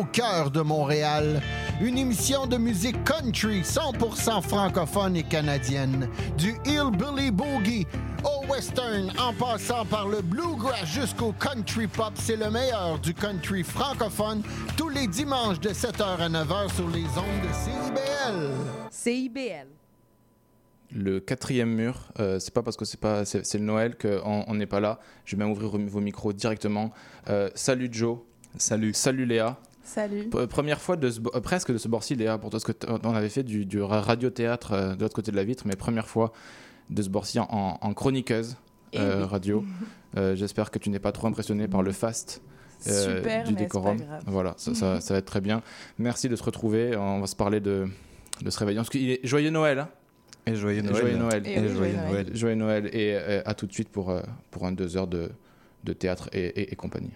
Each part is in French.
au cœur de Montréal. Une émission de musique country 100% francophone et canadienne. Du hillbilly boogie au western en passant par le bluegrass jusqu'au country pop, c'est le meilleur du country francophone tous les dimanches de 7h à 9h sur les ondes de CIBL. CIBL. Le quatrième mur, euh, c'est pas parce que c'est pas c'est c'est le Noël qu'on n'est pas là. Je vais même ouvrir vos micros directement. Euh, salut Joe. Salut. Salut Léa. Salut. P- première fois de ce euh, presque de ce bord-ci Léa pour toi parce que on avait fait du, du ra- radio-théâtre euh, de l'autre côté de la vitre, mais première fois de ce bord-ci en, en chroniqueuse Eh euh, oui. radio. Euh, J'espère que tu n'es pas trop impressionné par le fast. euh, Super, du mais décorum. pas grave. Voilà, ça, ça- ça va être très bien. Merci de se retrouver. On va se parler de, de ce réveillon. Parce qu'il est joyeux Noël. hein Et joyeux Noël. Joyeux Noël. Et Et oui, joyeux joyeux Noël. Noël. Joyeux Noël et à tout de suite pour, pour un deux heures de, de théâtre et, et- et compagnie.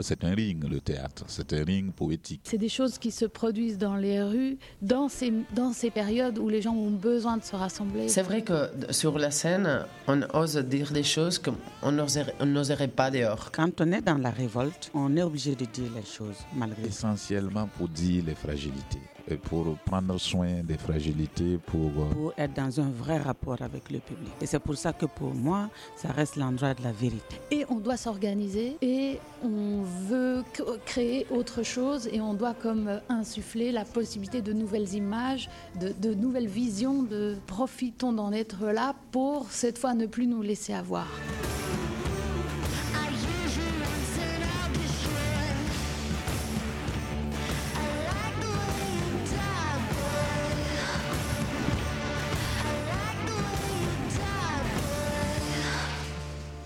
C'est un ring, le théâtre. C'est un ring poétique. C'est des choses qui se produisent dans les rues, dans ces, dans ces périodes où les gens ont besoin de se rassembler. C'est vrai que sur la scène, on ose dire des choses qu'on n'oserait on n'oserait pas dehors. Quand on est dans la révolte, on est obligé de dire les choses malgré. Essentiellement pour dire les fragilités. Et pour prendre soin des fragilités, pour... euh, Pour être dans un vrai rapport avec le public. Et c'est pour ça que pour moi, ça reste l'endroit de la vérité. Et on doit s'organiser et on veut créer autre chose et on doit comme euh, insuffler la possibilité de nouvelles images, de, de nouvelles visions, de profitons d'en être là pour cette fois ne plus nous laisser avoir.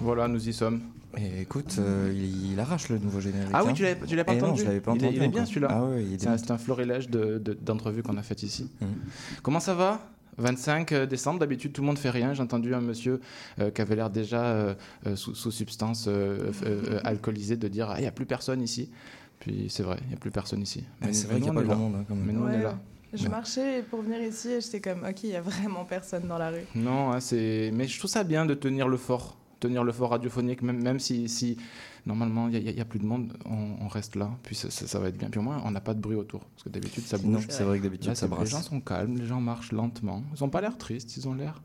Voilà, nous y sommes. Et écoute, euh, il, il arrache le nouveau générique. Ah oui, hein. tu l'avais tu l'avais pas Eh non, entendu je l'avais pas il, est, entendu il est bien celui-là. Ah est C'est un, c'est un florilège de- de- d'entrevues qu'on a faites ici. Comment ça va? 25 décembre, d'habitude tout le monde fait rien. J'ai entendu un monsieur euh, qui avait l'air déjà euh, euh, sous, sous substance euh, euh, euh, alcoolisée de dire Ah, il n'y a plus personne ici. Puis c'est vrai, il n'y a plus personne ici. Ah, c'est vrai qu'il y a pas grand là. monde, hein, quand même. Mais nous, on est là. Je Ouais. marchais pour venir ici et j'étais comme, ok, il y a vraiment personne dans la rue. Non, hein, c'est. Mais je trouve ça bien de tenir le fort, tenir le fort radiophonique, même, même si, si normalement il n'y a, plus de monde, on, on reste là, puis ça, ça- ça va être bien. Puis au moins, on n'a pas de bruit autour, parce que d'habitude ça Non, bouge. c'est vrai que d'habitude ça brasse. Les gens sont calmes, les gens marchent lentement. Ils n'ont pas l'air tristes, ils ont l'air,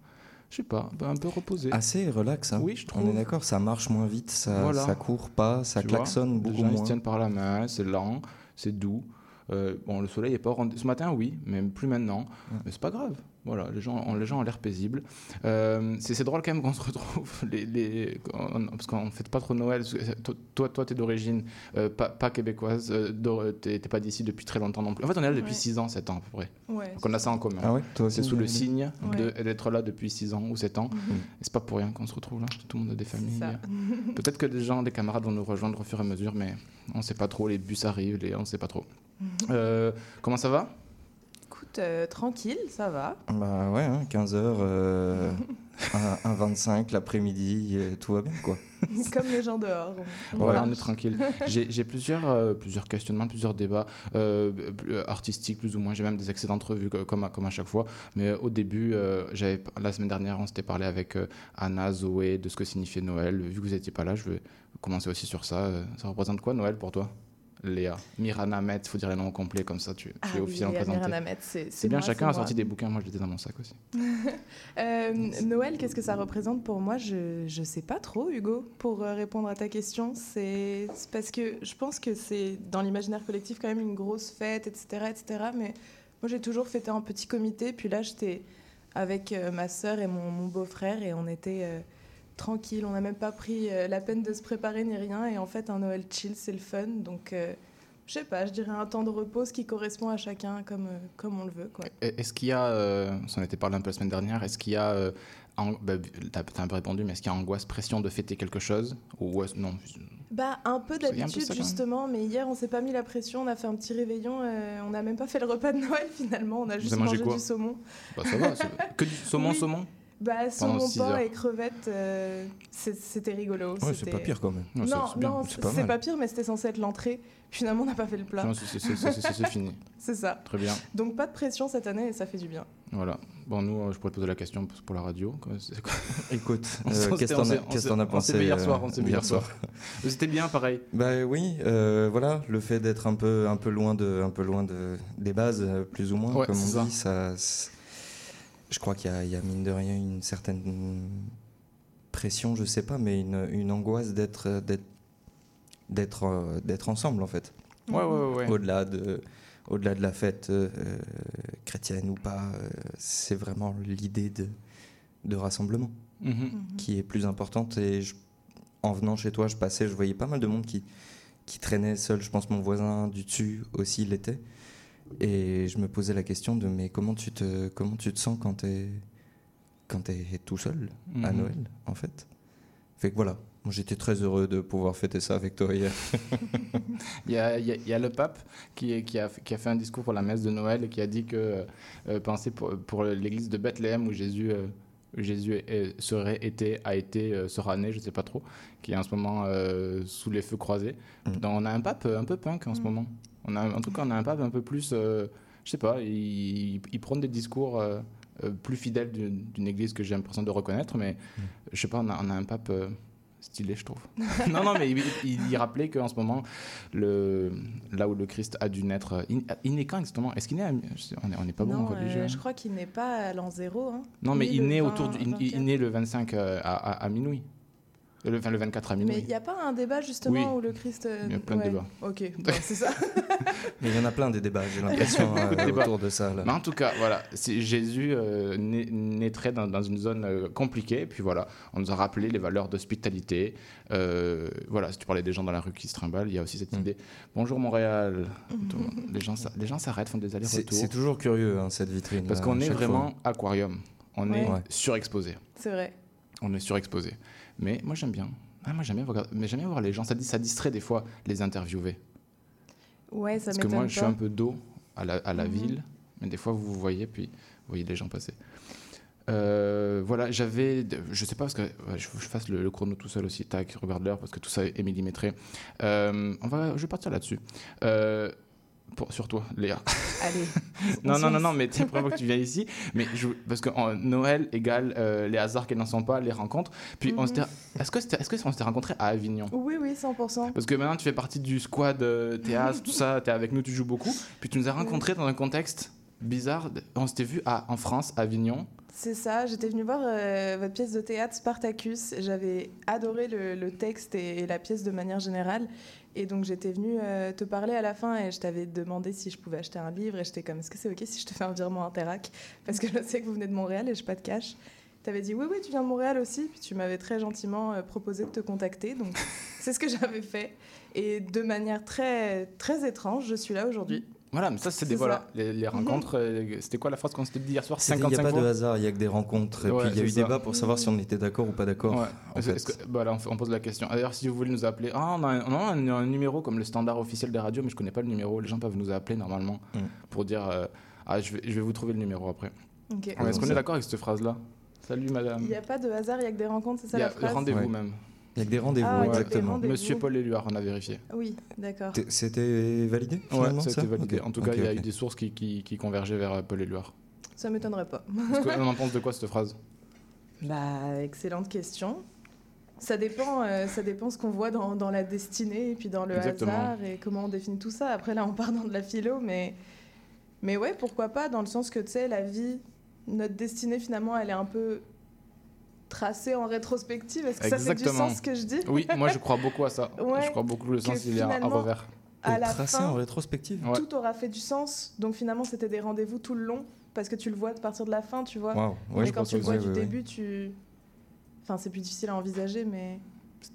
je sais pas, un peu reposés. Assez relax. Hein. Oui, je On trouve. est d'accord, ça marche moins vite, ça, Voilà. ça court pas, ça Tu vois, klaxonne Les beaucoup gens ils se moins. tiennent par la main, c'est lent, c'est doux. Euh, bon, le soleil est pas au rendez- Ce matin, oui, mais plus maintenant. Ouais. Mais c'est pas grave. Voilà, les gens, ont- les gens ont l'air paisibles. Euh, c'est drôle quand même qu'on se retrouve, les, les- on- parce qu'on ne fête pas trop Noël. Toi, toi, toi, t'es d'origine euh, pas, pas québécoise. euh, t'es t'es pas d'ici depuis très longtemps non plus. En fait, on est là depuis Ouais. 6 ans, 7 ans à peu près. Ouais. Donc on a ça en commun. Ah ouais. C'est sous le signe d'être là depuis 6 ans ou 7 ans. Mhm. Et c'est pas pour rien qu'on se retrouve là. Tout le monde a des familles. ça. Peut-être que des gens, des camarades vont nous rejoindre au fur et à mesure, mais on sait pas trop. Les bus arrivent, les... on sait pas trop. Euh, comment ça va? Écoute, euh, tranquille, ça va. Bah ouais, 15h, euh, un, un 25 l'après-midi, tout va bien quoi. Comme les gens dehors. On- Voilà, on est tranquille. J'ai plusieurs, euh, plusieurs questionnements, plusieurs débats artistiques, plus ou moins. J'ai même des excès d'entrevue co- comme, à- comme à chaque fois. Mais au début, euh, j'avais la semaine dernière, on s'était parlé avec euh, Anna, Zoé, de ce que signifiait Noël. Vu que vous n'étiez pas là, je vais commencer aussi sur ça. Ça représente quoi Noël pour toi? Léa, Mirana Metz, il faut dire les noms au complet, comme ça tu, tu Ah es oui, officiellement Léa présentée. Miranamet, c'est C'est bien, moi, chacun a sorti des bouquins. Moi, je l'étais dans mon sac aussi. Euh, Noël, qu'est-ce que ça représente pour moi? Je ne sais pas trop, Hugo, pour euh, répondre à ta question. C'est c'est parce que je pense que c'est dans l'imaginaire collectif quand même une grosse fête, etc. etc. mais moi, j'ai toujours fêté en petit comité. Puis là, j'étais avec euh, ma sœur et mon, mon beau-frère et on était euh, tranquille. On n'a même pas pris euh, la peine de se préparer ni rien. Et en fait, un Noël chill, c'est le fun. Donc, euh, je sais pas, je dirais un temps de repos ce qui correspond à chacun comme, euh, comme on le veut. Quoi. Est-ce qu'il y a, euh, on était parlé un peu la semaine dernière, est-ce qu'il y a, euh, an- bah, t'as t'as un peu répondu, mais est-ce qu'il y a angoisse, pression de fêter quelque chose? Ou non Bah un peu un d'habitude justement, mais hier on s'est pas mis la pression, on a fait un petit réveillon, euh, on n'a même pas fait le repas de Noël finalement, on a juste mangé mangé du saumon. Bah ça va, que du saumon, Oui. saumon? Bah saumon, heures. et crevettes, euh, c'était rigolo. Ouais, c'est c'était- pas pire quand même. Non, c'est- Non, c'est pas pire, mais c'était censé être l'entrée. Finalement, on n'a pas fait le plat. Non, c'est- fini, C'est ça. très bien. Donc pas de pression cette année et ça fait du bien. Voilà. Bon, nous, euh, je pourrais te poser la question pour- la radio. Écoute, euh, qu'est-ce que t'en as- pensé vu hier soir, on s'est hier soir? C'était bien, pareil. Bah oui, euh, voilà, le fait d'être un peu, un peu loin, de, un peu loin de, des bases, plus ou moins, Ouais, comme on ça. dit, ça, je crois qu'il y, a- il y a mine de rien une certaine pression, je sais pas, mais une, une angoisse d'être, d'être, d'être, euh, d'être ensemble en fait. Ouais, ouais, ouais. ouais. Au-delà de, au-delà de la fête euh, chrétienne ou pas, euh, c'est vraiment l'idée de, de rassemblement Mhm. Mhm. qui est plus importante. Et je- en venant chez toi, je passais, je voyais pas mal de monde qui, qui traînait seul. Je pense que mon voisin du dessus aussi l'était. Et je me posais la question de mais comment tu te, comment tu te sens quand tu es, quand es tout seul à Mhm. Noël, en fait? Fait que voilà, moi j'étais très heureux de pouvoir fêter ça avec toi hier. Il y a, il y a- il y a le pape qui, a, qui a fait un discours pour la messe de Noël et qui a dit que euh, penser pour, pour l'église de Bethléem où Jésus, euh, Jésus est- serait été, a été, euh, sera né, je ne sais pas trop, qui est en ce moment euh, sous les feux croisés. Mm. Donc, on a un pape un peu punk en ce Mm. moment. On a, en tout cas, on a un pape un peu plus, euh, je sais pas, il, il prône des discours euh, euh, plus fidèles d'une église que j'ai l'impression de reconnaître, mais je sais pas, on a, on a un pape. euh, stylé, je trouve. non, non, mais il, il, il rappelait qu'en ce moment, le, là où le Christ a dû naître, il, il naît quand exactement Est-ce qu'il naît à- On n'est pas bon en religieux. je crois qu'il n'est pas à l'an zéro. hein. Non, mais il naît 20, autour du, il, il 24. naît le 25 euh, à, à, à minuit. Le, enfin, le 24 à minuit. Mais il n'y a pas un débat justement Oui. où le Christ. euh, Il y a plein de ouais. débats. Ok, bon, c'est ça. Mais il y en a plein des débats, j'ai l'impression, euh, autour de ça. Là. Mais en tout cas, voilà, Jésus euh, naît- naîtrait dans, dans une zone euh, compliquée. Puis voilà, on nous a rappelé les valeurs d'hospitalité. Euh, voilà, si tu parlais des gens dans la rue qui se trimballent, il y a aussi cette Mm. idée. Bonjour Montréal. Tout- les gens, les gens s'arrêtent, font des allers-retours. c'est toujours curieux, hein, cette vitrine. Parce qu'on est vraiment fois. aquarium. On Ouais. est surexposé. c'est vrai. On est surexposé. Mais moi j'aime bien. Ah, moi j'aime bien, regarder- mais j'aime bien voir les gens. Ça, distrait des fois les interviewer. Ouais, ça Parce que moi je suis un peu dos à la, à la Mhm. ville. Mais des fois vous vous voyez, puis vous voyez les gens passer. Euh, voilà, j'avais. Je sais pas parce que ouais, je, je fasse le, le chrono tout seul aussi. Tac, regarde l'heure parce que tout ça est millimétré. Euh, on va, je vais partir là-dessus. Euh, pour, sur toi, Léa. Allez. Non, on non, non, non, mais c'est la première fois que tu viens ici. Mais je, parce que en Noël égale euh, les hasards qu'elles n'en sont pas, les rencontres. Puis on Mhm. s'était- est-ce que c'était- est-ce que on s'était rencontrés à Avignon? Oui, oui, 100%. Parce que maintenant tu fais partie du squad euh, théâtre, tout ça, tu es avec nous, tu joues beaucoup. Puis tu nous as rencontrés dans un contexte bizarre. On s'était vu à, en France, à Avignon. C'est ça, j'étais venue voir euh, votre pièce de théâtre Spartacus. J'avais adoré le, le texte et, et la pièce de manière générale. Et donc j'étais venue euh, te parler à la fin et je t'avais demandé si je pouvais acheter un livre. Et j'étais comme, est-ce que c'est OK si je te fais un virement Interac? Parce que je sais que vous venez de Montréal et je n'ai pas de cash. Tu avais dit, oui, oui, tu viens de Montréal aussi. Puis tu m'avais très gentiment euh, proposé de te contacter. Donc c'est ce que j'avais fait. Et de manière très, très étrange, je suis là aujourd'hui. Voilà, mais ça, c'est des voilà, les, les rencontres. euh, C'était quoi la phrase qu'on s'était dit hier soir Il n'y a 55 pas fois de hasard, il n'y a que des rencontres. Et Ouais, puis il y a eu ça. débat pour savoir si on était d'accord ou pas d'accord. Ouais. bah là, on, pose la question. D'ailleurs, si vous voulez nous appeler, ah, on a, un, on a un- un numéro comme le standard officiel des radios, mais je connais pas le numéro. Les gens peuvent nous appeler normalement Mm. pour dire, euh, ah, je vais, je vais vous trouver le numéro après. Ouais, Est-ce qu'on ça. est d'accord avec cette phrase-là? Salut, madame. Il n'y a pas de hasard, il n'y a que des rencontres, c'est ça Il y a la phrase? rendez-vous Ouais. même. Il y a que des rendez-vous, Ah, ouais, exactement. Rendez-vous. Monsieur Paul Éluard, on a vérifié. Oui, d'accord. C'était validé Ouais, finalement, ça a été validé. En tout cas, il y a eu des sources qui, qui, qui convergeaient vers euh, Paul Éluard. Ça m'étonnerait pas. On en pense de quoi cette phrase? Bah, excellente question. Ça dépend, euh, ça dépend ce qu'on voit dans, dans la destinée et puis dans le Exactement. hasard et comment on définit tout ça. Après, là, on part dans de la philo, mais, mais ouais, pourquoi pas, dans le sens que, tu sais, la vie, notre destinée, finalement, elle est un peu tracée en rétrospective. Est-ce que ça fait du sens ce que je dis Oui, moi je crois beaucoup à ça. Ouais, je crois beaucoup que le sens il est à, revers. À la tracé fin, en rétrospective. Ouais. tout aura fait du sens. Donc, finalement, c'était des rendez-vous tout le long parce que tu le vois à partir de la fin, tu vois. Waouh, mais ouais, quand tu le vois du oui, oui. début, tu. Enfin, c'est plus difficile à envisager, mais.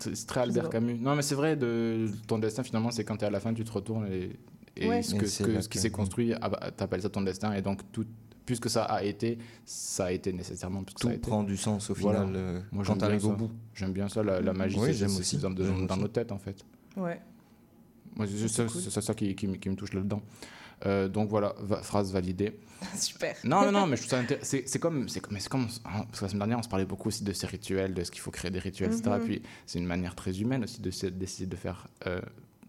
C'est très Albert. Camus. Non, mais c'est vrai, de, ton destin finalement, c'est quand tu es à la fin, tu te retournes et, et Ouais. ce, que, ce, que- là ce qui s'est construit, ah bah, t'appelles ça ton destin. Et donc, tout, puisque ça a été, ça a été nécessairement. Puisque ça a Tout été. prend du sens au Voilà. final euh, Moi, quand j'aime bien au ça. bout. J'aime bien ça, la, la magie, Oui, c'est- j'aime aussi. c'est dans, J'aime dans aussi. nos têtes en fait. Ouais. Moi, c'est ça, cool. ça qui, qui me- qui me touche là-dedans. Euh, donc voilà, va- phrase validée. Super. Non, non, non, mais je trouve ça intér- c'est comme, c'est comme, mais c'est comme, hein, parce que la semaine dernière, on se parlait beaucoup aussi de ces rituels, de ce qu'il faut créer des rituels, etc. Mhm. Puis c'est une manière très humaine aussi de d'essayer de faire euh,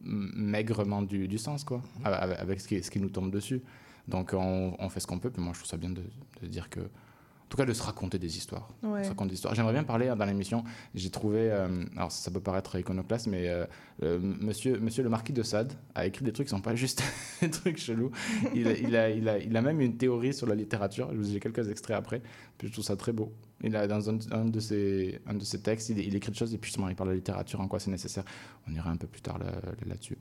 maigrement du, du sens, quoi, avec, avec ce, qui, ce qui nous tombe dessus. Donc on, on fait ce qu'on peut. Puis moi, je trouve ça bien de, de dire que en tout cas de se raconter des histoires. Ouais. Se raconter des histoires. J'aimerais bien parler hein, dans l'émission. J'ai trouvé, euh, alors ça peut paraître iconoclaste, mais euh, euh, monsieur, monsieur le marquis de Sade a écrit des trucs qui sont pas juste des trucs chelous. Il, a- il, a, il, a, il a même une théorie sur la littérature. Je vous ai quelques extraits après. Puis je trouve ça très beau. Il a dans un, un de ses un de ses textes, il, il écrit des choses et puis justement il parle de la littérature, en quoi c'est nécessaire. On ira un peu plus tard là- là-dessus.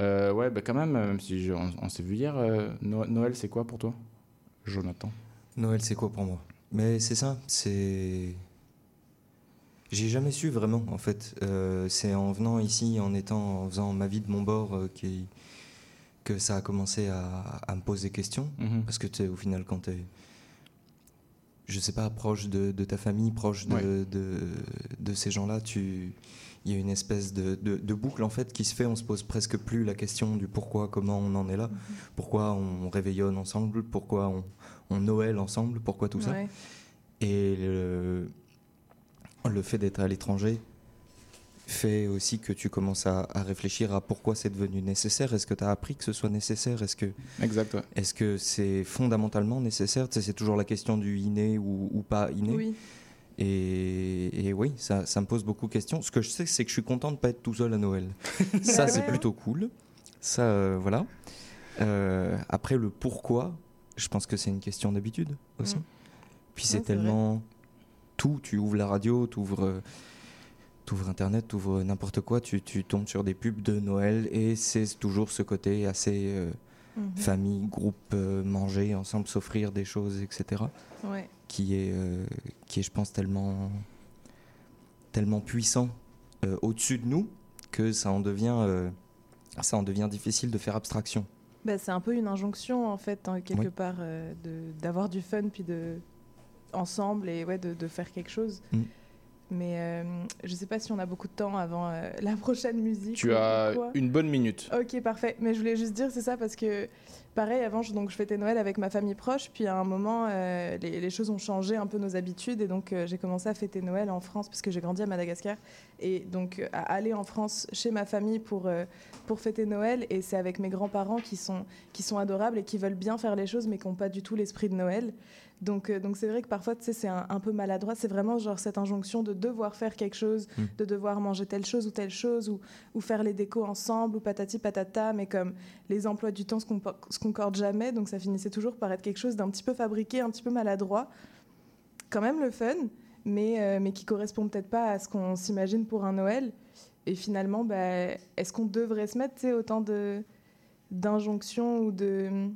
Euh, ouais, bah quand même, euh, même si je- on, on s'est vu hier, euh, No- Noël c'est quoi pour toi, Jonathan Noël, c'est quoi pour moi? Mais c'est ça, c'est. J'ai jamais su vraiment, en fait. Euh, c'est en venant ici, en étant, en faisant ma vie de mon bord, euh, qui... que ça a commencé à, à me poser question. Mhm. Parce que tu sais, au final, quand tu es, je sais pas, proche de, de ta famille, proche de, Ouais. de, de ces gens-là, tu. Il y a une espèce de, boucle en fait qui se fait. On se pose presque plus la question du pourquoi, comment on en est là, pourquoi on réveillonne ensemble, pourquoi on, on Noël ensemble, pourquoi tout ça. Et le, le fait d'être à l'étranger fait aussi que tu commences à, à réfléchir à pourquoi c'est devenu nécessaire? Est-ce que tu as appris que ce soit nécessaire? Est-ce que Exact. ouais. est-ce que c'est fondamentalement nécessaire? Tu sais, C'est toujours la question du inné ou, ou pas inné. Oui. Et, et oui, ça, ça me pose beaucoup de questions. Ce que je sais, c'est que je suis content de pas être tout seul à Noël. ça, c'est ouais. plutôt cool. Ça, euh, voilà. Euh, après, le pourquoi, je pense que c'est une question d'habitude aussi. Puis c'est c'est tellement tout. Tu ouvres la radio, tu ouvres, Internet, tu ouvres n'importe quoi, tu, tu tombes sur des pubs de Noël et c'est toujours ce côté assez euh, Mhm. famille, groupe, euh, manger ensemble, s'offrir des choses, etc Ouais. qui est, euh, qui est je pense, tellement, tellement puissant au-dessus de nous que ça en, devient, ça en devient difficile de faire abstraction. Bah, c'est un peu une injonction en fait, hein, quelque Oui. part, d'avoir du fun puis de ensemble et ouais, de, de faire quelque chose. Mm. Mais euh, je sais pas si on a beaucoup de temps avant euh, la prochaine musique. Tu as quoi. une bonne minute. Ok, parfait. Mais je voulais juste dire, c'est ça, parce que pareil, avant, je, donc, je fêtais Noël avec ma famille proche, puis à un moment, euh, les, les choses ont changé un peu nos habitudes, et donc j'ai commencé à fêter Noël en France, parce que j'ai grandi à Madagascar, et donc à aller en France chez ma famille pour, pour fêter Noël, et c'est avec mes grands-parents qui sont, qui sont adorables et qui veulent bien faire les choses, mais qui n'ont pas du tout l'esprit de Noël. Donc euh, donc c'est vrai que parfois, tu sais, c'est un, un peu maladroit, c'est vraiment genre cette injonction de devoir faire quelque chose, Mm. de devoir manger telle chose ou telle chose, ou ou faire les décos ensemble, ou patati patata, mais comme les emplois du temps se, concordent jamais, donc ça finissait toujours par être quelque chose d'un petit peu fabriqué, un petit peu maladroit. Quand même le fun, mais, euh, mais qui correspond peut-être pas à ce qu'on s'imagine pour un Noël. Et finalement, bah, est-ce qu'on devrait se mettre autant de d'injonctions ou de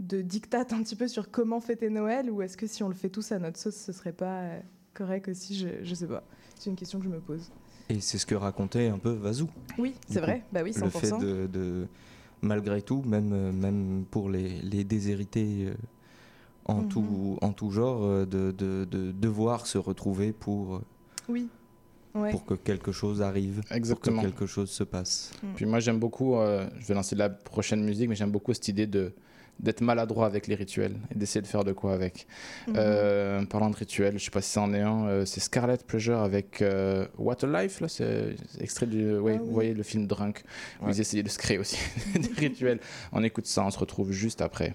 de dictats un petit peu sur comment fêter Noël ou est-ce que si on le fait tous à notre sauce, ce serait pas euh, correct aussi? Je, je sais pas. C'est une question que je me pose. Et c'est ce que racontait un peu Vazou. Oui, c'est vrai. Bah oui, 100%. Le fait de, de- malgré tout, même, euh, même pour les, les déshérités euh, en, Mhm. tout, en tout genre, de, de- de devoir se retrouver pour, Oui. Ouais. pour que quelque chose arrive, Exactement. pour que quelque chose se passe. Puis moi j'aime beaucoup, euh, je vais lancer la prochaine musique, mais j'aime beaucoup cette idée de d'être maladroit avec les rituels et d'essayer de faire de quoi avec. Mhm. Euh, parlant de rituels, je sais pas si c'en est un, euh, c'est Scarlet Pleasure avec euh, What a Life, là, c'est c'est extrait du, ouais, Ah vous oui. voyez le film Drunk, où Ouais. ils essayaient de se créer aussi des rituels. On écoute ça, on se retrouve juste après.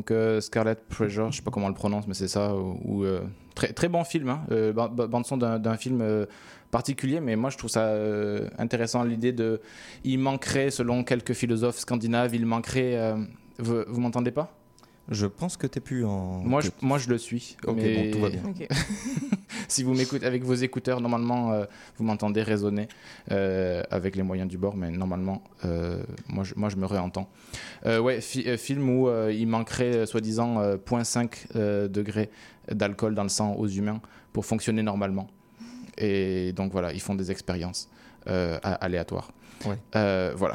Donc euh, Scarlet Pleasure, je sais pas comment on le prononce, mais c'est ça. Ou, ou, euh, très très bon film, hein, euh, ba- ba- bande son d'un film euh, particulier, mais moi je trouve ça euh, intéressant l'idée de, il manquerait selon quelques philosophes scandinaves, il manquerait. euh, vous vous m'entendez pas? Je pense que t'es plus en. Moi je moi je le suis. Ok, mais bon, tout va bien. Ok. si vous m'écoutez avec vos écouteurs, normalement, euh, vous m'entendez résonner euh, avec les moyens du bord, mais normalement, euh, moi, je, moi, je me réentends. Ouais, fi- film où il manquerait, soi-disant, euh, 0.5 euh, degrés d'alcool dans le sang aux humains pour fonctionner normalement. Et donc, voilà, ils font des expériences aléatoires. Ouais. Voilà.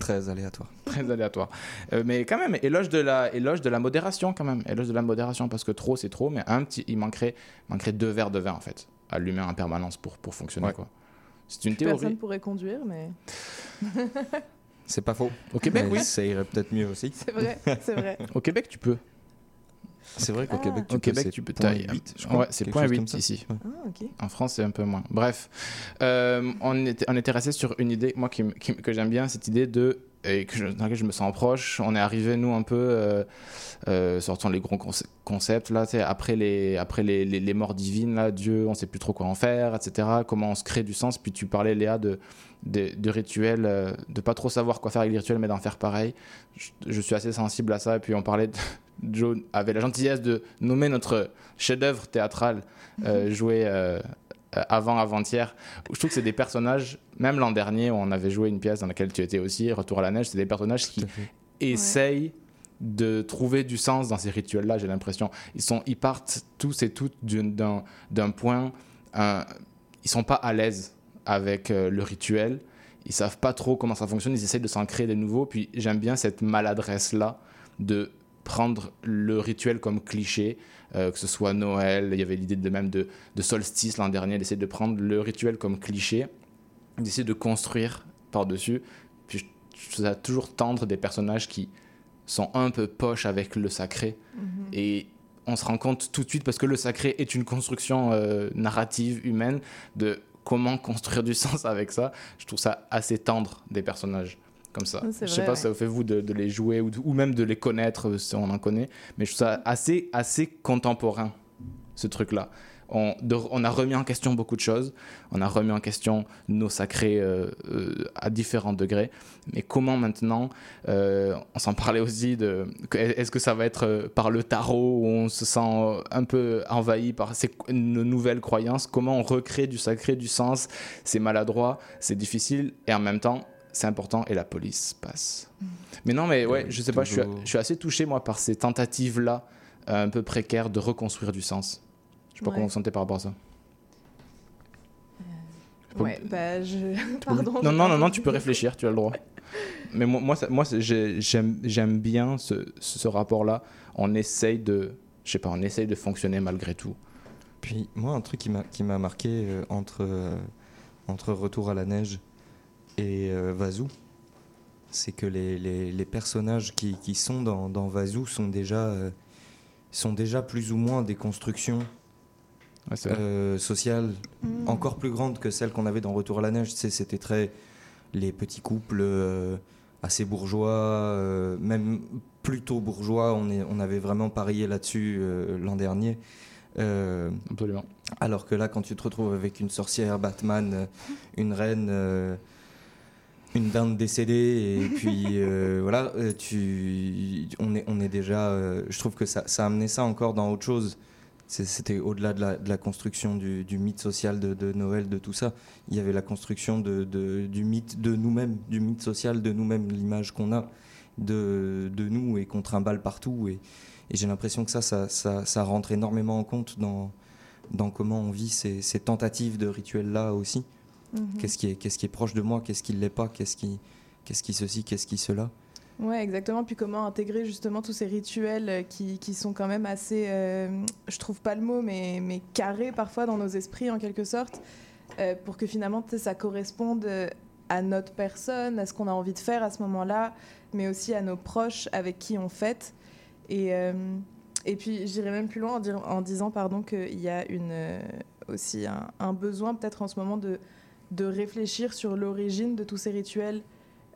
Très aléatoire. très aléatoire. Euh, mais quand même, éloge de, la, éloge de la modération quand même. Éloge de la modération parce que trop, c'est trop. Mais un petit, il manquerait, manquerait deux verres de vin en fait à l'humain en permanence pour, pour fonctionner. Ouais. quoi. C'est une Personne théorie. pourrait conduire, mais C'est pas faux. Au Québec, Mais oui. Ça irait peut-être mieux aussi. c'est vrai, c'est vrai. Au Québec, tu peux. C'est vrai qu'au Ah. Québec, tu Au peux, Québec, c'est tu peux. point t'as- 8, je crois, Ouais, c'est point chose 8 comme ça. ici. Ah, ok. En France, c'est un peu moins. Bref, euh, on, était, on était resté sur une idée, moi, qui, que j'aime bien, cette idée de. Et que je, dans laquelle je me sens proche. On est arrivé, nous, un peu, euh, euh, sortant les gros conce- concepts, là, tu sais, après, les, après les, les, les morts divines, là, Dieu, on sait plus trop quoi en faire, etc. Comment on se crée du sens. Puis tu parlais, Léa, de, de, de rituels, euh, de pas trop savoir quoi faire avec les rituels, mais d'en faire pareil. Je, je suis assez sensible à ça. Et puis on parlait, de, Joe avait la gentillesse de nommer notre chef-d'œuvre théâtral euh, joué euh, euh, avant avant-hier. Je trouve que c'est des personnages, même l'an dernier, où on avait joué une pièce dans laquelle tu étais aussi, Retour à la neige, c'est des personnages qui essayent de trouver du sens dans ces rituels-là, j'ai l'impression. Ils, sont, ils partent tous et toutes d'un point, un- ils sont pas à l'aise avec euh, le rituel, ils savent pas trop comment ça fonctionne, ils essayent de s'en créer des nouveaux, puis j'aime bien cette maladresse-là de prendre le rituel comme cliché, euh, que ce soit Noël, il y avait l'idée de même de, de solstice l'an dernier, d'essayer de prendre le rituel comme cliché, d'essayer de construire par-dessus. Puis je, je trouve ça toujours tendre des personnages qui sont un peu poches avec le sacré. Mhm. Et on se rend compte tout de suite, parce que le sacré est une construction euh, narrative humaine, de comment construire du sens avec ça. Je trouve ça assez tendre des personnages comme ça. Je sais vrai, pas ouais. ça vous fait vous de, de les jouer ou, de- ou même de les connaître euh, si on en connaît, mais je trouve ça assez, assez contemporain, ce truc-là. On, de- on a remis en question beaucoup de choses, on a remis en question nos sacrés euh, euh, à différents degrés, mais comment maintenant, euh, on s'en parlait aussi de, est-ce que ça va être par le tarot où on se sent un peu envahi par ces, nos nouvelles croyances, comment on recrée du sacré, du sens, c'est maladroit, c'est difficile, et en même temps, c'est important, et la police passe. Mais non, mais ouais, je sais pas, je suis, toujours. je suis assez touché, moi, par ces tentatives-là, euh, un peu précaires, de reconstruire du sens. Je sais pas Ouais. comment vous sentez par rapport à ça. peux- Ouais, bah je. Pardon. Non, non, non, tu peux réfléchir, tu as le droit. Mais moi, moi, ça- j'aime bien ce, ce rapport-là. On essaye de, je sais pas, on essaye de fonctionner malgré tout. Puis moi, un truc qui m'a qui m'a marqué euh, entre, euh, entre Retour à la neige et euh, Vazou, c'est que les, les, les personnages qui, qui sont dans, dans Vazou sont déjà, euh, sont déjà plus ou moins des constructions Ouais, euh, sociales Mm. encore plus grandes que celles qu'on avait dans Retour à la neige. Tu sais, c'était très les petits couples euh, assez bourgeois, euh, même plutôt bourgeois. On, est, on avait vraiment parié là-dessus euh, l'an dernier. Euh, Absolument. alors que là, quand tu te retrouves avec une sorcière, Batman, une reine, euh, une dinde décédée, et puis euh, voilà, euh, tu, on, est, on est déjà. euh, je trouve que ça, ça a amené ça encore dans autre chose. C'était au-delà de la, de la construction du, du mythe social de, de Noël, de tout ça. Il y avait la construction de, du mythe de nous-mêmes, du mythe social de nous-mêmes, l'image qu'on a de, de nous et qu'on trimballe partout. Et, et j'ai l'impression que ça, ça, ça, ça rentre énormément en compte dans, dans comment on vit ces, ces tentatives de rituels-là aussi. Mhm. Qu'est-ce qui, est, qu'est-ce qui est proche de moi, qu'est-ce qui ne l'est pas, qu'est-ce qui, ceci, qu'est-ce qui cela? Ouais, exactement. Puis comment intégrer justement tous ces rituels euh, qui, qui sont quand même assez, euh, je trouve pas le mot, mais, mais carrés parfois dans nos esprits en quelque sorte, euh, pour que finalement ça corresponde euh, à notre personne, à ce qu'on a envie de faire à ce moment-là, mais aussi à nos proches avec qui on fête. Et, euh, et puis j'irais même plus loin en, dire- en disant pardon qu'il y a une, aussi un, un besoin peut-être en ce moment de, de réfléchir sur l'origine de tous ces rituels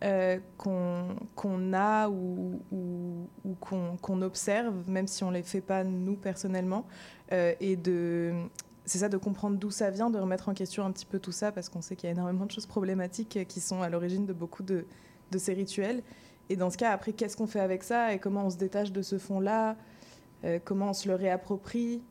euh, qu'on a ou, ou, qu'on observe, même si on ne les fait pas nous personnellement, euh, et de c'est ça de comprendre d'où ça vient, de remettre en question un petit peu tout ça, parce qu'on sait qu'il y a énormément de choses problématiques qui sont à l'origine de beaucoup de, de ces rituels. Et dans ce cas, après, qu'est-ce qu'on fait avec ça et comment on se détache de ce fond-là, euh, comment on se le réapproprie?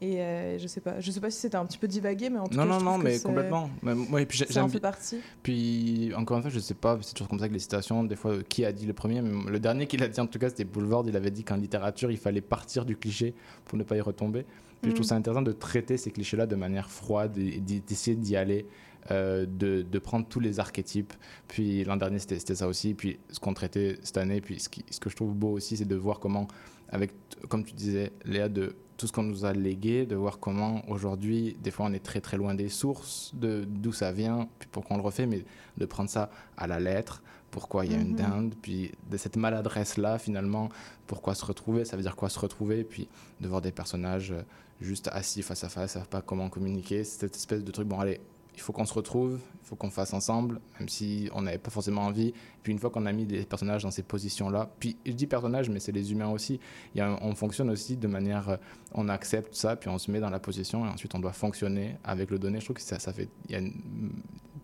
Et euh, je sais pas, je sais pas si c'était un petit peu divagué, mais en tout non, cas, non, je non, mais complètement. Mais moi, et puis ça en fait partie. Puis, encore une fois, je sais pas, c'est toujours comme ça que les citations, des fois, euh, qui a dit le premier, mais le dernier qu'il a dit, en tout cas, c'était Boulevard. Il avait dit qu'en littérature, il fallait partir du cliché pour ne pas y retomber. Puis je trouve Mhm. ça intéressant de traiter ces clichés-là de manière froide et d'essayer d'y aller, euh, de, de prendre tous les archétypes. Puis l'an dernier, c'était c'était ça aussi. Puis ce qu'on traitait cette année, puis ce, qui- ce que je trouve beau aussi, c'est de voir comment, avec, comme tu disais, Léa, de tout ce qu'on nous a légué, de voir comment aujourd'hui, des fois, on est très très loin des sources, de d'où ça vient, puis pourquoi on le refait, mais de prendre ça à la lettre, pourquoi il y a une Mhm. dinde, puis de cette maladresse-là, finalement, pourquoi se retrouver, ça veut dire quoi se retrouver, puis de voir des personnages euh, juste assis face à face, savent pas comment communiquer, cette espèce de truc, bon allez, il faut qu'on se retrouve, il faut qu'on fasse ensemble, même si on n'avait pas forcément envie. Puis une fois qu'on a mis des personnages dans ces positions-là, puis je dis personnages, mais c'est les humains aussi, on fonctionne aussi de manière, euh, on accepte ça, puis on se met dans la position, et ensuite on doit fonctionner avec le donné. Je trouve que ça, fait, y a une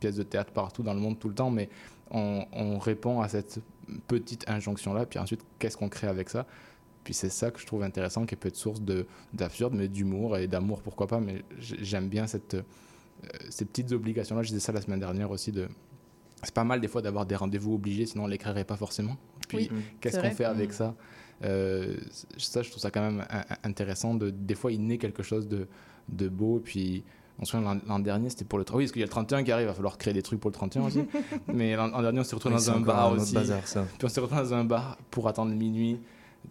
pièce de théâtre partout dans le monde tout le temps, mais on, on répond à cette petite injonction-là, puis ensuite qu'est-ce qu'on crée avec ça? Puis c'est ça que je trouve intéressant, qui peut être source de- d'absurde, mais d'humour et d'amour, pourquoi pas. Mais j'aime bien cette, ces petites obligations-là. Je disais ça la semaine dernière aussi. De... C'est pas mal des fois d'avoir des rendez-vous obligés, sinon on les créerait pas forcément. Puis Oui, qu'est-ce qu'on fait avec Mm. ça? Euh, Ça, je trouve ça quand même intéressant. De, des fois, il naît quelque chose de, de beau. Puis on se souvient, l'an- dernier, c'était pour le... Oui, parce qu'il y a le 31 qui arrive, il va falloir créer des trucs pour le 31 aussi. Mais l'an dernier, on s'est retrouvé Oui, dans un bar un aussi. bazar, ça. Puis on s'est retrouvé dans un bar pour attendre minuit.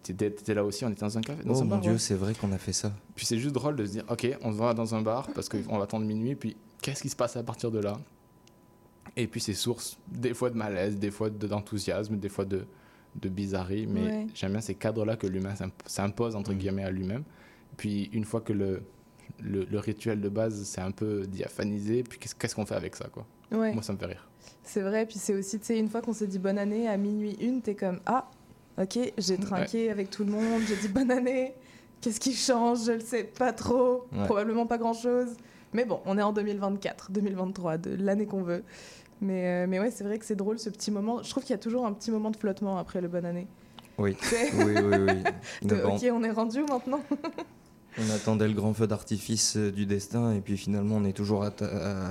T'étais étais là aussi, on était dans un café. Dans Oh un mon bar, dieu, ouais. c'est vrai qu'on a fait ça. Puis c'est juste drôle de se dire, ok, on va dans un bar parce qu'on va attendre minuit, puis qu'est-ce qui se passe à partir de là? Et puis c'est source des fois de malaise, des fois de- d'enthousiasme, des fois de, de bizarrerie, mais Ouais. j'aime bien ces cadres-là que l'humain s'imp- s'impose, entre guillemets, à lui-même. Puis une fois que le, le, le rituel de base s'est un peu diaphanisé, puis qu'est-ce qu'est-ce qu'on fait avec ça, quoi? Ouais. Moi, ça me fait rire. C'est vrai, puis c'est aussi, tu sais, une fois qu'on s'est dit bonne année, à minuit une, t'es comme Ah, ok, j'ai trinqué avec tout le monde, j'ai dit bonne année, qu'est-ce qui change Je le sais pas trop, Ouais. probablement pas grand-chose. Mais bon, on est en 2024, 2023, de l'année qu'on veut. Mais, euh, mais ouais, c'est vrai que c'est drôle ce petit moment. Je trouve qu'il y a toujours un petit moment de flottement après le bonne année. Oui, oui, oui. oui. de, ok, on est rendu maintenant? On attendait le grand feu d'artifice euh, du destin et puis finalement on est toujours à-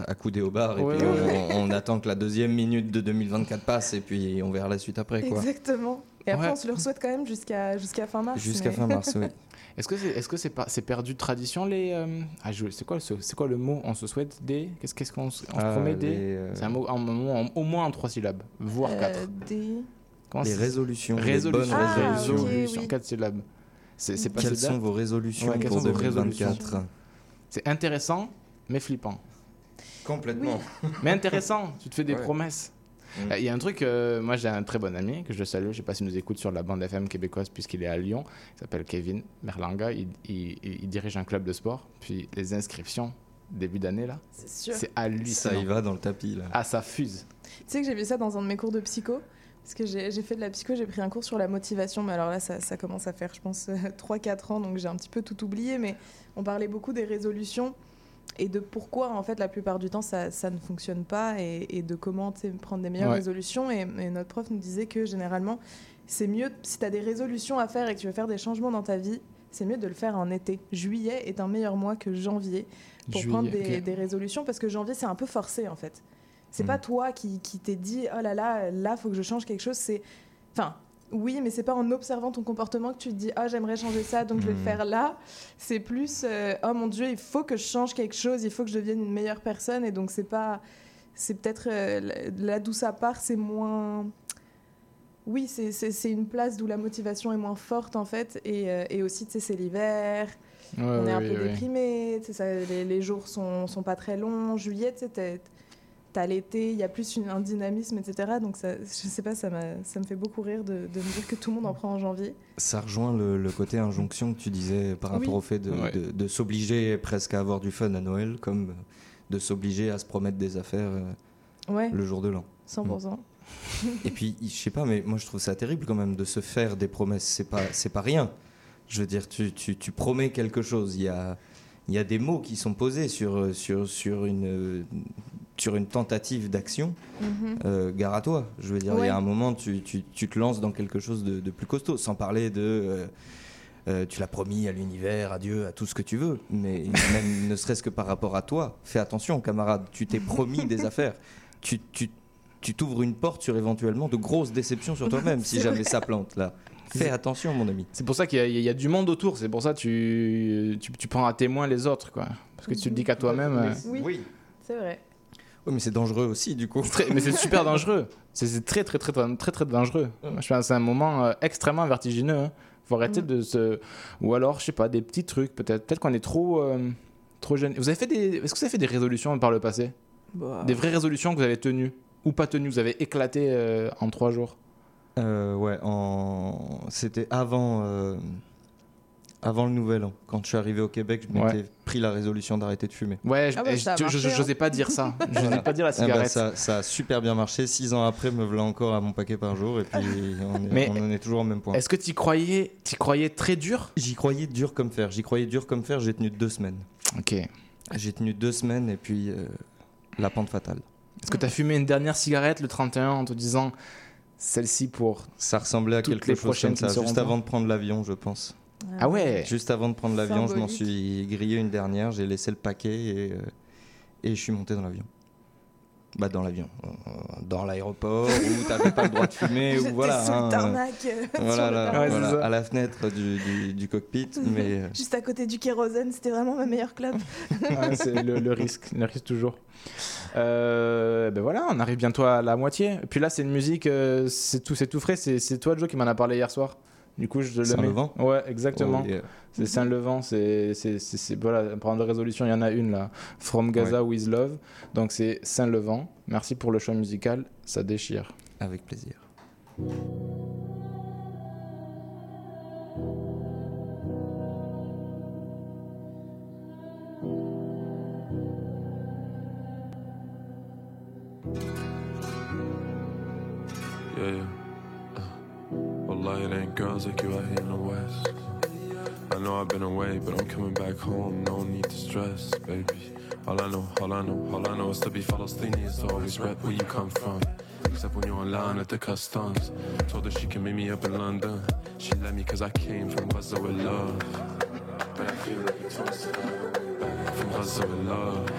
accoudé au bar et Ouais, puis ouais, on, on attend que la deuxième minute de 2024 passe et puis on verra la suite après quoi. Exactement. Et après, Ouais. on se le souhaite quand même jusqu'à jusqu'à fin mars. Jusqu'à mais- fin mars, oui. Est-ce que c'est est -ce c'est perdu de tradition les euh, ah, c'est quoi c'est quoi le mot on se souhaite des qu'est-ce qu'est-ce qu'on se Ah, promet des euh, c'est un mot, un mot en- au moins en trois syllabes voire Euh, quatre des... Comment Les c'est- résolutions, les résolutions bonnes Ah, résolutions. oui. quatre syllabes c'est c'est pas Quelles sont vos résolutions Ouais, pour sont vos résolutions? 2024 c'est intéressant mais flippant Complètement. mais intéressant tu te fais des Ouais. promesses Mm. Euh, Il y a un truc, euh, moi j'ai un très bon ami que je salue, je sais pas s'il nous écoute sur la bande FM québécoise puisqu'il est à Lyon, il s'appelle Kevin Merlanga, il, il- il dirige un club de sport, puis les inscriptions début d'année là, C'est sûr. c'est à lui Ça y va dans le tapis là. Ah ça fuse. Tu sais que j'ai vu ça dans un de mes cours de psycho Parce que j'ai fait de la psycho, j'ai pris un cours sur la motivation, mais alors là, ça, ça commence à faire, je pense, 3-4 ans, donc j'ai un petit peu tout oublié, mais on parlait beaucoup des résolutions et de pourquoi, en fait, la plupart du temps, ça, ça ne fonctionne pas et, et de comment prendre des meilleures Ouais. résolutions. Et, et notre prof nous disait que généralement, c'est mieux, si tu as des résolutions à faire et que tu veux faire des changements dans ta vie, c'est mieux de le faire en été. Juillet est un meilleur mois que janvier pour Juillet, prendre des résolutions parce que janvier, c'est un peu forcé, en fait. C'est Mm. pas toi qui, qui t'es dit oh là là là faut que je change quelque chose c'est enfin oui mais c'est pas en observant ton comportement que tu te dis ah j'aimerais changer ça donc je vais le Mm. faire là c'est plus euh, oh mon dieu il faut que je change quelque chose il faut que je devienne une meilleure personne et donc c'est pas c'est peut-être euh, là- d'où ça part c'est moins oui c'est- une place d'où la motivation est moins forte en fait et, euh, et aussi tu sais c'est l'hiver Ouais, on est un peu oui, déprimé, ça, les, les jours sont, sont pas très longs. Juillet, tu t'as- l'été, il y a plus une- un dynamisme, etc. Donc, ça, je sais pas, ça, m'a- ça me fait beaucoup rire de, de me dire que tout le monde en prend en janvier. Ça rejoint le, le côté injonction que tu disais par rapport Oui. au fait de, Ouais. de- de s'obliger presque à avoir du fun à Noël, comme de s'obliger à se promettre des affaires euh, Ouais, le jour de l'an. 100%. Et puis, je sais pas, mais moi je trouve ça terrible quand même de se faire des promesses. C'est pas, c'est pas rien. Je veux dire, tu, tu, tu promets quelque chose. Il y a, il y a des mots qui sont posés sur, sur, sur, une, sur une tentative d'action. Mhm. Euh, gare à toi. Je veux dire, il Ouais. y a un moment, tu, tu, tu te lances dans quelque chose de, de plus costaud, sans parler de. euh, euh, tu l'as promis à l'univers, à Dieu, à tout ce que tu veux, mais même ne serait-ce que par rapport à toi, fais attention, camarade, tu t'es promis des affaires. Tu tu- tu t'ouvres une porte sur éventuellement de grosses déceptions sur toi-même si jamais vrai. ça plante là. Fais attention, mon ami. C'est pour ça qu'il y, a- il y a du monde autour. C'est pour ça que tu, tu, tu prends à témoin les autres, quoi. Parce que tu te dis qu'à toi-même. euh, Oui, c'est vrai. Oui, mais c'est dangereux aussi, du coup. très- mais c'est super dangereux. C'est très, très, très, très, très, très dangereux. Je pense que c'est un moment euh, extrêmement vertigineux. hein. Faut arrêter Mm. de se. Ou alors, je sais pas, des petits trucs, peut-être. Peut-être qu'on est trop. euh, trop jeune. Vous avez fait des. Est-ce que vous avez fait des résolutions par le passé? Bah, Des vraies résolutions que vous avez tenues Ou pas tenues Vous avez éclaté euh, en trois jours? Euh, ouais, en... c'était avant, euh, avant le nouvel an. Quand je suis arrivé au Québec, je m'étais Ouais. pris la résolution d'arrêter de fumer. Ouais, je, Ah bah, je- hein. j'osais pas dire ça. Je Voilà. n'osais pas dire la Ah bah, cigarette. ça, ça a super bien marché. Six ans après, me voilà encore à mon paquet par jour. Et puis, on, est- Mais on en est toujours au même point. Est-ce que tu croyais, t'y croyais très dur? J'y croyais dur comme fer. J'y croyais dur comme fer. J'ai tenu deux semaines. Ok. Est-ce J'ai tenu deux semaines et puis euh, la pente fatale. que tu as fumé une dernière cigarette le 31 en te disant celle-ci pour. Ça ressemblait à Toutes quelque les chose prochaines comme ça. Juste avant de prendre l'avion, je pense. Ah ouais Juste avant de prendre l'avion, je m'en suis grillé une dernière. J'ai laissé le paquet et, euh, et je suis monté dans l'avion. Bah dans l'avion, Euh, dans l'aéroport où t'avais pas le droit de fumer ou voilà. sous hein, euh, Voilà, là. Ouais, voilà, à la fenêtre du, du- du cockpit, mais euh, Juste à côté du kérosène, c'était vraiment ma meilleure club. C'est le, le risque, le risque toujours. Euh, ben voilà, on arrive bientôt à la moitié. Puis là, c'est une musique, euh, c'est tout, c'est tout frais. C'est, c'est toi, Joe, qui m'en a parlé hier soir. Du coup, je le mets. Saint-Levant Ouais, exactement. oh, yeah. C'est Saint-Levant, c'est, c'est, c'est, c'est- voilà, parlant de résolution, il y en a une là. From Gaza with Love. Donc c'est Saint-Levant. Merci pour le choix musical, ça déchire. avec plaisir. Yeah, yeah. It ain't girls like you out here in the West. I know I've been away, but I'm coming back home. No need to stress, baby. All I know, all I know, all I know is to be Palestinian is to always rep where you come from. Except when you're on line at the customs. Told her she can meet me up in London. She let me cause I came from Gaza with love. But I feel like you all back. From Gaza with love.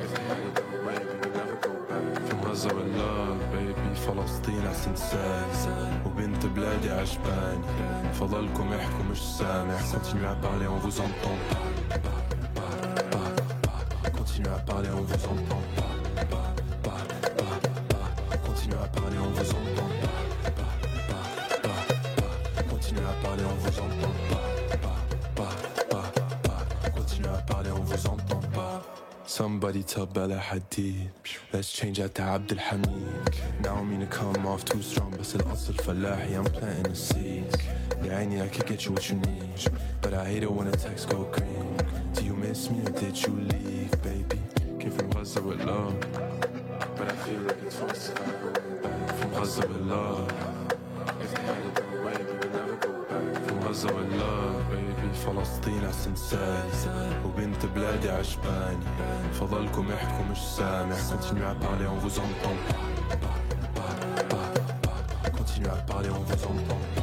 If I had it way, we would never go back. From Gaza with love. فلسطين أحسن سالي وبنت بلادي عجباني فضلكم احكوا مش سامع Continuez à parler, on vous entend pas. Pas, pas, pas, pas. Continuez à parler, on vous entend Somebody tell Bella Hadid Let's change that to Abdul Hamid Now I mean to come off too strong بس الأصل فلاحي I'm planting the seeds Yeah, I need I could get you what you need But I hate it when the text go green Do you miss me or did you leave, baby? Came from Gaza with love But I feel like it's forced to go back From Gaza with love back From Gaza with love, baby فلسطين أحسن سالي وبنت بلادي عجباني فضلكم احكوا مش سامع Continuez à parler, on vous entend pas. Pas, pas, pas, pas. Continuez à parler, on vous entend pas. Pas,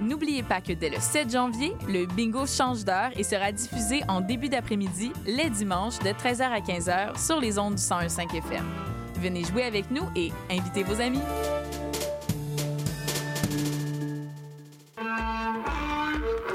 N'oubliez pas que dès le 7 janvier, le bingo change d'heure et sera diffusé en début d'après-midi, les dimanches, de 13h à 15h sur les ondes du 101.5 FM. Venez jouer avec nous et invitez vos amis.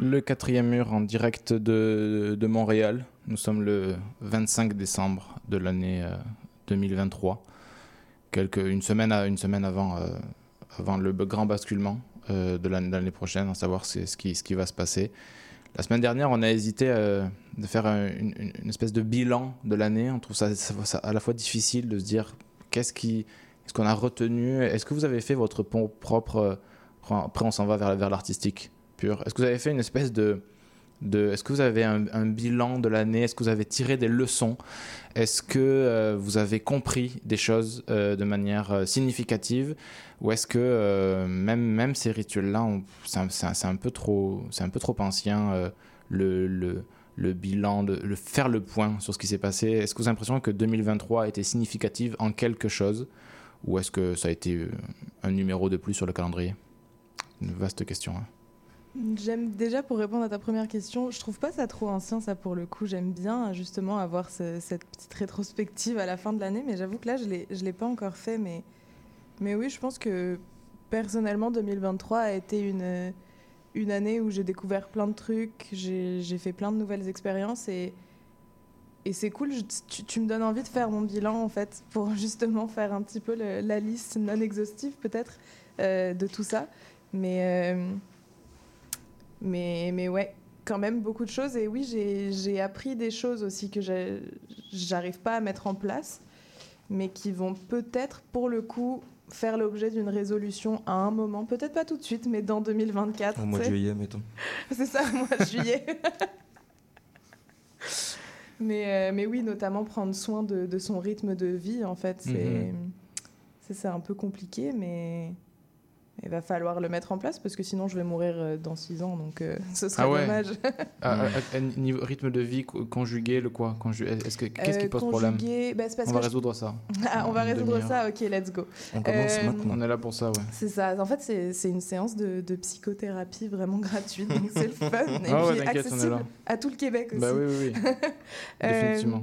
Le quatrième mur en direct de, de Montréal. Nous sommes le 25 décembre de l'année euh, 2023. Quelques, une, semaine à, une semaine avant, euh, avant le grand basculement euh, de l'année prochaine, à savoir ce qui, ce qui va se passer. La semaine dernière, on a hésité euh, de faire un- une, espèce de bilan de l'année. On trouve ça, à la fois difficile de se dire qu'est-ce qui, est-ce qu'on a retenu? Est-ce que vous avez fait votre pon- propre. euh, Après, on s'en va vers, vers l'artistique? Est-ce que vous avez fait une espèce de. de est-ce que vous avez un, bilan de l'année? Est-ce que vous avez tiré des leçons? Est-ce que euh, vous avez compris des choses euh, de manière euh, significative? Ou est-ce que même, même ces rituels-là, c'est un, peu trop, un peu trop ancien le, le, le bilan, de, le faire le point sur ce qui s'est passé? Est-ce que vous avez l'impression que 2023 a été significative en quelque chose? Ou est-ce que ça a été un numéro de plus sur le calendrier? Une vaste question. hein. J'aime déjà pour répondre à ta première question, je trouve pas ça trop ancien ça pour le coup. J'aime bien justement avoir ce- cette petite rétrospective à la fin de l'année, mais j'avoue que là je l'ai je l'ai pas encore fait. Mais mais oui, je pense que personnellement 2023 a été une une année où j'ai découvert plein de trucs, j'ai fait plein de nouvelles expériences et et c'est cool. tu, me donnes envie de faire mon bilan en fait pour justement faire un petit peu la liste non exhaustive peut-être euh, de tout ça, mais euh, mais, mais ouais, quand même beaucoup de choses. Et oui, j'ai appris des choses aussi que j'arrive pas à mettre en place, mais qui vont peut-être, pour le coup, faire l'objet d'une résolution à un moment. Peut-être pas tout de suite, mais dans 2024. Au mois de juillet, mettons. C'est ça, au mois de juillet. mais, euh, mais oui, notamment prendre soin de, de son rythme de vie, en fait. C'est Mhm. c'est un peu compliqué, mais il va falloir le mettre en place parce que sinon je vais mourir euh, dans 6 ans, donc euh, ce serait Ah ouais. dommage. À, à- à niveau rythme de vie co- conjugué, le quoi? Conju- Est-ce que qu'est-ce qui Euh, pose problème? conjugué, bah, c'est parce On va je- résoudre ça. Ah, on va résoudre ça, ok, let's go. On commence Euh, maintenant. On est là pour ça, ouais. C'est ça. En fait, c'est une séance de, de psychothérapie vraiment gratuite, donc c'est le fun. Et Ah ouais, puis t'inquiète, on est accessible là. à tout le Québec aussi. Bah oui, oui, oui. Euh, Définitivement.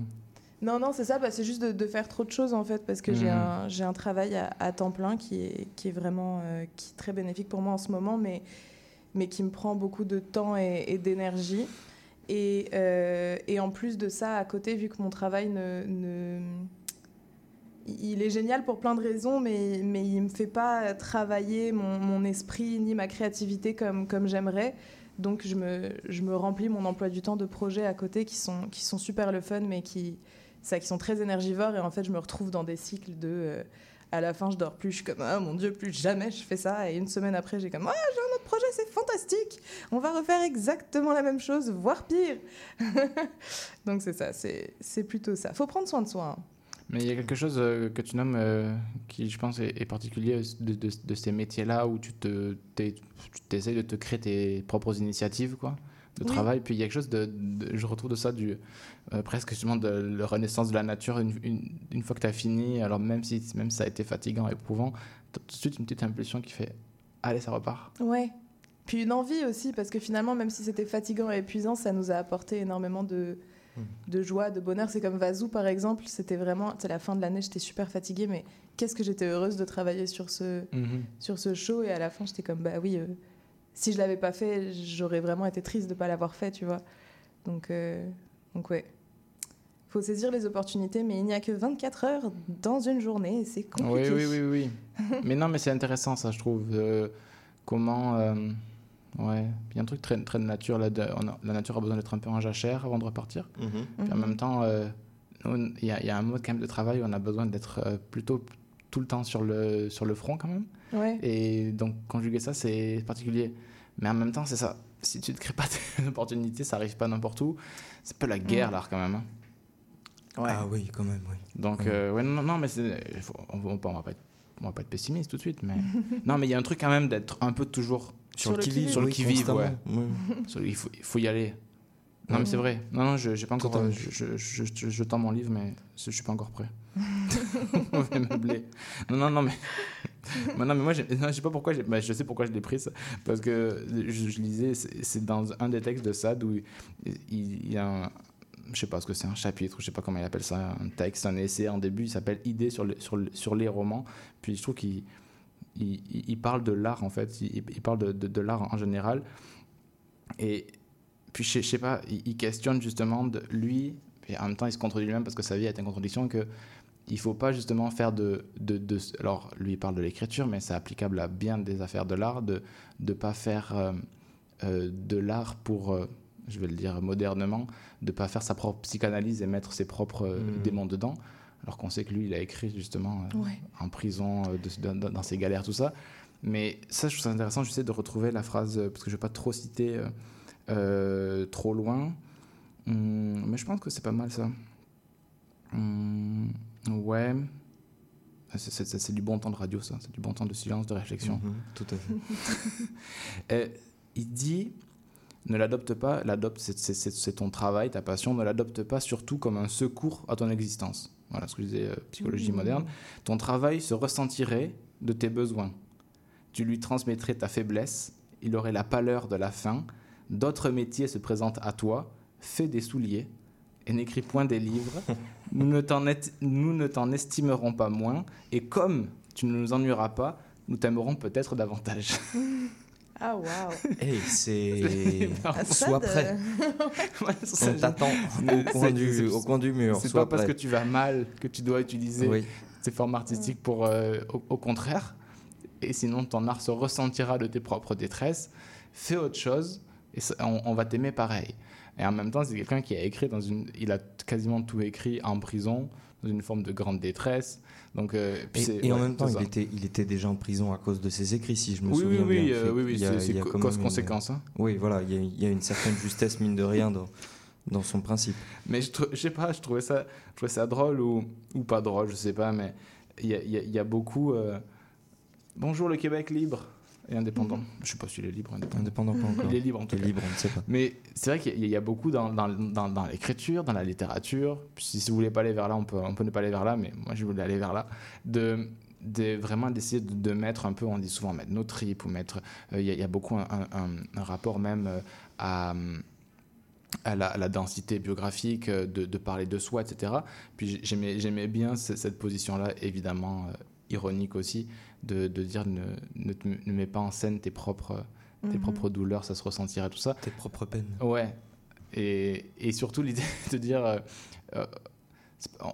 Non, non, c'est ça. Bah, c'est juste de, de faire trop de choses en fait, parce que j'ai Mhm. un, j'ai un travail à, à temps plein qui est, qui est vraiment euh, qui est très bénéfique pour moi en ce moment, mais, mais qui me prend beaucoup de temps et, et d'énergie. Et, euh, et en plus de ça, à côté, vu que mon travail ne, ne- il est génial pour plein de raisons, mais, mais il me fait pas travailler mon, mon esprit ni ma créativité comme, comme j'aimerais. Donc je me, je me remplis mon emploi du temps de projets à côté qui sont, qui sont super le fun, mais qui, ça, qui sont très énergivores. Et en fait, je me retrouve dans des cycles de... euh, à la fin, je dors plus. Je suis comme, ah mon Dieu, plus jamais je fais ça. Et une semaine après, j'ai comme, ah, j'ai un autre projet, c'est fantastique. On va refaire exactement la même chose, voire pire. Donc c'est ça, c'est plutôt ça. Faut prendre soin de soi. hein. Mais il y a quelque chose euh, que tu nommes euh, qui, je pense, est, particulier de, ces métiers-là où tu te, t'es- tu essayes de te créer tes propres initiatives, quoi, de Oui. travail. Puis il y a quelque chose de, de- je retrouve de ça du euh, presque justement de la renaissance de la nature une, une- une fois que tu as fini. Alors même si même si ça a été fatigant, éprouvant, t'as tout de suite une petite impulsion qui fait, allez, ça repart. Ouais. Puis une envie aussi, parce que finalement, même si c'était fatigant et épuisant, ça nous a apporté énormément de, de joie, de bonheur. C'est comme Vazou, par exemple. C'était vraiment, c'est la fin de l'année, j'étais super fatiguée, mais qu'est-ce que j'étais heureuse de travailler sur ce, sur ce show. Et à la fin, j'étais comme, bah oui, euh, si je l'avais pas fait, j'aurais vraiment été triste de pas l'avoir fait, tu vois. Donc, euh, donc ouais. Faut saisir les opportunités, mais il n'y a que 24 heures dans une journée, et c'est compliqué. Oui, oui, oui, oui. mais non, mais c'est intéressant, ça, je trouve. euh, comment. euh, ouais, il y a un truc très, très de nature. Là, de- on a- la nature a besoin d'être un peu en jachère avant de repartir. Mhm. Puis en même temps, euh, il y, y a un mode quand même de travail où on a besoin d'être euh, plutôt tout le temps sur le, sur le front, quand même. Ouais. Et donc, conjuguer ça, c'est particulier. Mais en même temps, c'est ça. Si tu ne crées pas tes opportunités, ça arrive pas n'importe où. C'est un peu la guerre, Mm. l'art, quand même. hein. Ah oui, quand même, oui. Donc, euh, ouais, non, non, mais faut- on, va- on va pas être, on va pas être pessimiste tout de suite, mais non, mais il y a un truc quand même d'être un peu toujours sur, Sur le le qui qui-vive. sur le Oui, qui vive, constamment. ouais. Ouais. Sur le- il faut, il faut y aller. Non, mais c'est vrai. Non, non, je j'ai pas encore. Euh, Je, je, je, je tends mon livre, mais je suis pas encore prêt. Mauvais meublé. Non, non, non, mais. Non, mais moi, non, je sais pas pourquoi. bah, je sais pourquoi je l'ai pris, ça. Parce que je, lisais, c'est dans un des textes de Sade où il, y a un. Je sais pas ce que c'est un chapitre, je sais pas comment il appelle ça, un texte, un essai en début, il s'appelle Idées sur, sur, sur les romans. Puis je trouve qu'il il, parle de l'art en fait, il, parle de, de, l'art en général. Et puis je je sais pas, il, questionne justement de lui, et en même temps il se contredit lui-même parce que sa vie a été une contradiction, que il faut pas justement faire de, de, de- alors lui il parle de l'écriture, mais c'est applicable à bien des affaires de l'art, de ne pas faire euh, euh, de l'art pour, euh, je vais le dire modernement, de pas faire sa propre psychanalyse et mettre ses propres Mhm. démons dedans. Alors qu'on sait que lui, il a écrit justement euh, Ouais. en prison, euh, de- dans, dans ses galères, tout ça. Mais ça, je trouve ça intéressant, j'essaie de retrouver la phrase, parce que je ne vais pas trop citer euh, euh, trop loin. Hum, mais je pense que c'est pas mal ça. Hum, ouais. C'est- C'est du bon temps de radio, ça. C'est du bon temps de silence, de réflexion. Mhm, tout à fait. Euh, il dit ne l'adopte pas, l'adopte, c'est- c'est c'est- c'est ton travail, ta passion, ne l'adopte pas surtout comme un secours à ton existence. Voilà ce que je disais, euh, psychologie Mmh. moderne. Ton travail se ressentirait de tes besoins. Tu lui transmettrais ta faiblesse, il aurait la pâleur de la faim. D'autres métiers se présentent à toi, fais des souliers et n'écris point des livres. nous ne t'en est- nous ne t'en estimerons pas moins, et comme tu ne nous ennuieras pas, nous t'aimerons peut-être davantage. Ah, waouh. Hey, c'est. Ah, Sois de- prêt. Ouais, ça, On t'attend au coin c'est- du, au coin du mur. C'est Sois pas parce que tu vas mal que tu dois utiliser Oui. ces formes artistiques pour. euh, au, au contraire. Et sinon, ton art se ressentira de tes propres détresses. Fais autre chose et ça- on, on va t'aimer pareil. Et en même temps, c'est quelqu'un qui a écrit dans une. Il a quasiment tout écrit en prison, dans une forme de grande détresse. Donc, euh, Et, en même temps, il était, il était déjà en prison à cause de ses écrits, si je me Oui, oui, souviens oui, bien. euh, oui, oui, qu'il y a- c'est- cause-conséquence, une- hein. Oui, voilà, il y, a, il y a une certaine justesse, mine de rien, dans, dans son principe. Mais je, je sais pas, je trouvais ça, je trouvais ça drôle ou, ou pas drôle, je sais pas, mais il y a, il y a- il y a beaucoup. euh, Bonjour le Québec libre et indépendant. Je sais pas s'il est libre ou indépendant. Indépendant, pas encore. Il est libre en tout Il est cas. libre, on ne sait pas. Mais c'est vrai qu'il y a- il y a beaucoup dans, dans, dans, dans l'écriture, dans la littérature. Si vous voulez pas aller vers là, on peut, on peut ne pas aller vers là, mais moi je voulais aller vers là. De, de vraiment d'essayer de, de mettre un peu, on dit souvent mettre nos tripes ou mettre. euh, Il y, a- il y a beaucoup un, un- un rapport même euh, à. À la, à la densité biographique, euh, de, de parler de soi, etc. Puis j'ai- j'aimais bien ce- cette position-là, évidemment euh, ironique aussi, de, de dire ne, ne, te- ne mets pas en scène tes propres, tes Mhm. propres douleurs, ça se ressentira, tout ça. Tes propres peines. Ouais. Et, et surtout l'idée de dire euh, euh, on,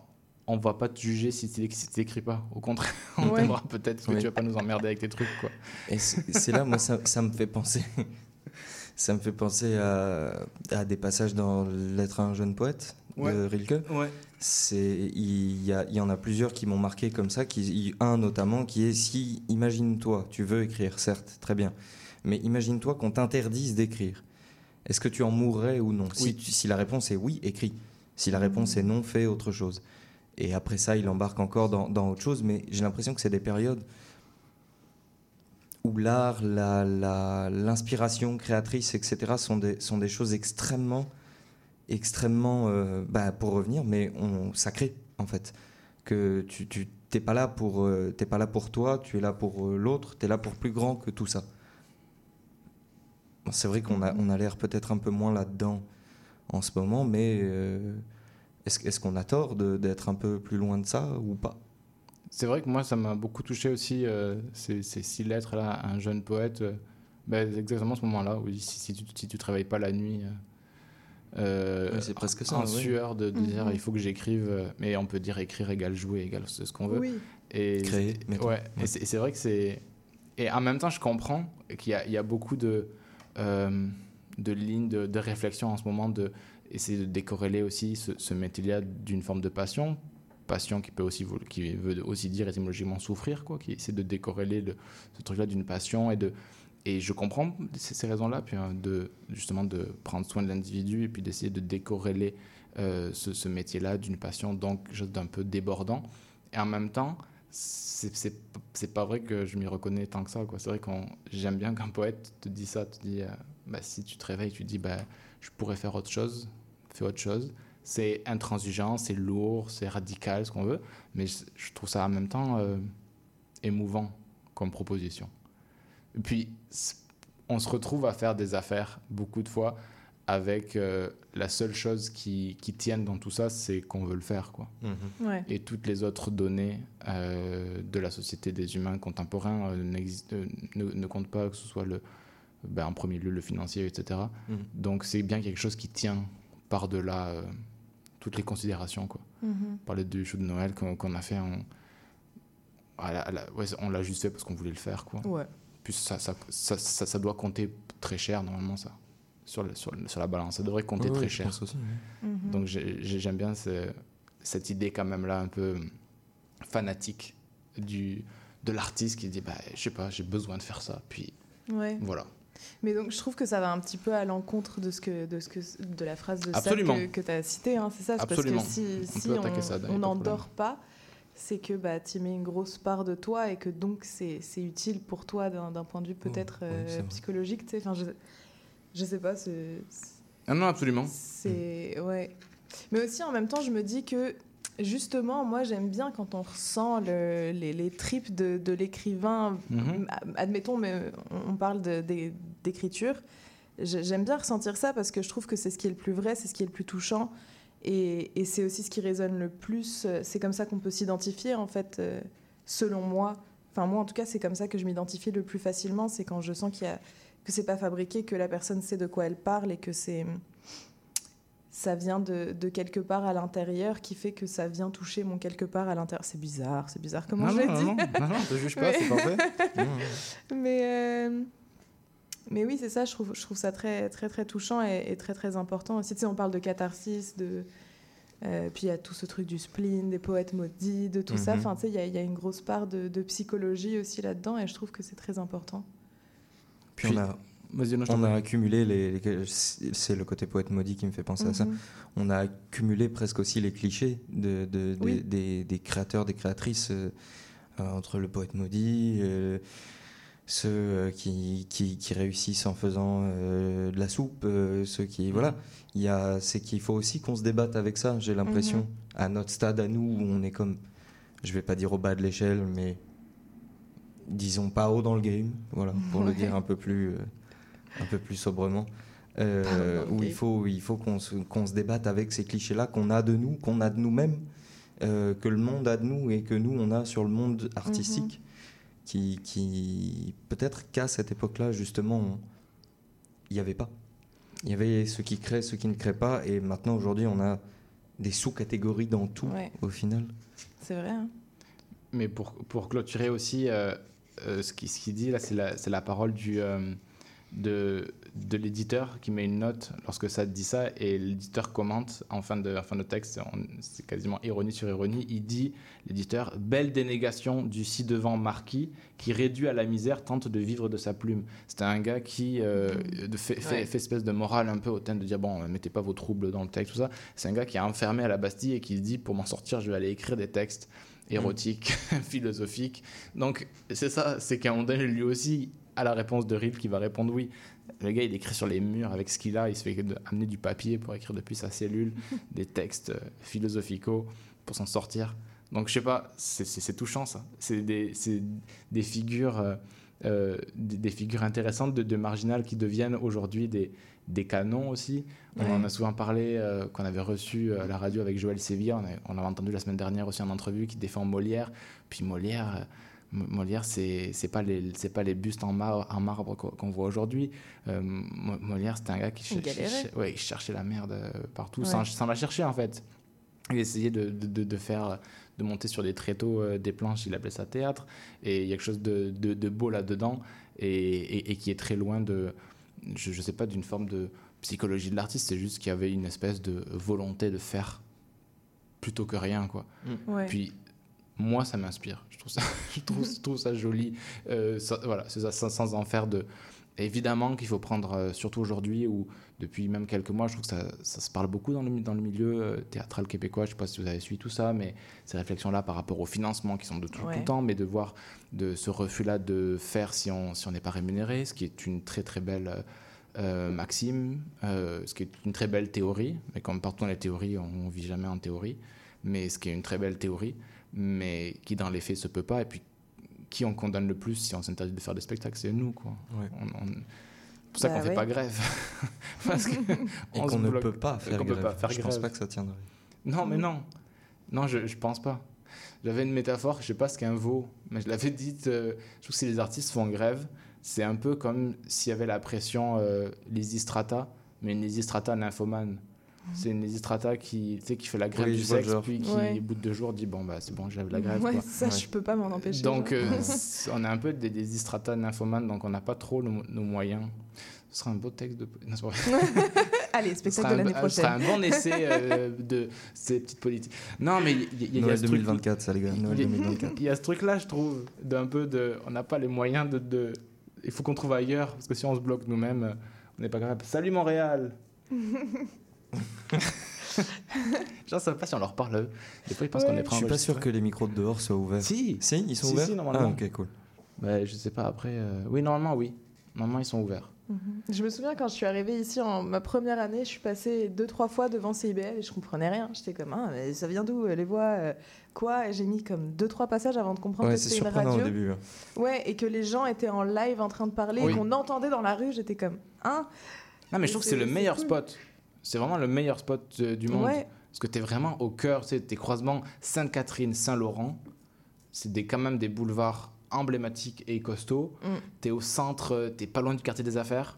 on va pas te juger si tu si t'écris pas. Au contraire, on Ouais. t'aimera peut-être que tu vas pas nous emmerder avec tes trucs. Quoi. Et c'est là, moi, ça, ça me fait penser. Ça me fait penser à, à des passages dans L'être à un jeune poète Ouais. de Rilke. Ouais. Il y, a- il y en a plusieurs qui m'ont marqué comme ça. Qui, un notamment qui est si imagine-toi, tu veux écrire, certes, très bien, mais imagine-toi qu'on t'interdise d'écrire. Est-ce que tu en mourrais ou non? Si, tu- si la réponse est oui, écris. Si la réponse est non, fais autre chose. Et après ça, il embarque encore dans, dans autre chose, mais j'ai l'impression que c'est des périodes où l'art, la- la- l'inspiration créatrice, etc., sont des, sont des choses extrêmement, extrêmement, euh, bah, pour revenir, mais on, sacrées, en fait. Que tu tu- t'es pas, là pour, euh, t'es pas là pour toi, tu es là pour euh, l'autre, tu es là pour plus grand que tout ça. Bon, C'est vrai qu'on a, on a l'air peut-être un peu moins là-dedans en ce moment, mais euh, est-ce est-ce qu'on a tort de- d'être un peu plus loin de ça ou pas? C'est vrai que moi, ça m'a beaucoup touché aussi, ces, ces six lettres-là, à un jeune poète. c'est exactement ce moment-là, où si, si tu, si tu te réveilles pas la nuit, euh, Oui, c'est presque ça, en oui. sueur, de, de dire Mhm. il faut que j'écrive, euh, mais on peut dire écrire égale jouer égale ce ce qu'on veut. Oui. Et Créer, mettons. ouais, Ouais. et c'est vrai que c'est. Et en même temps, je comprends qu'il y, a- il y a beaucoup de, euh, de lignes de, de réflexion en ce moment, de essayer de décorréler aussi ce, ce métier-là d'une forme de passion. Passion qui peut aussi qui veut aussi dire étymologiquement souffrir, quoi, qui essaie de décorréler le- ce truc-là d'une passion et de. Et je comprends ces, raisons-là, puis hein, de justement de prendre soin de l'individu et puis d'essayer de décorréler euh, ce, métier-là d'une passion, donc quelque d'un peu débordant. Et en même temps, c'est pas vrai que je m'y reconnais tant que ça. C'est vrai que j'aime bien qu'un poète te dit ça, te dit, euh, bah, si tu te réveilles, tu dis, bah, je pourrais faire autre chose, faire autre chose. C'est intransigeant, c'est lourd, c'est radical, ce qu'on veut, mais je, je trouve ça en même temps euh, émouvant comme proposition. Et puis, on se retrouve à faire des affaires beaucoup de fois avec euh, la seule chose qui, qui tienne dans tout ça, c'est qu'on veut le faire, quoi. Ouais. Et toutes les autres données euh, de la société des humains contemporains euh, euh, ne, ne comptent pas, que ce soit le, ben, en premier lieu le financier, etc. Mhm. Donc c'est bien quelque chose qui tient par-delà euh, toutes les considérations. Quoi. Mhm. Parler du show de Noël qu'on a fait, on, à la- à la- ouais, on l'a juste fait parce qu'on voulait le faire. Quoi. Ouais. Puis ça, ça, ça, ça- ça doit compter très cher normalement, ça, sur, le- sur, le- sur la balance. Ça devrait compter très je cher. aussi, Mhm. Donc j'ai- j'ai- j'aime bien ce- cette idée quand même là un peu fanatique du, de l'artiste qui dit bah, je sais pas, j'ai besoin de faire ça. Puis Ouais. voilà. Mais donc je trouve que ça va un petit peu à l'encontre de ce que de ce que de la phrase de Absolument. que, tu as cité hein, c'est ça? Parce que si, On si on n'endort pas c'est que bah tu mets une grosse part de toi et que donc c'est utile pour toi d'un point de vue peut-être euh, psychologique enfin je je sais pas Ah non, absolument. c'est ouais. Mais aussi en même temps, je me dis que justement, moi j'aime bien quand on ressent le- les, les tripes de, de l'écrivain. Mhm. Admettons, mais on, parle d'écriture. J'ai- J'aime bien ressentir ça parce que je trouve que c'est ce qui est le plus vrai, c'est ce qui est le plus touchant. Et, et c'est aussi ce qui résonne le plus. C'est comme ça qu'on peut s'identifier, en fait, euh, selon moi. Enfin, moi, en tout cas, c'est comme ça que je m'identifie le plus facilement. C'est quand je sens qu'il y a, que c'est pas fabriqué, que la personne sait de quoi elle parle et que c'est ça vient de, de quelque part à l'intérieur qui fait que ça vient toucher mon quelque part à l'intérieur. C'est bizarre, c'est bizarre comment Non, je l'ai non, dit. non, non, non, te juge pas, c'est parfait. Mais, euh, mais oui, c'est ça, je trouve, je trouve ça très, très, très touchant et, et très, très important aussi. Tu sais, on parle de catharsis, de. euh, puis il y a tout ce truc du spleen, des poètes maudits, de tout ça. Mhm. Enfin, tu sais, il y, a- il y a une grosse part de, de psychologie aussi là-dedans et je trouve que c'est très important. Puis, Puis- on a, non, on a accumulé les, les- c'est le côté poète maudit qui me fait penser à ça. Mhm. On a accumulé presque aussi les clichés de, de- des- Oui. des, des créateurs, des créatrices euh, euh, entre le poète maudit, euh, ceux euh, qui, qui, qui réussissent en faisant euh, de la soupe, euh, ceux qui voilà. Il y a, c'est qu'il faut aussi qu'on se débatte avec ça. J'ai l'impression Mhm. à notre stade à nous où on est comme, je vais pas dire au bas de l'échelle, mais disons pas haut dans le game, voilà, pour le dire un peu plus, euh, un peu plus sobrement. Où il faut, il faut qu'on se, qu'on se débatte avec ces clichés-là qu'on a de nous, qu'on a de nous-mêmes, que le monde a de nous et que nous on a sur le monde artistique, Mhm. Qui, qui peut-être qu'à cette époque-là justement, il n'y avait pas. Il y avait ceux qui créent, ceux qui ne créent pas, et maintenant aujourd'hui on a des sous-catégories dans tout Ouais. au final. C'est vrai. hein. Mais pour, pour clôturer aussi, euh, euh, ce qu'il ce qu'il dit là, c'est la, c'est la parole du, euh, de, de l'éditeur qui met une note lorsque ça dit ça, et l'éditeur commente en fin de, en fin de texte, c'est quasiment ironie sur ironie, il dit, l'éditeur, belle dénégation du ci-devant marquis qui réduit à la misère tente de vivre de sa plume. C'était un gars qui euh, fait, fait, Ouais. fait espèce de morale un peu hautaine de dire, bon, mettez pas vos troubles dans le texte, tout ça. C'est un gars qui est enfermé à la Bastille et qui se dit, pour m'en sortir, je vais aller écrire des textes érotiques, philosophiques. Donc, c'est ça, c'est qu'à un moment donné, lui aussi, à la réponse de Rip qui va répondre oui. Le gars, il écrit sur les murs avec ce qu'il a, il se fait amener du papier pour écrire depuis sa cellule des textes euh, philosophicaux pour s'en sortir. Donc, je sais pas, c'est- touchant ça. C'est des, figures. euh, euh, des, des figures intéressantes de, de marginal qui deviennent aujourd'hui des, des canons aussi. On Ouais. en a souvent parlé, euh, qu'on avait reçu à la radio avec Joël Sévilla. On, a- on l'avait entendu la semaine dernière aussi en entrevue qui défend Molière. Puis Molière, Molière, c'est c'est pas les c'est pas les bustes en, mar- en marbre qu'on voit aujourd'hui. Euh, Mo- Molière, c'était un gars qui ouais, cherchait la merde euh, partout Ouais. sans, sans la chercher en fait. Il essayait de, de, de- faire de monter sur des tréteaux euh, des planches, il appelait ça théâtre. Et il y a quelque chose de, de- beau là-dedans et, et- et qui est très loin de, je, je sais pas, d'une forme de psychologie de l'artiste. C'est juste qu'il y avait une espèce de volonté de faire plutôt que rien, quoi. Ouais. Puis moi, ça m'inspire. Je trouve ça, je trouve, je trouve ça joli. Euh, ça- voilà, c'est ça, sans, en faire de. Évidemment qu'il faut prendre, euh, surtout aujourd'hui ou depuis même quelques mois, je trouve que ça, ça se parle beaucoup dans le, dans le milieu euh, théâtral québécois. Je ne sais pas si vous avez suivi tout ça, mais ces réflexions-là par rapport au financement qui sont de tout, le temps, mais de voir de ce refus-là de faire si on si on n'est pas rémunéré, ce qui est une très très belle euh, Maxime, euh, ce qui est une très belle théorie, mais comme partout dans les théories, on ne vit jamais en théorie, mais ce qui est une très belle théorie, mais qui dans les faits se peut pas. Et puis, qui on condamne le plus si on s'interdit de faire des spectacles? C'est nous, quoi. Ouais. On- on- C'est pour ça Bah qu'on fait ouais. pas grève. Parce que Et qu'on ne bloque- peut pas faire peut grève. pas faire je pense grève. pas que ça tiendrait. Non, mais non. Non, je, je pense pas. J'avais une métaphore, je sais pas ce qu'un veau, mais je l'avais dite. euh, je trouve que si les artistes font grève, c'est un peu comme s'il y avait la pression euh, Lysistrata, mais une Lysistrata nymphomane. C'est une Lysistrata qui, tu sais, qui fait la grève Oui, du sexe, puis qui, Ouais. au bout de deux jours, dit Bon, bah, c'est bon, j'avais la grève. Ouais, quoi. ça, Ouais. je peux pas m'en empêcher. Donc, euh, on a un peu des Lysistrata nymphomanes, donc on n'a pas trop nos, nos moyens. Ce sera un beau texte de. Non, c'est pas vrai. Allez, Ce spectacle de l'année Ce prochaine. sera un bon essai euh, de ces petites politiques. Non, mais il y, a- il y a Noël ce truc- 2024, ça les gars. Noël il y a- 2024. Il y a ce truc-là, je trouve, d'un peu de. On n'a pas les moyens de. de- il faut qu'on trouve ailleurs, parce que si on se bloque nous-mêmes, euh, on n'est pas grave. Salut Montréal Genre, ça pas si on leur parle. eux. Des fois, ils pensent qu'on est Je prêt suis pas sûr que les micros de dehors soient ouverts. Si Si, ils sont Si, ouverts si, normalement. Ah, ok, cool. bah, Je sais pas, après. euh, Oui, normalement, oui. Normalement, ils sont ouverts. Mhm. Je me souviens quand je suis arrivée ici en ma première année, je suis passée deux trois fois devant CIBL et je comprenais rien. J'étais comme ah mais ça vient d'où euh, les voix euh, quoi? Et j'ai mis comme deux trois passages avant de comprendre Ouais, que c'était une radio. au début. Ouais et que les gens étaient en live en train de parler Oui. et qu'on entendait dans la rue. J'étais comme hein? Non, mais je trouve que c'est le meilleur c'est cool. spot. C'est vraiment le meilleur spot euh, du monde. ouais Parce que tu es vraiment au cœur, tu tes croisements Sainte-Catherine, Saint-Laurent, c'est des, quand même des boulevards emblématiques et costauds. Mm. Tu es au centre, tu pas loin du quartier des affaires.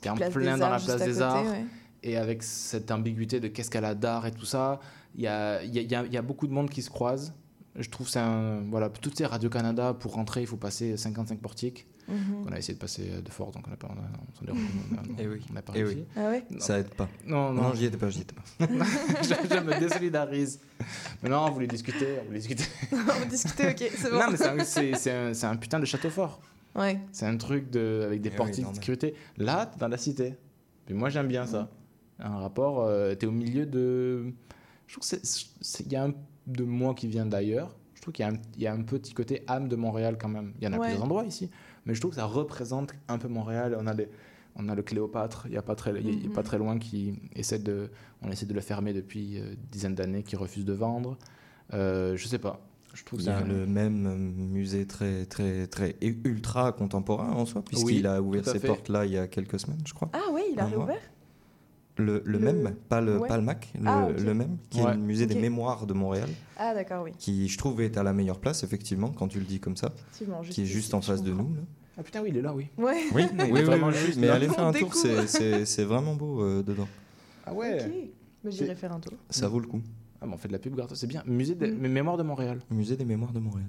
Tu es en Place plein dans la place des côté, arts. ouais. Et avec cette ambiguïté de qu'est-ce qu'elle a d'art et tout ça, il y a, il y, a, il y a- il y a beaucoup de monde qui se croise. Je trouve que c'est un. Voilà, toutes ces Radio-Canada, pour rentrer, il faut passer 55 portiques. Mhm. On a essayé de passer de force, donc on a pas. On, a, on s'en est rendu- on a- Eh oui. on a pas Eh réussi. oui. Ah ouais Non. Ça aide pas. Non, non, Non, j'y étais pas, j'y étais pas. je, je me désolidarise. Mais non, on voulait discuter, on voulait discuter. on discutait ok c'est bon. Non, mais c'est un, c'est- c'est un- c'est un putain de château fort. Ouais C'est un truc de, avec des Eh oui, portiques de sécurité. Là, t'es dans la cité. Puis moi, j'aime bien ça. Un rapport, euh, t'es au milieu de. Je trouve que c'est- c'est- il y a un de moi qui vient d'ailleurs. Je trouve qu'il y, a un- il y a un petit côté âme de Montréal quand même. Il y en a Ouais. plusieurs endroits ici. Mais je trouve que ça représente un peu Montréal. On a, les- on a le Cléopâtre, il n'y a, pas très- y a- il y a pas Mhm. très loin, qui essaie de, on essaie de le fermer depuis euh, dizaines d'années, qui refuse de vendre. Euh, je sais pas. Je trouve Il y a le même musée très, très, très ultra contemporain en soi, puisqu'il Oui, a ouvert ses portes là il y a quelques semaines, je crois. ah ouais il a réouvert? Le, le Le- même, pas le, Ouais. pas le MAC, le, Ah, le même, qui Ouais. est le musée des mémoires de Montréal, ah d'accord oui qui je trouve est à la meilleure place, effectivement, quand tu le dis comme ça, effectivement qui est juste en face de nous. là. Ah putain, oui, il est là, oui. ouais Oui, oui, vraiment oui, juste mais allez faire un tour, c'est- c'est c'est vraiment beau euh, dedans. Ah ouais. ok mais j'irai faire un tour Ça vaut le coup. Ah, mais on fait de la pub gratos, c'est bien. Musée des Mm. Mémoires de Montréal. Musée des mémoires de Montréal.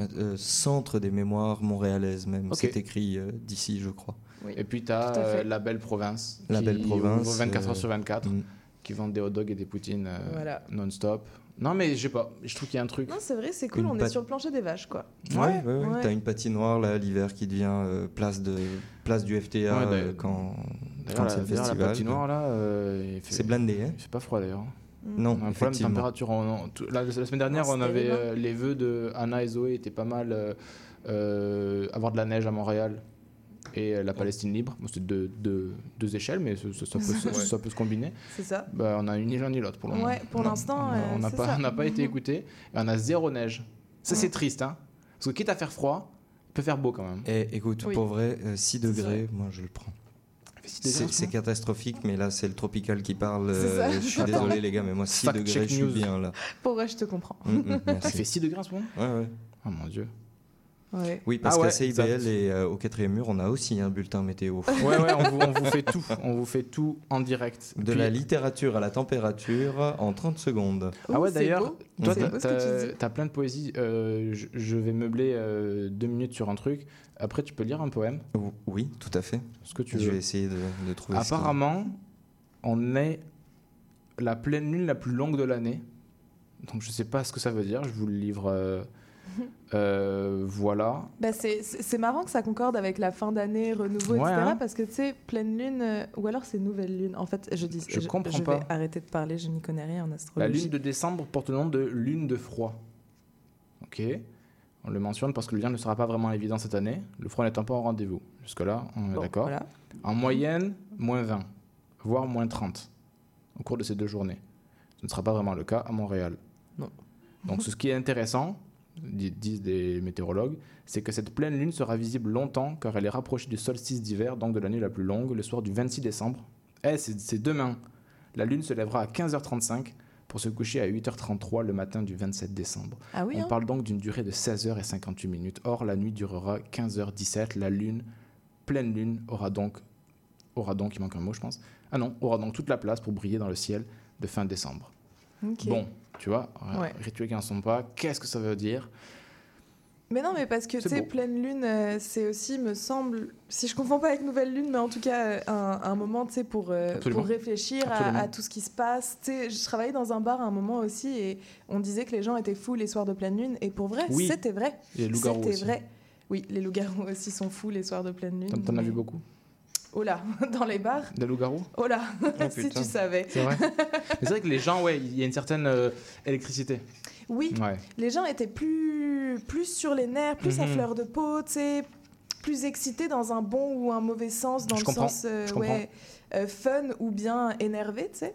Euh, centre des mémoires montréalaises même, Ok. c'est écrit euh, d'ici, je crois. oui Et puis tu as la belle province. La qui Belle Province, ouvre 24 euh, heures sur 24, Mm. qui vendent des hot dogs et des poutines euh, Voilà. non-stop. Non, mais je sais pas, je trouve qu'il y a un truc. non c'est vrai c'est cool Une on est sur le plancher des vaches quoi Ouais, ouais, ouais. Ouais. T'as une patinoire là l'hiver qui devient euh, place de place du FTA euh, quand quand la, c'est le d'ailleurs, la festival. patinoire là, euh, il fait, c'est blindé hein. il fait pas froid d'ailleurs. Non, un problème de effectivement. température. On- on- tout- la, la semaine dernière, Non, on avait euh, les vœux de Anna et Zoé étaient pas mal. euh, euh, avoir de la neige à Montréal et la Palestine libre. Bon, C'était deux, deux, deux échelles, mais ça, ça- ça peut, ça- ça peut se combiner. c'est ça Bah, on a ni l'un ni l'autre pour le moment. ouais pour l'instant on n'a c'est pas, on été écouté. Et on a zéro neige. Ça, c'est triste. Hein Parce que quitte à faire froid, il peut faire beau quand même. Et écoute, Oui. pour vrai, euh, 6 C'est degrés, moi je le prends. C'est catastrophique, mais là c'est le tropical qui parle. Euh, je suis désolé les gars, mais moi 6 Fact degrés, je suis news. bien là. pour vrai je te comprends Mm, mm, Il fait 6 degrés en ce moment? Ouais, ouais. Oh mon dieu. Ouais Oui, parce Ah ouais, qu'à CIBL exact. et euh, au quatrième mur, on a aussi un bulletin météo. Ouais, ouais, on vous, on vous fait tout. On vous fait tout en direct. De Puis- la littérature à la température en 30 secondes. Ah ouais, d'ailleurs, toi, tu t'as plein de poésie. Euh, je, je vais meubler euh, deux minutes sur un truc. Après, tu peux lire un poème, Ou- Oui, tout à fait. ce que tu Je veux. vais essayer de, de trouver. Apparemment, on est la pleine lune la plus longue de l'année. Donc, je sais pas ce que ça veut dire. Je vous le livre. Euh, voilà. Bah, c'est marrant que ça concorde avec la fin d'année, renouveau, Ouais, etc. hein. Parce que tu sais, pleine lune, euh, ou alors c'est nouvelle lune. En fait, je dis, Je comprends je pas. vais arrêter de parler, je n'y connais rien en La astrologie. lune de décembre porte le nom de lune de froid. Ok. On le mentionne parce que le lien ne sera pas vraiment évident cette année, le froid n'étant pas au rendez-vous. Jusque-là, on est Bon, d'accord. voilà. En moyenne, moins 20, voire moins 30 au cours de ces deux journées. Ce ne sera pas vraiment le cas à Montréal. Non. Donc ce qui est intéressant, disent des météorologues, c'est que cette pleine lune sera visible longtemps car elle est rapprochée du solstice d'hiver, donc de la nuit la plus longue, le soir du 26 décembre. Eh, c'est c'est demain. La lune se lèvera à 15h35 pour se coucher à 8h33 le matin du 27 décembre. Ah oui, On hein. parle donc d'une durée de 16h58 minutes. Or, la nuit durera 15h17. La lune, pleine lune, aura donc, aura donc, il manque un mot, je pense. Ah non, aura donc toute la place pour briller dans le ciel de fin décembre. Bon, tu vois, Ouais. rituels qui n'en sont pas. Qu'est-ce que ça veut dire? Mais non, mais parce que tu sais, pleine lune, euh, c'est aussi, me semble, si je confonds pas avec nouvelle lune, mais en tout cas, euh, un, un moment, tu sais, pour, euh, pour réfléchir à, tout ce qui se passe. Tu sais, je travaillais dans un bar à un moment aussi et on disait que les gens étaient fous les soirs de pleine lune. Et pour vrai, Oui. c'était vrai. Et les loups-garous C'était aussi. vrai. Oui, les loups-garous aussi sont fous les soirs de pleine lune. T'en- T'en as mais- vu beaucoup? Oh là, dans les bars Des loups-garous Oh là, Oh, si tu savais. C'est vrai c'est vrai que les gens, ouais, il y a une certaine euh, électricité. Oui, Ouais. les gens étaient plus, plus sur les nerfs, plus à Mhm. fleur de peau, tu sais, plus excités dans un bon ou un mauvais sens, dans Je le comprends, sens euh, ouais, euh, fun ou bien énervé, tu sais.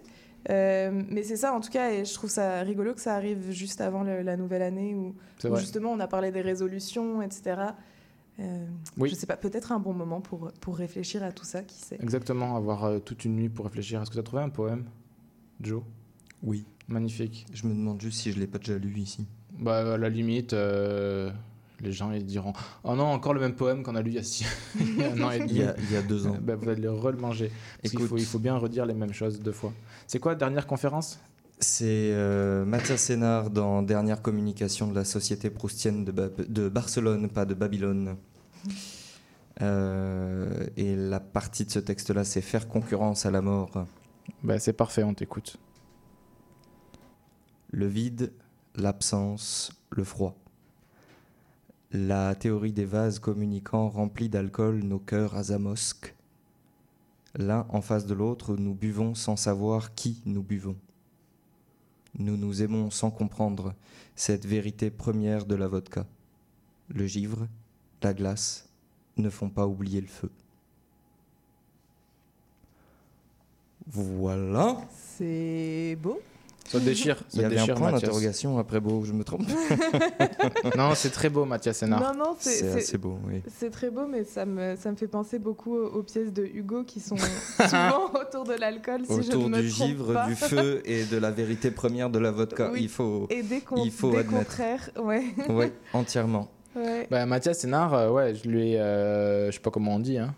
Euh, mais c'est ça en tout cas, et je trouve ça rigolo que ça arrive juste avant le- la nouvelle année où, justement on a parlé des résolutions, etc. Euh, Oui. Je sais pas, peut-être un bon moment pour, pour réfléchir à tout ça, qui sait. Exactement, avoir euh, toute une nuit pour réfléchir. Est-ce que tu as trouvé un poème, Joe? Oui. Magnifique. Je me demande juste si je l'ai pas déjà lu ici. Bah, à la limite, euh, les gens ils diront Oh non, encore le même poème qu'on a lu il y a, six... il y a un an et demi. Il y a, il y a deux ans. Bah, vous allez le remanger. Parce qu'il Écoute. faut, il faut bien redire les mêmes choses deux fois. C'est quoi, dernière conférence? C'est euh, Mathias Sénard dans Dernière communication de la Société proustienne de, Barcelone, pas de Babylone. Euh, et la partie de ce texte-là, c'est faire concurrence à la mort. bah, C'est parfait, on t'écoute. Le vide, l'absence, le froid. La théorie des vases communicants remplis d'alcool nos cœurs azamosques. L'un en face de l'autre, nous buvons sans savoir qui nous buvons. Nous nous aimons sans comprendre cette vérité première de la vodka. Le givre, la glace ne font pas oublier le feu. Voilà. C'est beau. Ça déchire. Il y avait un point Mathias. d'interrogation après beau, je me trompe. non, c'est très beau, Mathias Sénard. Non, non, c'est C'est c'est- assez beau, oui. C'est très beau, mais ça me, ça me fait penser beaucoup aux, aux pièces de Hugo qui sont souvent autour de l'alcool, si je Autour ne me du trompe givre, pas. du feu et de la vérité première de la vodka. Oui. Il faut. Et des, il faut des admettre. contraires, ouais. Oui, entièrement. Ouais. Bah, Mathias Sénard, euh, ouais, je lui ai, euh, je sais pas comment on dit, hein,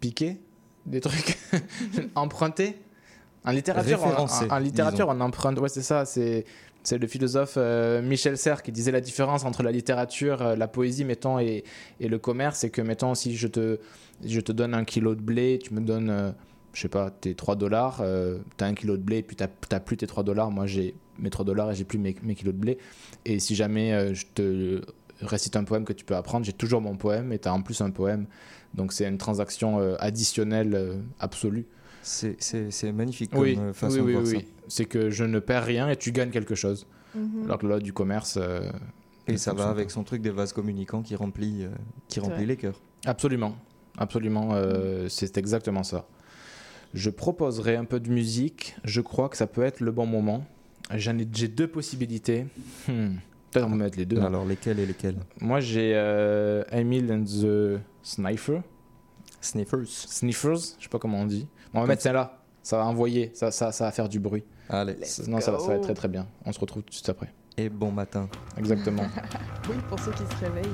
piqué? Des trucs, emprunté? En littérature, en, en littérature, on emprunte. Ouais, c'est ça. C'est c'est le philosophe euh, Michel Serres qui disait la différence entre la littérature, euh, la poésie, mettons, et, et le commerce, c'est que, mettons, si je te, je te donne un kilo de blé, tu me donnes, euh, je sais pas, tes 3 dollars, euh, tu as un kilo de blé, puis tu n'as plus tes 3 dollars, moi j'ai mes 3 dollars et j'ai plus mes, mes kilos de blé. Et si jamais je te récite un poème que tu peux apprendre, j'ai toujours mon poème et tu as en plus un poème. Donc c'est une transaction additionnelle absolue. C'est- C'est c'est magnifique comme Oui, euh, façon oui, oui, de voir oui, ça. oui. C'est que je ne perds rien et tu gagnes quelque chose. Mhm. Alors que là, du commerce. euh, Et ne ça va avec son truc des vases communicants qui remplit, euh, qui remplit les cœurs. Absolument. Absolument. euh, c'est exactement ça. Je proposerai un peu de musique. Je crois que ça peut être le bon moment. J'en ai, j'ai deux possibilités. Hmm. Peut-être on va mettre les deux. hein. Alors lesquels et lesquels Moi, j'ai euh, Emile and the Sniper. Sniffers. Sniffers, je sais pas comment on dit. On va mettre celle-là. Ça va envoyer, ça, ça, ça va faire du bruit. Allez. non, ça va, ça va être très très bien. On se retrouve tout de suite après. Et bon matin. Exactement. Oui, pour ceux qui se réveillent.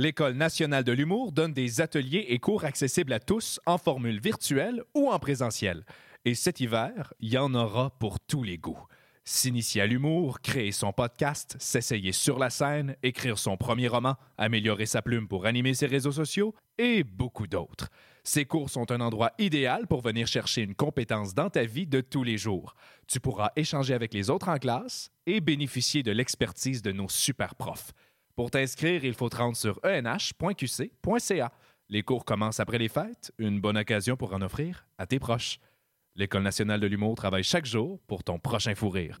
L'École nationale de l'humour donne des ateliers et cours accessibles à tous en formule virtuelle ou en présentiel. Et cet hiver, il y en aura pour tous les goûts. S'initier à l'humour, créer son podcast, s'essayer sur la scène, écrire son premier roman, améliorer sa plume pour animer ses réseaux sociaux et beaucoup d'autres. Ces cours sont un endroit idéal pour venir chercher une compétence dans ta vie de tous les jours. Tu pourras échanger avec les autres en classe et bénéficier de l'expertise de nos super profs. Pour t'inscrire, il faut te rendre sur enh.qc.ca. Les cours commencent après les fêtes, une bonne occasion pour en offrir à tes proches. L'École nationale de l'humour travaille chaque jour pour ton prochain fou rire.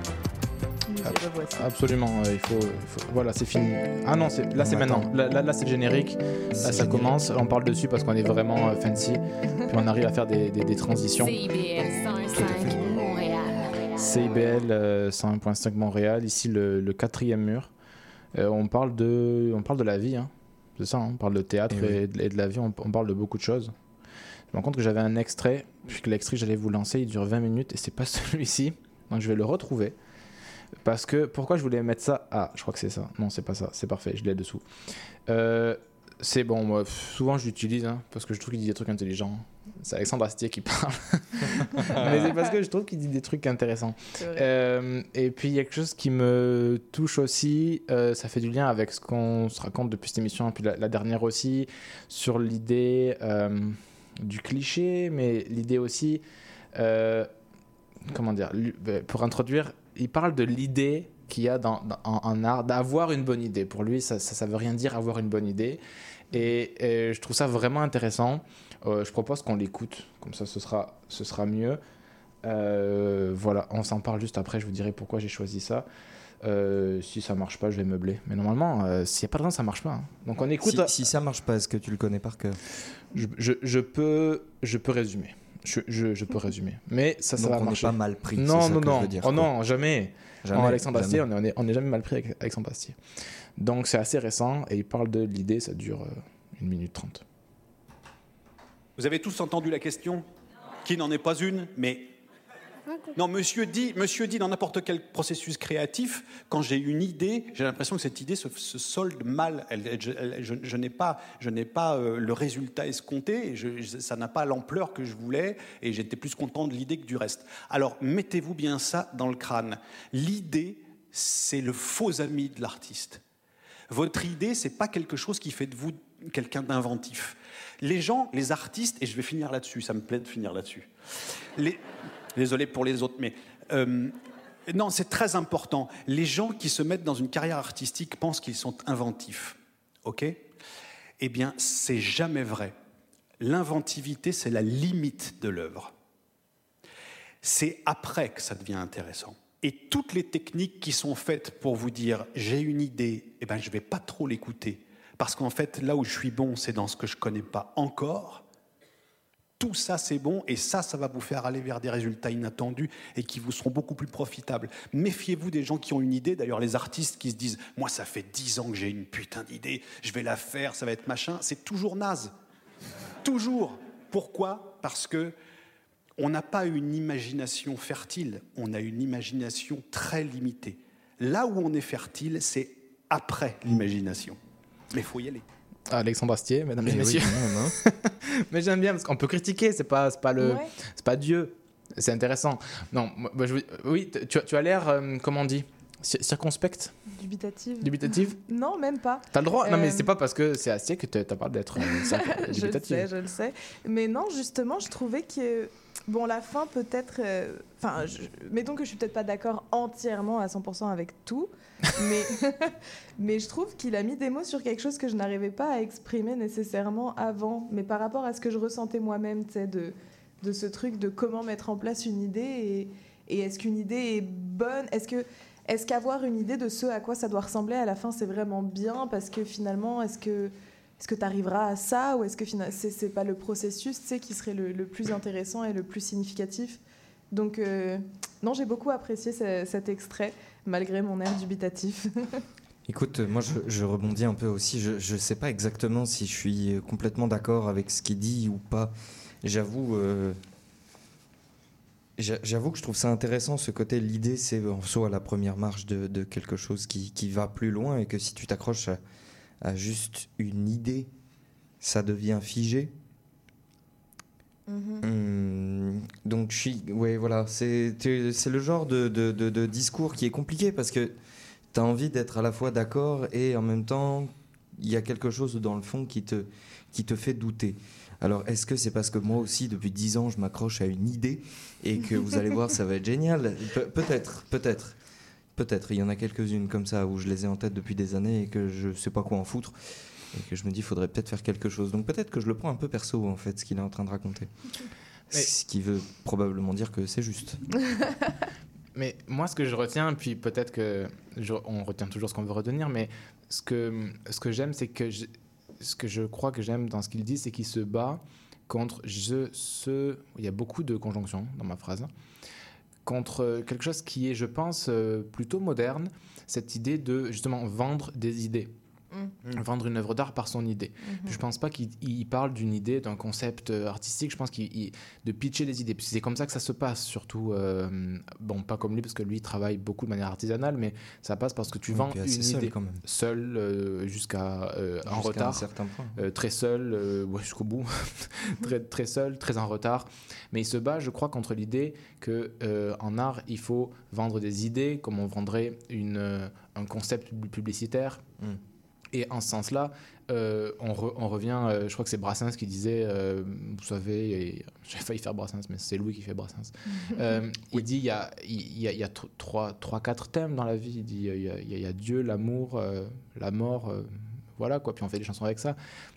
Absolument, euh, il, faut, il faut- Voilà, c'est fini. Ah non, c'est- là c'est maintenant. Là, là, là, c'est le générique. Là ça commence. On parle dessus parce qu'on est vraiment euh, fancy. Puis on arrive à faire des, des- des transitions. CIBL 105 Montréal. CIBL euh, 101.5 Montréal, ici le, le quatrième mur. Euh, on, parle de, on parle de la vie, hein. c'est ça, hein. on parle de théâtre Eh oui. et, de, et de la vie, on, on parle de beaucoup de choses. Je me rends compte que j'avais un extrait, puisque l'extrait que j'allais vous lancer, il dure 20 minutes et c'est pas celui-ci, donc je vais le retrouver. Parce que, pourquoi je voulais mettre ça? Ah, je crois que c'est ça. Non, c'est pas ça, c'est parfait, je l'ai dessous. Euh, c'est bon, moi, souvent je l'utilise, hein, parce que je trouve qu'il dit des trucs intelligents. C'est Alexandre Astier qui parle. Mais c'est parce que je trouve qu'il dit des trucs intéressants. Euh, et puis il y a quelque chose qui me touche aussi, euh, ça fait du lien avec ce qu'on se raconte depuis cette émission, et puis la, la dernière aussi, sur l'idée du cliché, mais l'idée aussi, euh, comment dire, euh, pour introduire, il parle de l'idée qu'il y a dans, dans- en, en art, d'avoir une bonne idée. Pour lui, ça, ça, ça veut rien dire avoir une bonne idée. Et, et je trouve ça vraiment intéressant. Euh, je propose qu'on l'écoute, comme ça ce sera, ce sera mieux. Euh, voilà, on s'en parle juste après, je vous dirai pourquoi j'ai choisi ça. Euh, si ça marche pas, je vais meubler. Mais normalement, euh, s'il n'y a pas de raison, ça marche pas. hein. Donc on écoute. Si, si ça marche pas, est-ce que tu le connais par cœur? Je, je- je peux, je peux résumer. Je, je- je peux résumer. Mais ça, ça Donc va on n'est marcher. pas mal pris, Non, ça non, que je non. veux dire, oh non, jamais. Jamais, En Alexandre Astier, jamais. on est- on est, on est jamais mal pris avec Alexandre Astier. Donc c'est assez récent et il parle de l'idée, ça dure euh, une minute trente. Vous avez tous entendu la question? Qui n'en est pas une, mais. Non, monsieur dit, monsieur dit dans n'importe quel processus créatif, quand j'ai une idée, j'ai l'impression que cette idée se, solde mal. Je n'ai pas, je pas euh, le résultat escompté, ça n'a pas l'ampleur que je voulais, et j'étais plus content de l'idée que du reste. Alors, mettez-vous bien ça dans le crâne. L'idée, c'est le faux ami de l'artiste. Votre idée, c'est pas quelque chose qui fait de vous quelqu'un d'inventif. Les gens, les artistes, et je vais finir là-dessus, ça me plaît de finir là-dessus. Désolé pour les autres, mais euh, non, c'est très important. Les gens qui se mettent dans une carrière artistique pensent qu'ils sont inventifs. OK? Eh bien, c'est jamais vrai. L'inventivité, c'est la limite de l'œuvre. C'est après que ça devient intéressant. Et toutes les techniques qui sont faites pour vous dire j'ai une idée, eh ben, je ne vais pas trop l'écouter. Parce qu'en fait, là où je suis bon, c'est dans ce que je ne connais pas encore. Tout ça, c'est bon, et ça, ça va vous faire aller vers des résultats inattendus et qui vous seront beaucoup plus profitables. Méfiez-vous des gens qui ont une idée, d'ailleurs les artistes qui se disent « Moi, ça fait dix ans que j'ai une putain d'idée, je vais la faire, ça va être machin », c'est toujours naze. Toujours. Pourquoi? Parce que on n'a pas une imagination fertile, on a une imagination très limitée. Là où on est fertile, c'est après l'imagination. Mais il faut y aller. Alexandre Astier, mesdames et Eh oui, messieurs. même, Mais j'aime bien parce qu'on peut critiquer, c'est pas, c'est pas le, Ouais. c'est pas Dieu. C'est intéressant. Non, je, oui, t- tu, as- tu as l'air, euh, comment on dit, Cir- circonspect, Dubitative. dubitative. Non, même pas. T'as le droit. Non, mais Euh, c'est pas parce que c'est Astier que t'as pas d'être euh, je le sais, je le sais. Mais non, justement, je trouvais que. Bon, la fin, peut-être. euh, Enfin, mettons que je suis peut-être pas d'accord entièrement à 100% avec tout. Mais, mais je trouve qu'il a mis des mots sur quelque chose que je n'arrivais pas à exprimer nécessairement avant. Mais par rapport à ce que je ressentais moi-même, tu sais, de, de ce truc de comment mettre en place une idée et, et est-ce qu'une idée est bonne? Est-ce que. Est-ce qu'avoir une idée de ce à quoi ça doit ressembler à la fin, c'est vraiment bien Parce que finalement, est-ce que est-ce que tu arriveras à ça ou est-ce que c'est c'est pas le processus qui serait le, le plus intéressant et le plus significatif? Donc, euh, non, j'ai beaucoup apprécié ce- cet extrait, malgré mon air dubitatif. Écoute, moi je, rebondis un peu aussi. Je ne sais pas exactement si je suis complètement d'accord avec ce qu'il dit ou pas. J'avoue, euh, j'avoue que je trouve ça intéressant ce côté. L'idée, c'est en soi la première marche de, de quelque chose qui, qui va plus loin et que si tu t'accroches à, à juste une idée, ça devient figé. Hum, donc je suis, ouais, voilà, c'est le genre de, de- de- de discours qui est compliqué parce que tu as envie d'être à la fois d'accord et en même temps il y a quelque chose dans le fond qui te, qui te fait douter. Alors est-ce que c'est parce que moi aussi depuis 10 ans je m'accroche à une idée et que vous allez voir ça va être génial? Pe- Peut-être, peut-être. Peut-être, il y en a quelques-unes comme ça où je les ai en tête depuis des années et que je sais pas quoi en foutre et que je me dis faudrait peut-être faire quelque chose. Donc peut-être que je le prends un peu perso en fait ce qu'il est en train de raconter. Ce qui veut probablement dire que c'est juste. Mais moi, ce que je retiens, puis peut-être que je- on retient toujours ce qu'on veut retenir, mais ce que, ce que j'aime, c'est que ce que je crois que j'aime dans ce qu'il dit, c'est qu'il se bat contre je, ce. Il y a beaucoup de conjonctions dans ma phrase. Contre quelque chose qui est, je pense, euh, plutôt moderne, cette idée de justement vendre des idées. Vendre une œuvre d'art par son idée. Puis je pense pas qu'il il parle d'une idée, d'un concept euh, artistique. Je pense qu'il il- de pitcher des idées. Puis c'est comme ça que ça se passe, surtout. euh, bon, pas comme lui, parce que lui il travaille beaucoup de manière artisanale, mais ça passe parce que tu Oui, vends une assez seul, idée quand même. seul euh, jusqu'à euh, en un retard, certain point. euh, très seul, euh, ouais, jusqu'au bout, très très seul, très en retard. Mais il se bat, je crois, contre l'idée que euh, en art il faut vendre des idées comme on vendrait une, euh, un concept pub- publicitaire. Mm. Et en ce sens-là, euh, on, re- on revient, euh, je crois que c'est Brassens qui disait, euh, vous savez, j'ai failli faire Brassens, mais c'est Louis qui fait Brassens. Il dit, il y a, il y a, il y a tr- trois, trois, quatre thèmes dans la vie. Il dit, il y a, il y Dieu, l'amour, la mort, voilà quoi. Puis on fait des chansons avec ça.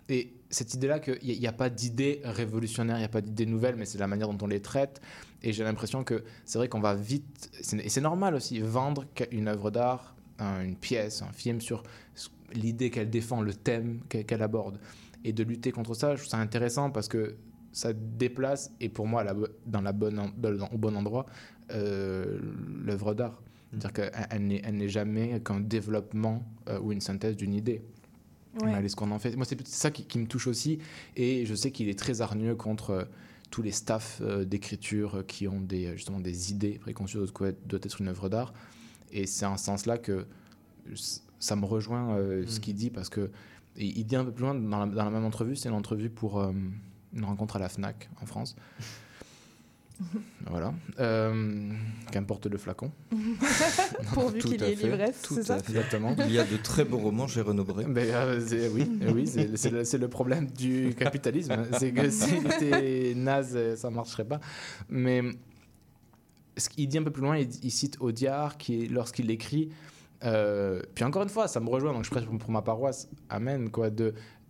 Et cette idée-là qu'il n'y a, pas d'idée révolutionnaire, il n'y a pas d'idée nouvelle, mais c'est la manière dont on les traite. Et j'ai l'impression que c'est vrai qu'on va vite, et c'est normal aussi, vendre une œuvre d'art, un- une pièce, un film sur l'idée qu'elle défend, le thème qu'elle aborde. Et de lutter contre ça, je trouve ça intéressant parce que ça déplace, et pour moi, la dans la bonne, dans- au bon endroit, euh, l'œuvre d'art. C'est-à-dire qu'elle elle n'est- elle n'est jamais qu'un développement euh, ou une synthèse d'une idée. Ouais. Allez, ce qu'on en fait. Moi, c'est ça qui, qui me touche aussi. Et je sais qu'il est très hargneux contre euh, tous les staffs euh, d'écriture qui ont des, justement des idées préconçues de ce que doit être une œuvre d'art. Et c'est en ce sens-là que ça me rejoint euh, ce qu'il dit parce que il il dit un peu plus loin dans la, dans la même entrevue. C'est une entrevue pour euh, une rencontre à la Fnac en France. Voilà. Euh, Qu'importe le flacon. Pourvu qu'il y ait l'ivresse, tout c'est à ça. Exactement. Il y a de très beaux romans chez Renaud Bré. Ben, euh, oui, oui c'est le, problème du capitalisme. C'est que si t'es naze, ça marcherait pas. Mais ce qu'il dit un peu plus loin, il, il cite Audiard, qui, lorsqu'il écrit, euh, puis encore une fois, ça me rejoint, donc je prêche pour, ma paroisse, amen, quoi,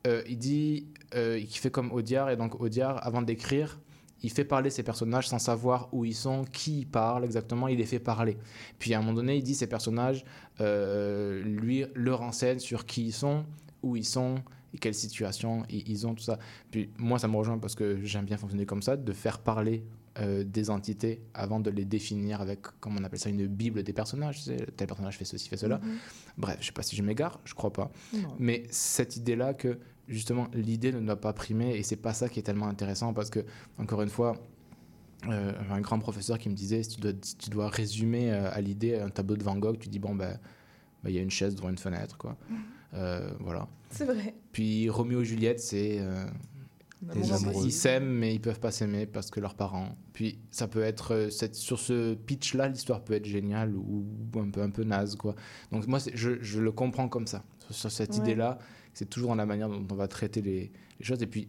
euh, il dit euh, fait comme Audiard, et donc Audiard, avant d'écrire, il fait parler ses personnages sans savoir où ils sont, qui ils parlent exactement, il les fait parler. Puis à un moment donné, il dit ces personnages, euh, lui, le renseigne sur qui ils sont, où ils sont, et quelle situation ils ont, tout ça. Puis moi, ça me rejoint parce que j'aime bien fonctionner comme ça, de faire parler euh, des entités avant de les définir avec, comme on appelle ça, une bible des personnages. Tel personnage fait ceci, fait cela. Mhm. Bref, je sais pas si je m'égare, je crois pas. Non. Mais cette idée-là que justement l'idée ne doit pas primer et c'est pas ça qui est tellement intéressant parce que encore une fois, euh, un grand professeur qui me disait si tu dois, si tu dois résumer euh, à l'idée un tableau de Van Gogh, tu dis bon ben ben, il y a une chaise devant une fenêtre quoi. Euh, voilà. C'est vrai. Puis Roméo et Juliette, c'est euh, Un amour impossible. ils s'aiment mais ils peuvent pas s'aimer parce que leurs parents. Puis ça peut être euh, cette, sur ce pitch là, l'histoire peut être géniale ou un peu un peu naze quoi. Donc moi je, je le comprends comme ça. Sur, sur cette Ouais. idée là, c'est toujours dans la manière dont on va traiter les, les choses et puis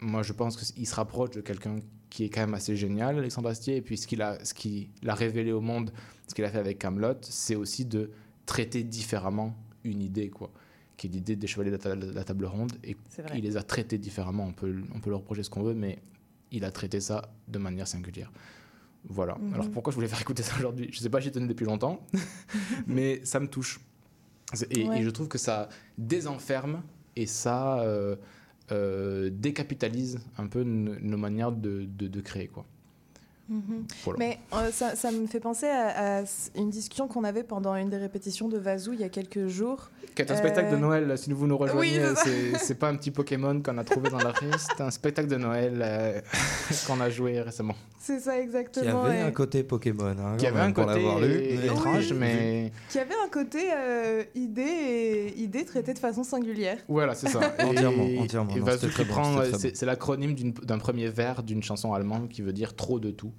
moi je pense qu'il se rapproche de quelqu'un qui est quand même assez génial, Alexandre Astier, et puis ce qu'il a, ce qu'il a révélé au monde, ce qu'il a fait avec Camelot, c'est aussi de traiter différemment une idée, quoi, qui est l'idée des chevaliers de la, ta- de la table ronde, et il les a traités différemment. On peut, on peut leur reprocher ce qu'on veut, mais il a traité ça de manière singulière. Voilà. Mhm. Alors pourquoi je voulais faire écouter ça aujourd'hui? Je sais pas, j'y tenais depuis longtemps, mais ça me touche. Et, Ouais. et je trouve que ça désenferme et ça euh, euh, décapitalise un peu nos manières de, de- de créer. Quoi. Mhm. Voilà. Mais euh, ça, ça me fait penser à, une discussion qu'on avait pendant une des répétitions de Vazou il y a quelques jours. Qui est un spectacle de Euh, Noël, si vous nous rejoignez, oui, c'est pas un petit Pokémon qu'on a trouvé dans la rue, c'est un spectacle de Noël euh, qu'on a joué récemment. C'est ça Qui exactement. avait et- un côté Pokémon. Hein, Qui avait un côté lu. étrange, Oui. mais qui avait un côté euh, idée, et, idée traitée de façon singulière. Voilà, c'est ça. Et- Entièrement, entièrement. Et qui bon, prend, c'est bon. l'acronyme d'une- d'un premier vers d'une chanson allemande qui veut dire trop de tout.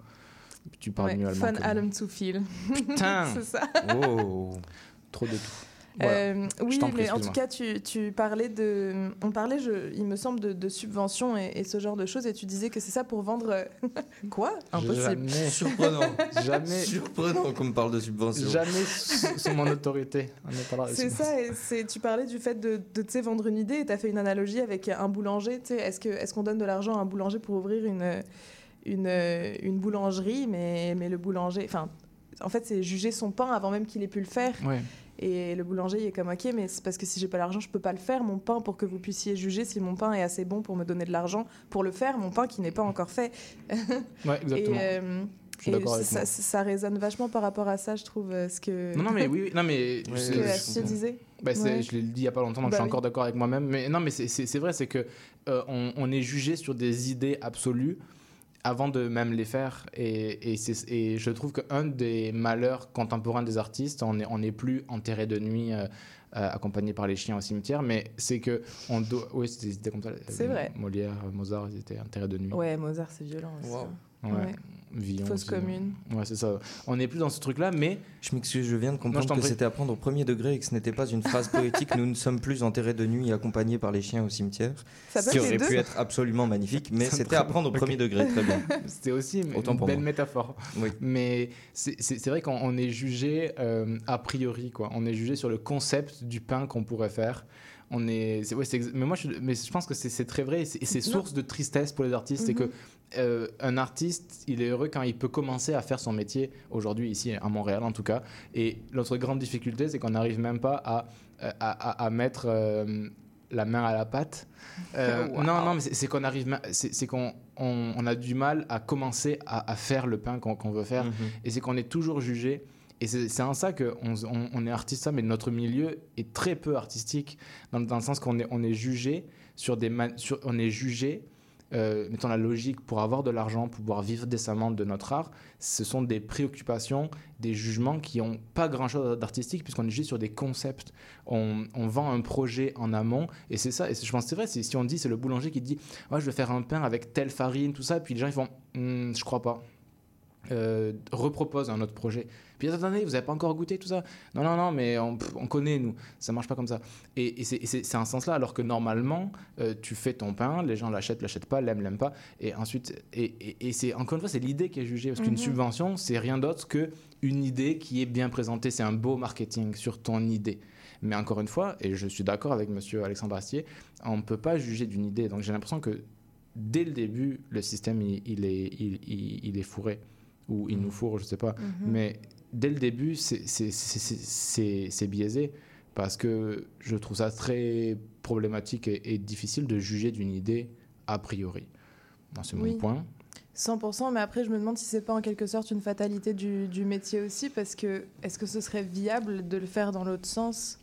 Tu parles Ouais, mieux allemand. Fun. Allem zu viel. Putain. C'est ça. Oh. Trop de tout. Voilà. Euh, Je oui, prie, mais en tout cas, tu, tu parlais de. On parlait, je, il me semble, de, de subventions et, et ce genre de choses, et tu disais que c'est ça pour vendre. euh, Quoi? Impossible. Jamais. Surprenant. Jamais. Surprenant qu'on me parle de subvention. Jamais sous, sous mon autorité. Est C'est ça, et c'est, tu parlais du fait de, de tu sais, vendre une idée et tu as fait une analogie avec un boulanger. tu sais, Est-ce, que, est-ce qu'on donne de l'argent à un boulanger pour ouvrir une, une, une boulangerie mais, mais le boulanger. Enfin, en fait, c'est juger son pain avant même qu'il ait pu le faire. Ouais. Et le boulanger il est comme ok, mais c'est parce que si j'ai pas l'argent, je peux pas le faire mon pain pour que vous puissiez juger si mon pain est assez bon pour me donner de l'argent pour le faire, mon pain qui n'est pas encore fait. Ouais, exactement. Et, euh, et ça, résonne vachement par rapport à ça, je trouve, euh, ce que. Non, non, mais oui, oui, non, mais ce c'est- que disait. Bah, Ouais. Je l'ai dit il y a pas longtemps, donc Bah je suis oui. encore d'accord avec moi-même. Mais non, mais c'est- vrai, c'est que euh, on, on est jugé sur des idées absolues avant de même les faire. Et, et, je trouve qu'un des malheurs contemporains des artistes, on n'est on n'est plus enterré de nuit. euh, euh, accompagné par les chiens au cimetière, mais c'est que on doit. Oui, c'était comme ça. C'est vrai. Molière, Mozart, ils étaient enterrés de nuit. Ouais, Mozart, c'est violent aussi. hein. Ouais. Ouais. Villon Fausse commune. Ouais, c'est ça. On n'est plus dans ce truc-là, mais. Je m'excuse, je viens de comprendre que c'était à prendre au premier degré et que ce n'était pas une phrase poétique. Nous ne sommes plus enterrés de nuit accompagnés par les chiens au cimetière. Ça qui aurait pu être absolument magnifique, mais c'était à prendre au premier degré. Très bien. C'était aussi une Autant pour belle moi. métaphore. Oui. Mais c'est vrai qu'on on est jugé euh, a priori, quoi. On est jugé sur le concept du pain qu'on pourrait faire. On est, ouais, mais moi, je, mais je pense que c'est très vrai et c'est et source de tristesse pour les artistes. C'est Mhm. que euh, un artiste, il est heureux quand il peut commencer à faire son métier aujourd'hui ici à Montréal en tout cas. Et notre grande difficulté, c'est qu'on n'arrive même pas à, à, à- à mettre euh, la main à la pâte. Euh, Wow. Non, non, mais c'est qu'on arrive, c'est qu'on on, on a du mal à commencer à, à faire le pain qu'on veut faire. Mhm. Et c'est qu'on est toujours jugé. Et c'est en ça qu'on on, on est artiste, mais notre milieu est très peu artistique, dans, dans le sens qu'on est, on est jugé sur des sur, on est jugé, euh, mettons la logique, pour avoir de l'argent, pour pouvoir vivre décemment de notre art, ce sont des préoccupations, des jugements qui n'ont pas grand-chose d'artistique, puisqu'on est juste sur des concepts. On, on vend un projet en amont, et c'est ça, et je pense c'est vrai, si on dit, c'est le boulanger qui dit, ouais, je vais faire un pain avec telle farine, tout ça, puis les gens ils font, Hmm, je crois pas euh, repropose un autre projet. Puis attendez, vous n'avez pas encore goûté tout ça? Non, non, non, mais on, connaît, nous. Ça marche pas comme ça. Et, et c'est- un sens là, alors que normalement, euh, tu fais ton pain, les gens l'achètent, l'achètent pas, l'aiment, l'aiment pas. Et ensuite, et, et- et c'est encore une fois, c'est l'idée qui est jugée. Parce qu'une Mhm. subvention, c'est rien d'autre que une idée qui est bien présentée. C'est un beau marketing sur ton idée. Mais encore une fois, et je suis d'accord avec monsieur Alexandre Astier, on ne peut pas juger d'une idée. Donc j'ai l'impression que dès le début, le système, il, il est, il est fourré. Ou il nous fourre, je sais pas. Mhm. Mais dès le début, c'est- biaisé. Parce que je trouve ça très problématique et, et difficile de juger d'une idée a priori. C'est Oui. mon point. 100%, mais après, je me demande si c'est pas en quelque sorte une fatalité du, du métier aussi, parce que est-ce que ce serait viable de le faire dans l'autre sens?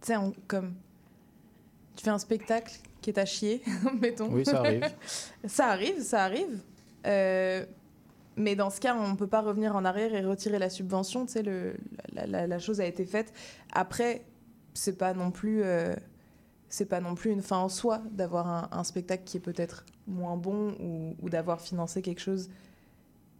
Tu sais, comme tu fais un spectacle qui est à chier, mettons. Oui, ça arrive. ça arrive, ça arrive. Euh, mais dans ce cas, on ne peut pas revenir en arrière et retirer la subvention. Tu sais, le, la, la- la chose a été faite. Après, c'est pas non plus, euh, c'est pas non plus une fin en soi d'avoir un, un spectacle qui est peut-être moins bon ou, ou d'avoir financé quelque chose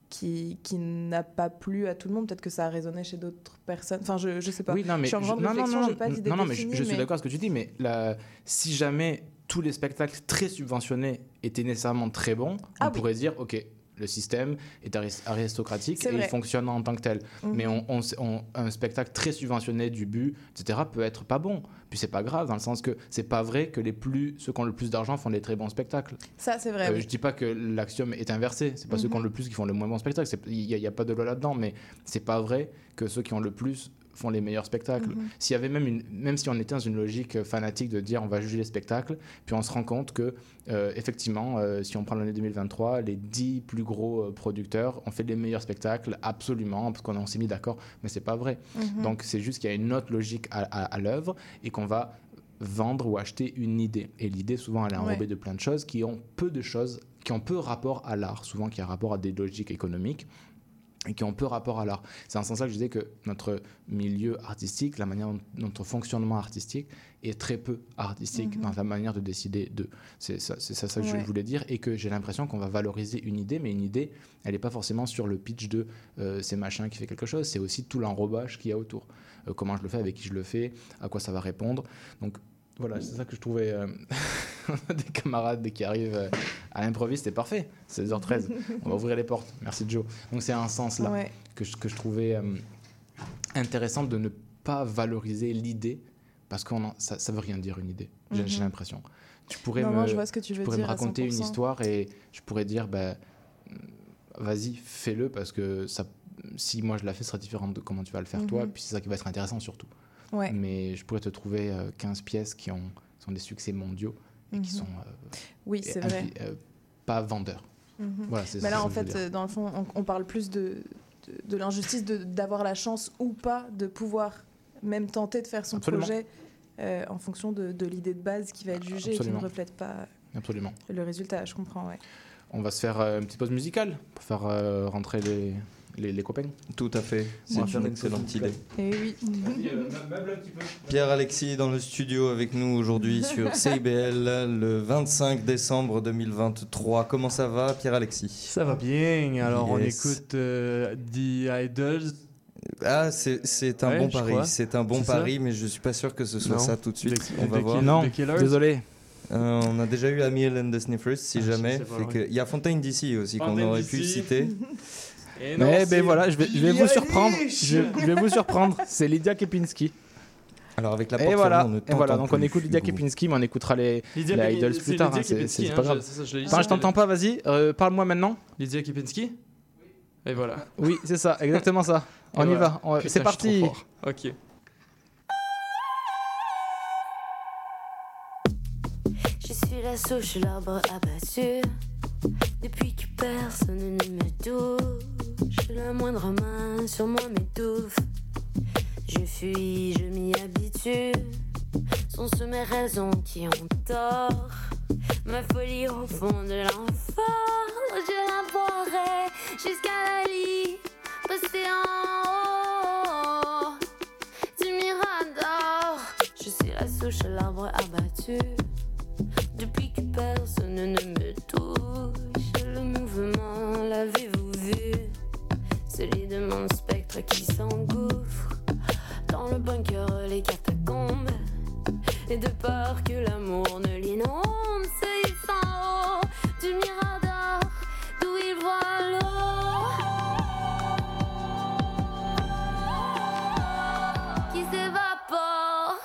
qui, qui n'a pas plu à tout le monde. Peut-être que ça a résonné chez d'autres personnes. Enfin, je, je sais pas. Oui, non, mais je suis en je- non, non, non, pas d'idée non, non, mais je, je suis mais- d'accord avec ce que tu dis, mais la- si jamais tous les spectacles très subventionnés étaient nécessairement très bons, Ah on oui. pourrait dire, ok, le système est aris- aristocratique et il fonctionne en tant que tel. Mhm. Mais on, on- on- un spectacle très subventionné du but, etc., peut être pas bon. Puis c'est pas grave, dans le sens que c'est pas vrai que les plus, ceux qui ont le plus d'argent font des très bons spectacles. Ça, c'est vrai. Euh, oui. Je dis pas que l'axiome est inversé. C'est pas ceux Mhm. qui ont le plus qui font le moins bon spectacle. Il n'y a, a pas de loi là-dedans, mais c'est pas vrai que ceux qui ont le plus font les meilleurs spectacles. Mhm. S'il y avait même une, même si on était dans une logique euh, fanatique de dire on va juger les spectacles, puis on se rend compte que euh, effectivement, euh, si on prend l'année 2023, les 10 plus gros producteurs ont fait les meilleurs spectacles absolument parce qu'on s'est mis d'accord, mais c'est pas vrai. Mhm. Donc c'est juste qu'il y a une autre logique à, à- à l'œuvre et qu'on va vendre ou acheter une idée. Et l'idée, souvent, elle est enrobée Ouais. de plein de choses qui ont peu de choses, qui ont peu rapport à l'art, souvent qui a rapport à des logiques économiques et qui ont peu rapport à l'art. C'est en ce sens-là que je disais que notre milieu artistique, la manière notre fonctionnement artistique est très peu artistique Mhm. dans la manière de décider de. C'est ça, c'est ça, ça que je voulais dire et que j'ai l'impression qu'on va valoriser une idée, mais une idée, elle n'est pas forcément sur le pitch de euh, c'est machin qui fait quelque chose, c'est aussi tout l'enrobage qu'il y a autour. Euh, comment je le fais, avec qui je le fais, à quoi ça va répondre. Donc voilà, c'est ça que je trouvais. euh, des camarades qui arrivent euh, à l'improviste, c'est parfait. 16h13, on va ouvrir les portes. Merci Joe. Donc c'est un sens là Ouais. que, je, que je trouvais euh, intéressant de ne pas valoriser l'idée parce que ça, ça veut rien dire une idée. J'ai Mhm. j'ai l'impression. Tu pourrais Non, me, je vois ce que tu veux pourrais dire me raconter une 100%. histoire et je pourrais dire ben vas-y fais-le parce que ça, si moi je la fais, ce sera différent de comment tu vas le faire toi. Mhm. Puis c'est ça qui va être intéressant surtout. Ouais. Mais je pourrais te trouver euh, 15 pièces qui ont, sont des succès mondiaux et qui Mhm. sont euh, Oui, et c'est infi- vrai. euh, pas vendeurs. Mhm. Voilà, Mais là, en fait, euh, dans le fond, on, on parle plus de, de, de l'injustice d'avoir la chance ou pas de pouvoir même tenter de faire son Absolument. projet euh, en fonction de, de l'idée de base qui va être jugée et qui ne reflète pas Absolument. le résultat. Je comprends, ouais. On va se faire euh, une petite pause musicale pour faire euh, rentrer les, les, les copains. Tout à fait. C'est une excellente idée. Et oui. Pierre Alexis dans le studio avec nous aujourd'hui sur CIBL le 25 décembre 2023. Comment ça va, Pierre Alexis Ça va bien. Alors on écoute euh, The Idols. Ah, c'est un Ouais, bon pari. C'est un bon pari, mais je suis pas sûr que ce soit Non. ça tout de suite. On va voir. Non, désolé. Euh, on a déjà eu Amiel and the Sniffers, si Ah, jamais. Il y a Fontaine d'ici aussi qu'on aurait pu citer. Et non, Mais ben voilà, je vais, je vais vous surprendre. Je, je vais vous surprendre. C'est Lydia Kepinski. Alors avec la et porte voilà, fermée, on ne et voilà. Donc on écoute Lydia. Kepinski, mais on écoutera les, Lydia les Idols plus tard. Hein, c'est- hein, pas je- grave. je je t'entends pas. Vas-y, euh, parle-moi maintenant. Lydia Kepinski Et voilà. Oui, c'est ça, exactement ça. Et On y voilà. va. C'est parti. Ok. Je suis la souche, l'arbre abattu. Depuis que personne ne me touche, la moindre main sur moi m'étouffe. Je fuis, je m'y habitue. Sont ce mes raisons qui ont tort. Ma folie au fond de l'enfant, je la boirai jusqu'à la lit. Passer en haut du mirador. Je suis la souche, l'arbre abattu. Depuis personne ne me touche, le mouvement, l'avez-vous vu? Celui de mon spectre qui s'engouffre dans le bunker, les catacombes. Et de peur que l'amour ne l'inonde, c'est en haut du mirador d'où il voit l'eau qui s'évapore.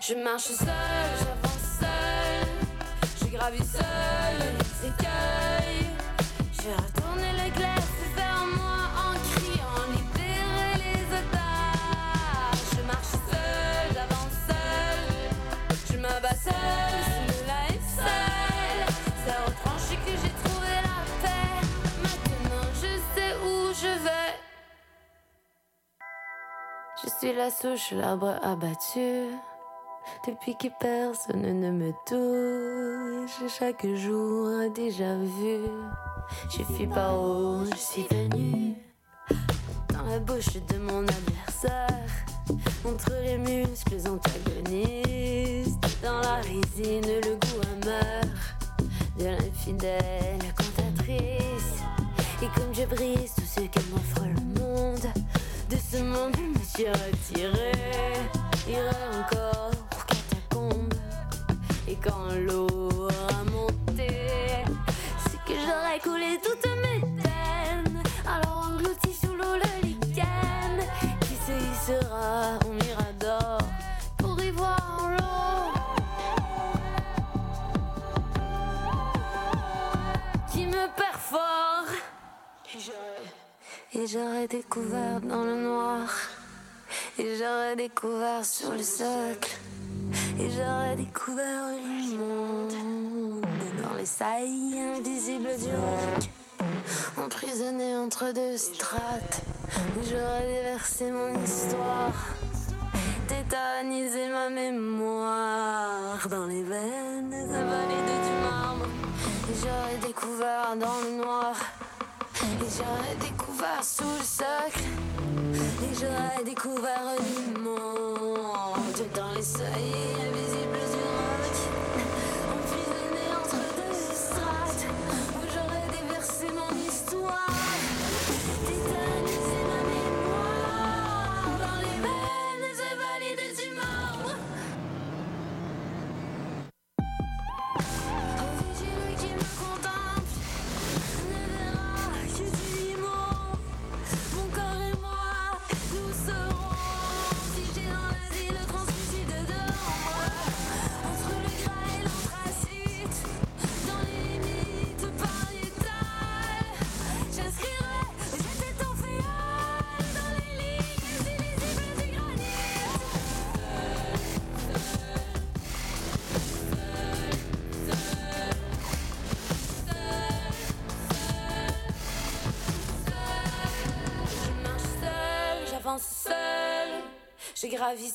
Je marche seule. J'ai gravi seul les écueils. Le glace vers moi en criant libérer les otages. Je marche seul, j'avance seul. Je me bats seul sous la aisselle. C'est retranché que j'ai trouvé la paix. Maintenant je sais où je vais. Je suis la souche, l'arbre abattu. Depuis que personne ne me touche, chaque jour déjà vu. Je fuis par où je suis venue. Dans la bouche de mon adversaire, entre les muscles antagonistes. Dans la résine, le goût amer de l'infidèle cantatrice. Et comme je brise tout ce que m'offre le monde, de ce monde je me suis retiré. Irai encore. Et quand l'eau aura monté, c'est que j'aurais coulé toutes mes peines. Alors englouti sous l'eau le lichen qui se hissera au mirador pour y voir l'eau qui me perfore. Et j'aurais découvert dans le noir Et j'aurais découvert sur le socle. Et j'aurais découvert le monde dans les saillies invisibles du roc. Emprisonné entre deux strates, j'aurais déversé mon histoire, tétanisé ma mémoire dans les veines invalides du marbre. Et j'aurais découvert dans le noir, et j'aurais découvert sous le socle, et j'aurais découvert le monde. Dans les seuils invisibles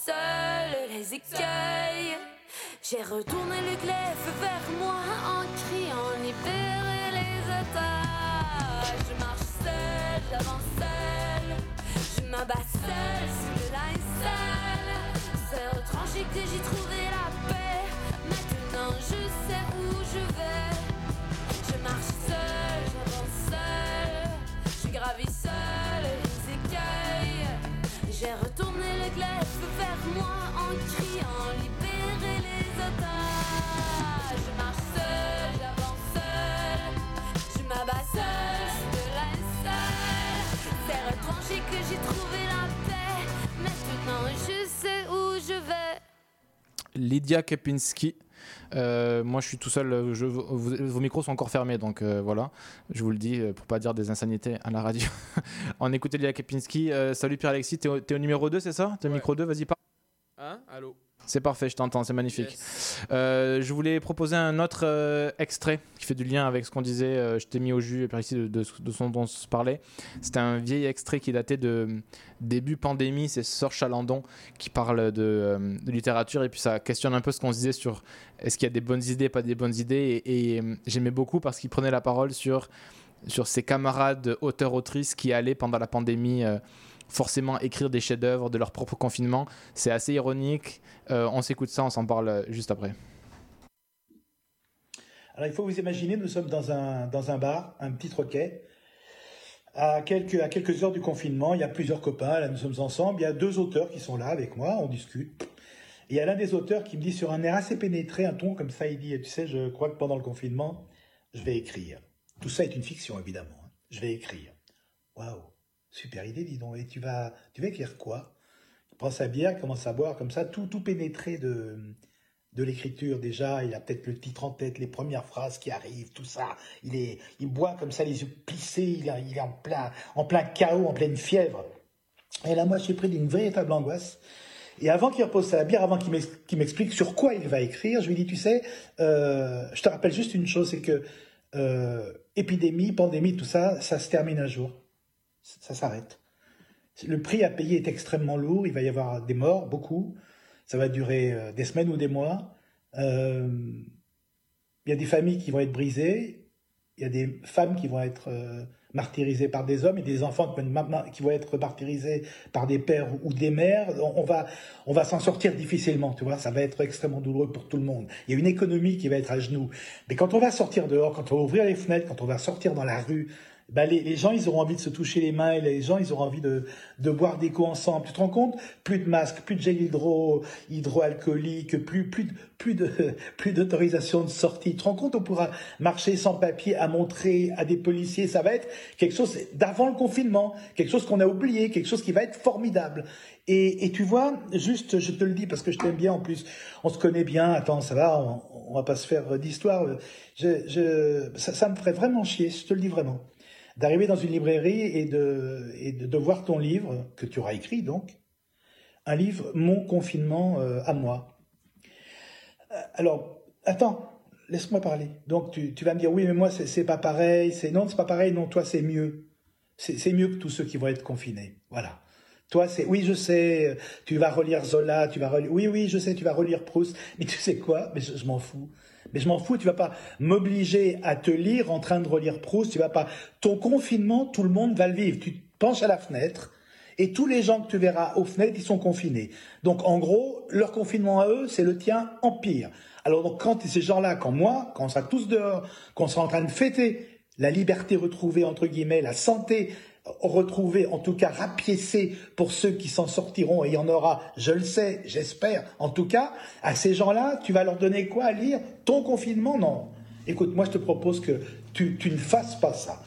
seule les écueils. J'ai retourné le glaive vers moi Lydia Kepinski. Euh, moi, je suis tout seul. Je, vos, vos micros sont encore fermés, donc euh, voilà. Je vous le dis euh, pour pas dire des insanités à la radio. On écoutait Lydia Kepinski. Euh, salut Pierre-Alexis, t'es au, t'es au numéro 2, c'est ça? T'es au micro 2, vas-y, parle. Hein? Allô? C'est parfait, je t'entends, c'est magnifique. Euh, je voulais proposer un autre euh, extrait qui fait du lien avec ce qu'on disait. euh, je t'ai mis au jus par ici de, de, de ce dont on se parlait. C'était un vieil extrait qui datait de début pandémie. C'est Sor Chalandon qui parle de, de littérature et puis ça questionne un peu ce qu'on se disait sur est-ce qu'il y a des bonnes idées, pas des bonnes idées. Et, et, j'aimais beaucoup parce qu'il prenait la parole sur sur ses camarades auteurs-autrices qui allaient pendant la pandémie forcément écrire des chefs-d'œuvre de leur propre confinement. C'est assez ironique. Euh, on s'écoute ça, on s'en parle juste après. Alors il faut vous imaginer, nous sommes dans un, dans un bar, un petit troquet. À quelques, à quelques heures du confinement, il y a plusieurs copains, là nous sommes ensemble, il y a deux auteurs qui sont là avec moi, on discute. Et il y a l'un des auteurs qui me dit sur un air assez pénétré, un ton comme ça, il dit, tu sais, je crois que pendant le confinement, je vais écrire. Tout ça est une fiction, évidemment. hein. Je vais écrire. Waouh, super idée, dis donc. Et tu vas, tu vas écrire quoi? Il prend sa bière, commence à boire comme ça, tout, tout pénétré de, de l'écriture déjà. Il a peut-être le titre en tête, les premières phrases qui arrivent, tout ça. Il est, il boit comme ça, les yeux plissés. Il est, il est en plein, en plein chaos, en pleine fièvre. Et là, moi, je suis pris d'une véritable angoisse. Et avant qu'il repose sa bière, avant qu'il m'explique sur quoi il va écrire, je lui dis, tu sais, euh, je te rappelle juste une chose, c'est que euh, épidémie, pandémie, tout ça, ça se termine un jour. Ça s'arrête. Le prix à payer est extrêmement lourd. Il va y avoir des morts, beaucoup. Ça va durer euh, des semaines ou des mois. Euh, il y a des familles qui vont être brisées. Il y a des femmes qui vont être euh, martyrisées par des hommes et des enfants qui vont être- martyrisés par des pères ou des mères. On on va, on va s'en sortir difficilement, tu vois. Ça va être extrêmement douloureux pour tout le monde. Il y a une économie qui va être à genoux. Mais quand on va sortir dehors, quand on va ouvrir les fenêtres, quand on va sortir dans la rue, ben les, les gens, ils auront envie de se toucher les mains et les gens, ils auront envie de, de boire des coups ensemble. Tu te rends compte? Plus de masques, plus de gel hydro, hydroalcoolique, plus, plus, de- plus de, plus d'autorisation de sortie. Tu te rends compte On pourra marcher sans papier à montrer à des policiers. Ça va être quelque chose d'avant le confinement, quelque chose qu'on a oublié, quelque chose qui va être formidable. Et, et tu vois, juste, je te le dis parce que je t'aime bien en plus. On se connaît bien. Attends, ça va, on, on va pas se faire d'histoire. Je, je, ça, ça me ferait vraiment chier, je te le dis vraiment d'arriver dans une librairie et de, et de, voir ton livre, que tu auras écrit donc, un livre, Mon confinement euh, à moi. Euh, Alors, attends, laisse-moi parler. Donc, tu, tu vas me dire, oui, mais moi, c'est pas pareil. C'est non, c'est pas pareil. Non, toi, c'est mieux. C'est mieux que tous ceux qui vont être confinés. Voilà. Toi, c'est oui, je sais. euh, Tu vas relire Zola. Tu vas relire. Oui, oui, je sais. Tu vas relire Proust. Mais tu sais quoi? Mais je m'en fous. Mais je m'en fous. Tu vas pas m'obliger à te lire en train de relire Proust. Tu vas pas. Ton confinement, tout le monde va le vivre. Tu te penches à la fenêtre. Et tous les gens que tu verras aux fenêtres, ils sont confinés. Donc, en gros, leur confinement à eux, c'est le tien en pire. Alors, donc, quand ces gens-là, quand moi, quand on sera tous dehors, qu'on sera en train de fêter la liberté retrouvée, entre guillemets, la santé retrouvée, en tout cas rapiécée pour ceux qui s'en sortiront, et il y en aura, je le sais, j'espère, en tout cas, à ces gens-là, tu vas leur donner quoi à lire? Ton confinement? Non. Écoute, moi, je te propose que tu, tu ne fasses pas ça.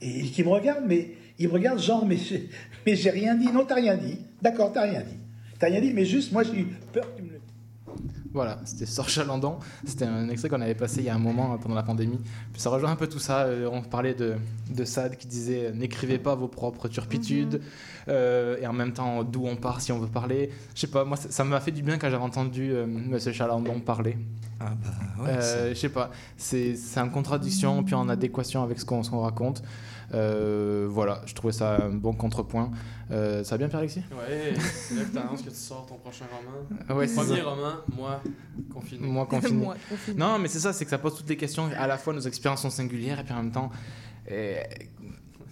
Et qui me regarde, mais il me regarde genre, mais mais j'ai rien dit. Non, t'as rien dit. D'accord, t'as rien dit. T'as rien dit, mais juste, moi, j'ai eu peur que tu me Voilà, c'était Sort Chalandon. C'était un extrait qu'on avait passé il y a un moment euh, pendant la pandémie. Puis ça rejoint un peu tout ça. Euh, On parlait de, de Sade qui disait euh, N'écrivez pas vos propres turpitudes. Euh, et en même temps, d'où on part si on veut parler. Je sais pas, moi, ça m'a fait du bien quand j'avais entendu euh, Monsieur Chalandon parler. Ah bah ouais. Euh, je sais pas, c'est en contradiction, puis en adéquation avec ce qu'on ce qu'on raconte. Euh, voilà, je trouvais ça un bon contrepoint. Euh, ça va bien, Pierre-Alexis Ouais, c'est là que tu annonces que tu sors ton prochain roman. Ah ouais, Premier ça. roman, moi, confiné. Moi confiné. Non, mais c'est ça, c'est que ça pose toutes les questions. À la fois, nos expériences sont singulières, et puis en même temps,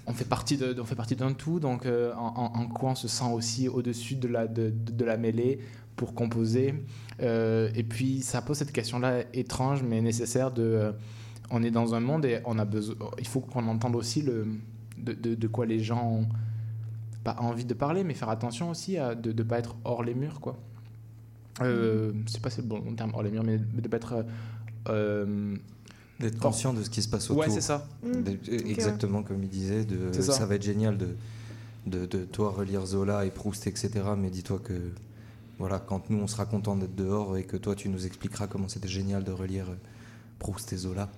on fait partie de, on fait partie d'un tout. Donc, euh, en, en- quoi on se sent aussi au-dessus de la, de, de- de la mêlée pour composer? Euh, et puis, ça pose cette question-là étrange, mais nécessaire de. On est dans un monde et on a besoin. Il faut qu'on entende aussi le, de, de- de quoi les gens ont pas envie de parler, mais faire attention aussi à, de ne pas être hors les murs, quoi. Euh, je sais pas si c'est le bon terme hors les murs, mais de pas être. euh, D'être hors- conscient de ce qui se passe autour. Ouais, c'est ça. D'être- Exactement comme il disait. De, C'est ça. ça. va être génial de, de, de toi relire Zola et Proust, etc. Mais dis-toi que voilà, quand nous on sera content d'être dehors et que toi tu nous expliqueras comment c'était génial de relire euh, Proust et Zola.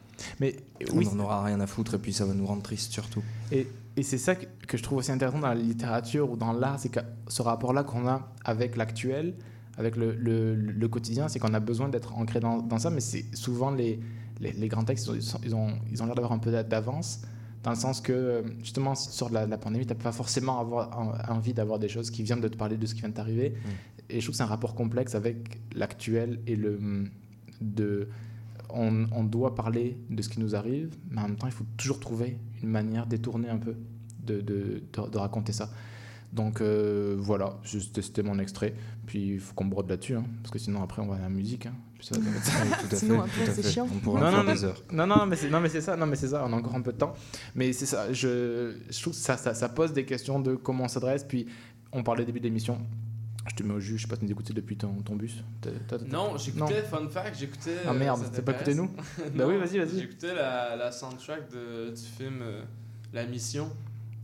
Mais on n'en aura rien à foutre et puis ça va nous rendre tristes surtout. Et, et c'est ça que, que je trouve aussi intéressant dans la littérature ou dans l'art, c'est que ce rapport-là qu'on a avec l'actuel, avec le, le- le quotidien, c'est qu'on a besoin d'être ancré dans, dans ça, mais c'est souvent les, les, les grands textes, ils ont, ils ont, ils ont l'air d'avoir un peu d'avance, dans le sens que, justement, de la, pandémie, tu n'as pas forcément avoir, envie d'avoir des choses qui viennent de te parler de ce qui vient de t'arriver. Et je trouve que c'est un rapport complexe avec l'actuel et le... De, on, on doit parler de ce qui nous arrive, mais en même temps, il faut toujours trouver une manière détournée un peu de, de, de- de raconter ça. Donc euh, voilà, juste c'était mon extrait. Puis il faut qu'on brode là-dessus, hein, parce que sinon après on va à la musique. hein. Puis ça va être- Oui, tout à Sinon, fait, après, c'est chiant. On pourra non, non, faire non, des heures. non, non, mais c'est, non, mais c'est ça, non, mais c'est ça. On a encore un peu de temps, mais c'est ça. Je, je trouve que ça, ça, ça pose des questions de comment on s'adresse. Puis on parlait au début de l'émission. Je te mets au jus. Je sais pas tu nous écoutes depuis ton, ton bus? T'as- t'as- t'as- Non, j'écoutais, fun fact, j'écoutais. Ah merde, euh, ça t'as pas écouté nous? Bah oui, vas-y, vas-y. J'écoutais la, la soundtrack de, du film euh, La Mission.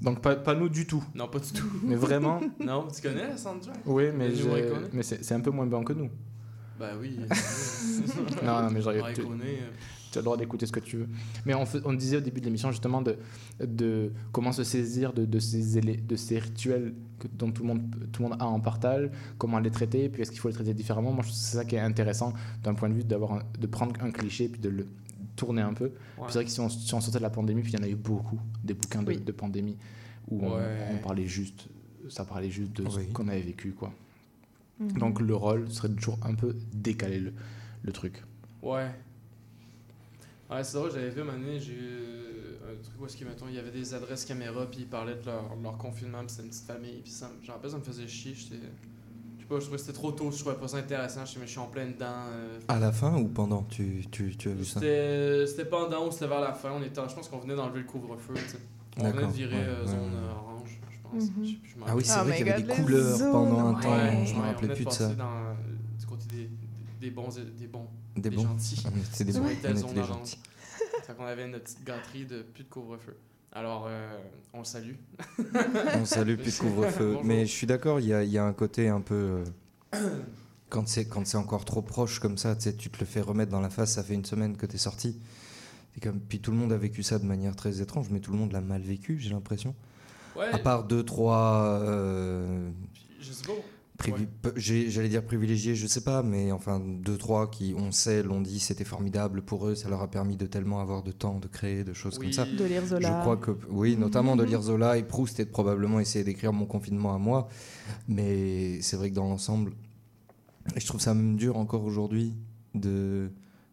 Donc pas, pas nous du tout. Non, pas du tout. Mais vraiment? Non, tu connais la soundtrack? Oui, mais, mais c'est, un peu moins bon que nous. Bah oui. non, non, mais j'aurais Morricone, tu, euh. tu as le droit d'écouter ce que tu veux. Mais on, disait au début de l'émission justement de, de comment se saisir de, de, ces, élé- de ces rituels que, dont tout le, monde, tout le monde a en partage, comment les traiter, puis est-ce qu'il faut les traiter différemment. Moi, je trouve que c'est ça qui est intéressant d'un point de vue d'avoir un- de prendre un cliché puis de le tourner un peu. C'est vrai que si on, si on sortait de la pandémie, puis il y en a eu beaucoup, des bouquins de, Oui. de pandémie où on, Ouais. on parlait juste, ça parlait juste de ce qu'on avait vécu, quoi. Mhm. Donc le rôle serait toujours un peu décaler le, le truc. Ouais. Ouais, c'est drôle, j'avais vu un moment donné, j'ai truc où est-ce mettons, il y avait des adresses caméra, puis ils parlaient de leur, leur confinement, puis c'était une petite famille, puis ça, me- j'en rappelle, ça me faisait chier, j'étais... Je sais pas, je trouvais que c'était trop tôt, je trouvais pas ça intéressant, je, mais je suis en plein dedans. euh, À la fin ou pendant? Tu, tu, tu as vu ça? C'était c'était pendant ou c'était vers la fin, on était, je pense qu'on venait d'enlever le couvre-feu. On venait de D'accord, virer ouais, euh, zone ouais. euh, orange, je pense. Mhm. Je je m'en Ah oui, c'est rappelle. vrai qu'il y avait des couleurs pendant un temps, Ouais, je me rappelais plus de ça. Dans, euh, du côté des, des, des bons, et- des bons, Des bons. gentils. Était des bons, on était des gentils. Fait qu'on avait notre petite gâterie de plus de couvre-feu. Alors, euh, on le salue. On salue plus de couvre-feu. Mais je suis d'accord, il y a, il y a un côté un peu. euh, quand c'est quand c'est encore trop proche comme ça, tu te le fais remettre dans la face, ça fait une semaine que tu es sorti. Comme, puis tout le monde a vécu ça de manière très étrange, mais tout le monde l'a mal vécu, j'ai l'impression. Ouais. À part deux, trois. euh, Je sais pas. Privi- j'allais dire privilégiés, je sais pas, mais enfin deux trois qui on sait l'ont dit c'était formidable pour eux, ça leur a permis de tellement avoir de temps de créer de choses Oui. comme ça. De lire Zola. Je crois que oui, notamment de lire Zola et Proust et de probablement essayer d'écrire mon confinement à moi, mais c'est vrai que dans l'ensemble, je trouve ça même dur encore aujourd'hui de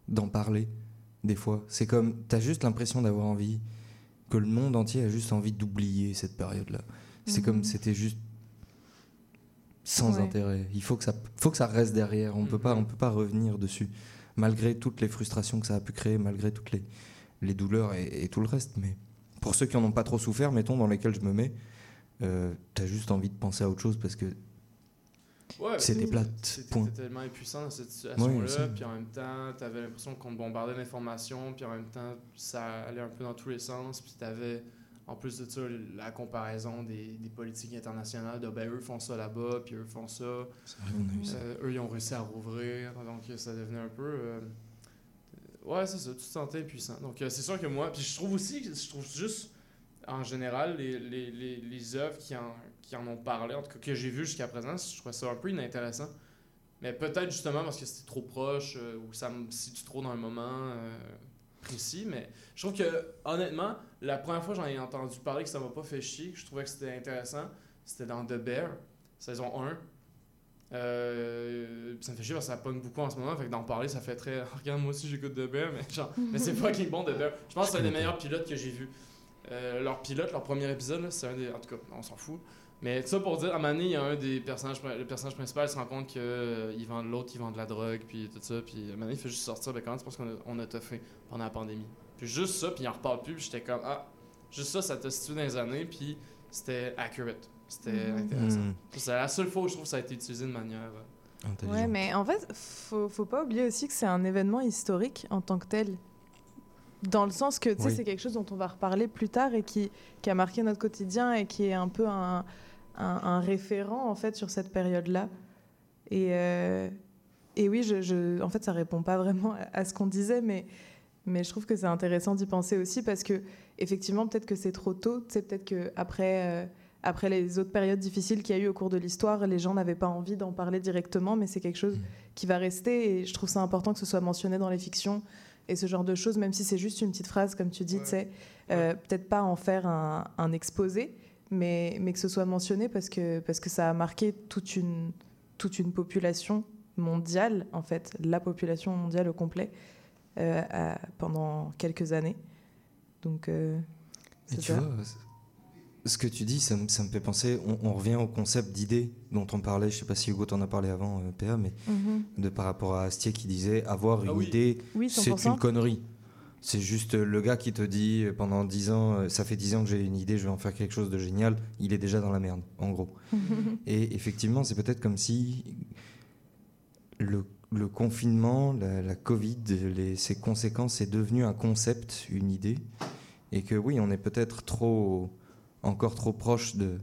d'en parler des fois. C'est comme t'as juste l'impression d'avoir envie que le monde entier a juste envie d'oublier cette période-là. C'est comme c'était juste sans Ouais. intérêt. Il faut que ça, faut que ça reste derrière. On peut pas, on peut pas revenir dessus, malgré toutes les frustrations que ça a pu créer, malgré toutes les, les douleurs et, et tout le reste. Mais pour ceux qui en ont pas trop souffert, mettons dans lesquels je me mets, euh, t'as juste envie de penser à autre chose parce que Ouais, c'était plate. c'était- tellement impuissant dans cette situation-là, puis en même temps, t'avais l'impression qu'on te bombardait d'informations, puis en même temps, ça allait un peu dans tous les sens, puis t'avais, en plus de ça, la comparaison des, des politiques internationales, de ben eux font ça là-bas, puis eux font ça. vrai, on a eu ça. Euh, eux, ils ont réussi à rouvrir, donc euh, ça devenait un peu. euh, Ouais, c'est ça, tu te sentais impuissant. Donc, euh, c'est sûr que moi, puis je trouve aussi, je trouve juste, en général, les, les, les, les œuvres qui en, qui en ont parlé, en tout cas que j'ai vues jusqu'à présent, je trouvais ça un peu inintéressant. Mais peut-être justement parce que c'était trop proche ou ça me situe trop dans un moment précis. Mais je trouve que, honnêtement, la première fois que j'en ai entendu parler que ça m'a pas fait chier, que je trouvais que c'était intéressant, c'était dans The Bear, saison 1. Euh, ça me fait chier parce que ça pogne beaucoup en ce moment, fait que d'en parler, ça fait très. Regarde, moi aussi j'écoute The Bear, mais genre, mais c'est fucking bon The Bear. Je pense que c'est un des meilleurs pilotes que j'ai vu. Euh, leur pilote, leur premier épisode, c'est un des. En tout cas, on s'en fout. Mais ça pour dire, à un moment donné, il y a un des personnages, le personnage principal se rend compte que euh, il vend l'autre, il vend de la drogue, puis tout ça, puis à un moment donné, il fait juste sortir, ben comment tu penses qu'on a, on a toffé pendant la pandémie? Puis juste ça, puis il en reparle plus, puis j'étais comme, ah, juste ça, ça t'a situé dans les années, puis c'était accurate. C'était Mhm. intéressant. Mhm. C'est la seule fois où je trouve que ça a été utilisé de manière. euh, Ouais, mais en fait, faut, faut pas oublier aussi que c'est un événement historique en tant que tel. Dans le sens que, tu sais, Oui. c'est quelque chose dont on va reparler plus tard et qui, qui a marqué notre quotidien et qui est un peu un, un, un référent, en fait, sur cette période-là. Et, euh, et oui, je, je- en fait, ça répond pas vraiment à, à ce qu'on disait, mais, mais je trouve que c'est intéressant d'y penser aussi parce que, effectivement, peut-être que c'est trop tôt. Sais, peut-être qu'après. après les autres périodes difficiles qu'il y a eu au cours de l'histoire, les gens n'avaient pas envie d'en parler directement, mais c'est quelque chose qui va rester et je trouve ça important que ce soit mentionné dans les fictions et ce genre de choses, même si c'est juste une petite phrase, comme tu dis, tu sais, euh, peut-être pas en faire un, un exposé, mais, mais que ce soit mentionné parce que, parce que ça a marqué toute une, toute une population mondiale, en fait, la population mondiale au complet, euh, à- pendant quelques années. Donc, euh, Et tu ça. vois, ce que tu dis, ça, me- ça me fait penser, on, on revient au concept d'idée dont on parlait, je sais pas si Hugo t'en a parlé avant, euh, PA, mais Mhm. de par rapport à Astier qui disait avoir une oui. idée, Oui, c'est 100%. une connerie. C'est juste euh, le gars qui te dit euh, pendant 10 ans, euh, ça fait 10 ans que j'ai une idée, je vais en faire quelque chose de génial, il est déjà dans la merde, en gros. Et effectivement, c'est peut-être comme si le, le confinement, la, la Covid, les- ses conséquences, c'est devenu un concept, une idée. Et que oui, on est peut-être trop, encore trop proche de,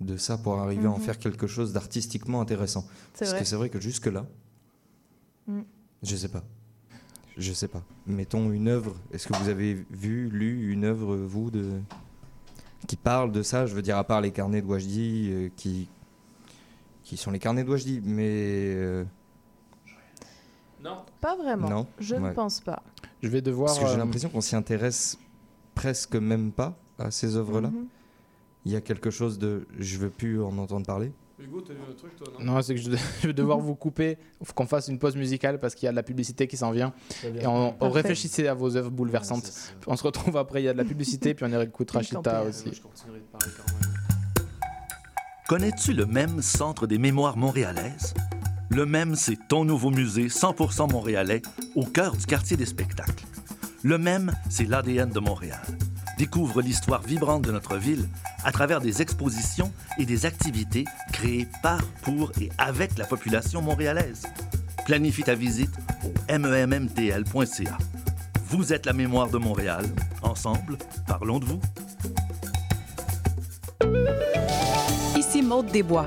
de ça pour arriver à en Mhm. faire quelque chose d'artistiquement intéressant. Parce vrai. que c'est vrai que jusque-là, Mm. je sais pas. Je sais pas. Mettons une œuvre. Est-ce que vous avez vu, lu une œuvre, vous, de... qui parle de ça? Je veux dire, à part les carnets de Wajdi, euh, qui... qui sont les carnets de Wajdi, mais. euh, Non. Pas vraiment. Non, Je ne pense pas. Je vais devoir. Parce que j'ai euh, l'impression qu'on s'y intéresse presque même pas à ces œuvres-là. Mhm. Il y a quelque chose de. Je veux plus en entendre parler. Hugo, t'as vu un truc, toi, non Non, c'est que je, je vais devoir vous couper. Il faut qu'on fasse une pause musicale parce qu'il y a de la publicité qui s'en vient. Et on, on réfléchissez à vos œuvres bouleversantes. Ouais, ça. on se retrouve après, il y a de la publicité, puis on écoutera Chita aussi. Je continuerai de parler quand même. Connais-tu le même Centre des mémoires montréalaises? Le même, c'est ton nouveau musée 100% montréalais au cœur du quartier des spectacles. Le même, c'est l'ADN de Montréal. Découvre l'histoire vibrante de notre ville à travers des expositions et des activités créées par, pour et avec la population montréalaise. Planifie ta visite au memmtl.ca. Vous êtes la mémoire de Montréal. Ensemble, parlons de vous. Ici Maude Desbois.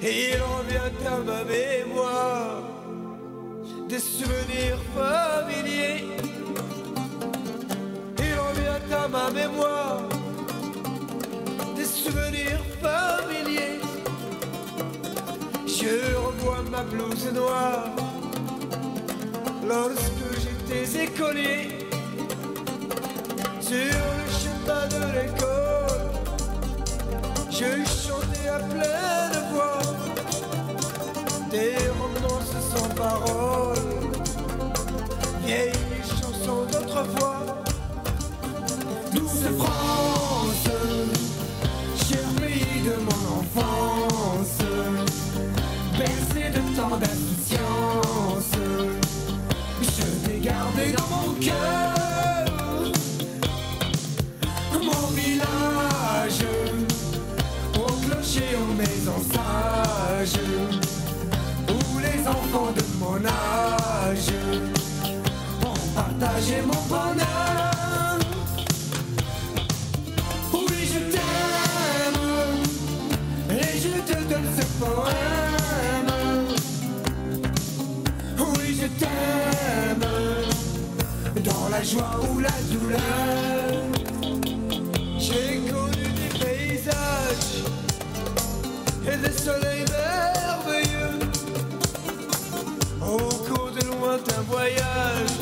Il revient à ma mémoire des souvenirs familiers. Il revient à ma mémoire des souvenirs familiers. Je revois ma blouse noire lorsque j'étais écolier sur le chemin de l'école. Je chantais à pleine voix des romances sans parole, vieilles chansons d'autrefois. Douce J'ai connu des paysages et des soleils merveilleux. Au cours de lointains voyages,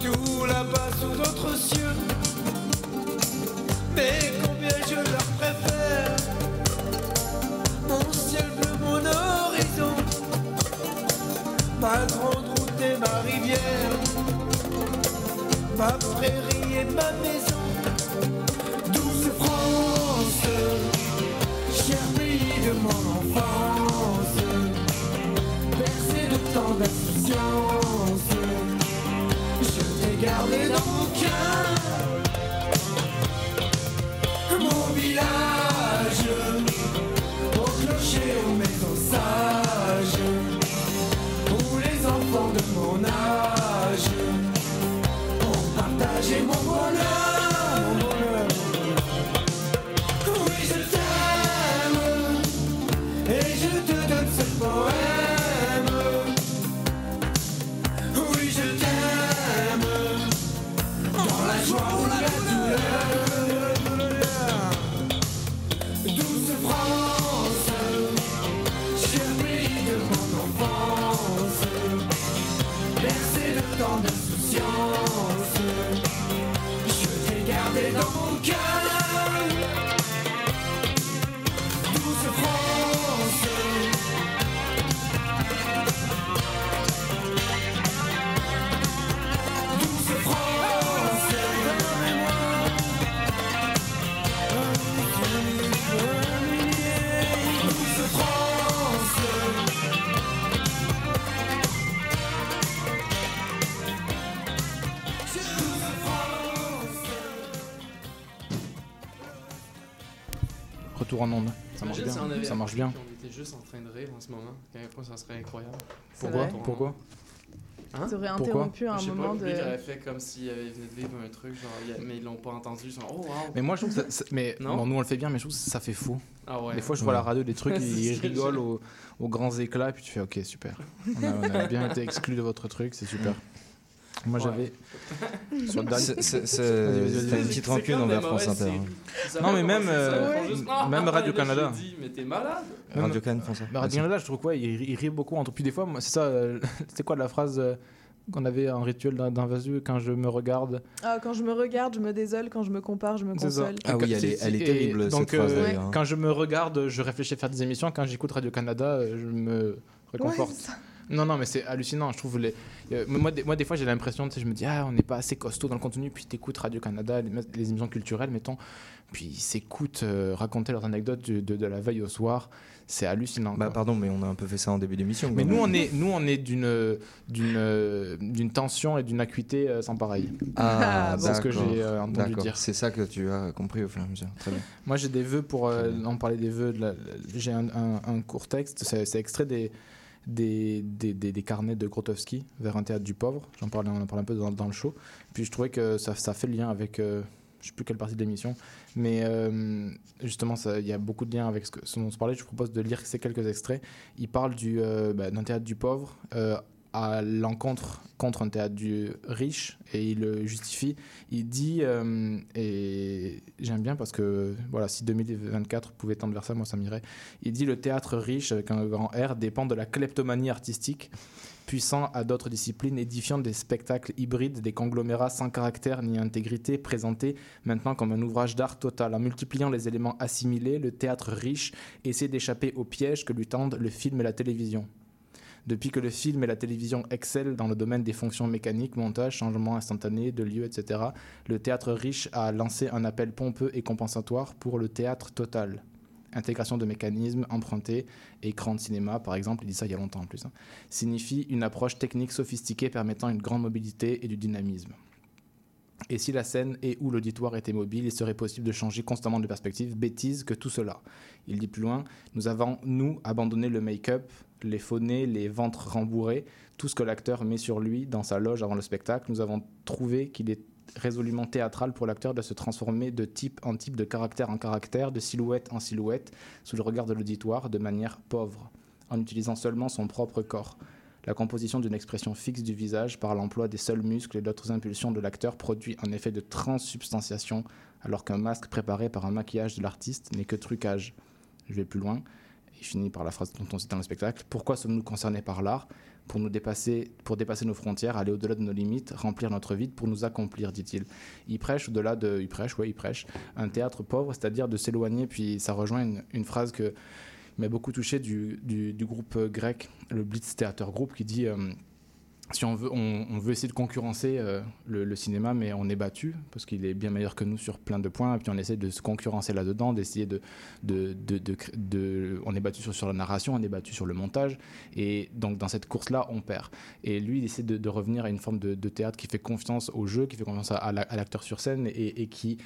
tout là-bas sous d'autres cieux. Mais combien je leur préfère mon ciel bleu, mon horizon, ma grande route et ma rivière, ma prairie et ma maison. Juste en train de rire en ce moment. À quel point ça serait incroyable. Pourquoi? Pourquoi? Hein? T'aurais Pourquoi? interrompu à un Je sais moment pas, de. lui, il aurait fait comme s'il avait venu de vivre un truc, genre, il a- mais ils l'ont pas entendu. Ils sont oh wow. Mais moi, je trouve que ça, mais Non? bon, nous on le fait bien, mais je trouve que ça fait fou. Ah ouais. Des fois, je vois à la radio des trucs, ils rigolent aux, aux grands éclats, et puis tu fais OK, super. On a, on a bien été exclus de votre truc, c'est super. Moi, j'avais. C'est- c'est- c'est- c'est une petite rancune envers France Inter. hein. Non, mais même, euh, Ils Ah, même ah, Radio là, je Canada. dis, Mais t'es malade. Même- Radio Cannes font ça. Bah, Radio Canada, je trouve quoi, il, il rit beaucoup entre. Puis des fois, moi, c'est ça. euh, C'était quoi la phrase euh, qu'on avait en rituel d'in- d'invasion quand je me regarde? Ah, quand je me regarde, je me désole. Quand je me compare, je me C'est console. Ah oui, elle est- elle est Et terrible, cette donc, phrase, euh, d'ailleurs, hein. Quand je me regarde, je réfléchis à faire des émissions. Quand j'écoute Radio Canada, euh, je me réconforte. Ouais, ça. Non, non, mais c'est hallucinant. Je trouve les. euh, moi, des, moi, des fois, j'ai l'impression, tu sais, je me dis, ah, on n'est pas assez costaud dans le contenu. Puis t'écoutes Radio-Canada, les, les émissions culturelles, mettons. Puis ils s'écoutent euh, raconter leurs anecdotes de, de la veille au soir. C'est hallucinant. Bah, pardon, mais on a un peu fait ça en début d'émission. Mais nous, on est, nous, on est d'une, d'une, euh, d'une tension et d'une acuité euh, sans pareil. Ah, c'est ce que j'ai entendu dire. C'est ça que tu as compris au fur et à mesure. Très bien. Moi, j'ai des vœux pour. on parlait des vœux. de la- j'ai un, un- un court texte. C'est extrait des, des, des, des- carnets de Grotowski vers un théâtre du pauvre. J'en parlais, on en parlait un peu dans, le show. Puis je trouvais que ça, ça fait le lien avec. euh, je sais plus quelle partie de l'émission, mais euh, justement, il y a beaucoup de liens avec ce dont on se parlait. Je vous propose de lire ces quelques extraits. Il parle du, euh, bah, d'un théâtre du pauvre euh, à l'encontre contre un théâtre riche et il le justifie. Il dit, euh, et j'aime bien parce que voilà, si 2024 pouvait tendre vers ça, moi ça m'irait. Il dit le théâtre riche avec un grand R dépend de la kleptomanie artistique puissant à d'autres disciplines, édifiant des spectacles hybrides, des conglomérats sans caractère ni intégrité, présentés maintenant comme un ouvrage d'art total. En multipliant les éléments assimilés, le théâtre riche essaie d'échapper aux pièges que lui tendent le film et la télévision. Depuis que le film et la télévision excellent dans le domaine des fonctions mécaniques, montage, changement instantané de lieu, etc., le théâtre riche a lancé un appel pompeux et compensatoire pour le théâtre total. Intégration de mécanismes empruntés, écran de cinéma par exemple, il dit ça il y a longtemps en plus, hein, signifie une approche technique sophistiquée permettant une grande mobilité et du dynamisme. Et si la scène et ou l'auditoire étaient mobiles, il serait possible de changer constamment de perspective, bêtise que tout cela. Il dit plus loin, nous avons, nous, abandonné le make-up, les faux nez, les ventres rembourrés, tout ce que l'acteur met sur lui dans sa loge avant le spectacle. Nous avons trouvé qu'il est résolument théâtral pour l'acteur de se transformer de type en type, de caractère en caractère, de silhouette en silhouette, sous le regard de l'auditoire, de manière pauvre, en utilisant seulement son propre corps. La composition d'une expression fixe du visage par l'emploi des seuls muscles et d'autres impulsions de l'acteur produit un effet de transsubstantiation, alors qu'un masque préparé par un maquillage de l'artiste n'est que trucage. Je vais plus loin. Il finit par la phrase dont on cite dans le spectacle. Pourquoi sommes-nous concernés par l'art pour nous dépasser, pour dépasser nos frontières, aller au-delà de nos limites, remplir notre vide pour nous accomplir, dit-il. Il prêche au-delà de, il prêche, ouais, il prêche un théâtre pauvre, c'est-à-dire de s'éloigner. Puis ça rejoint une, phrase que m'a beaucoup touché du groupe grec, le Blitz Theater Group, qui dit euh, si on veut, essayer de concurrencer euh, le, cinéma, mais on est battu parce qu'il est bien meilleur que nous sur plein de points. Et puis on essaie de se concurrencer là-dedans, d'essayer de, on est battu sur, la narration, on est battu sur le montage. Et donc dans cette course-là, on perd. Et lui, il essaie de, revenir à une forme de, théâtre qui fait confiance au jeu, qui fait confiance à, à la- à l'acteur sur scène et, qui,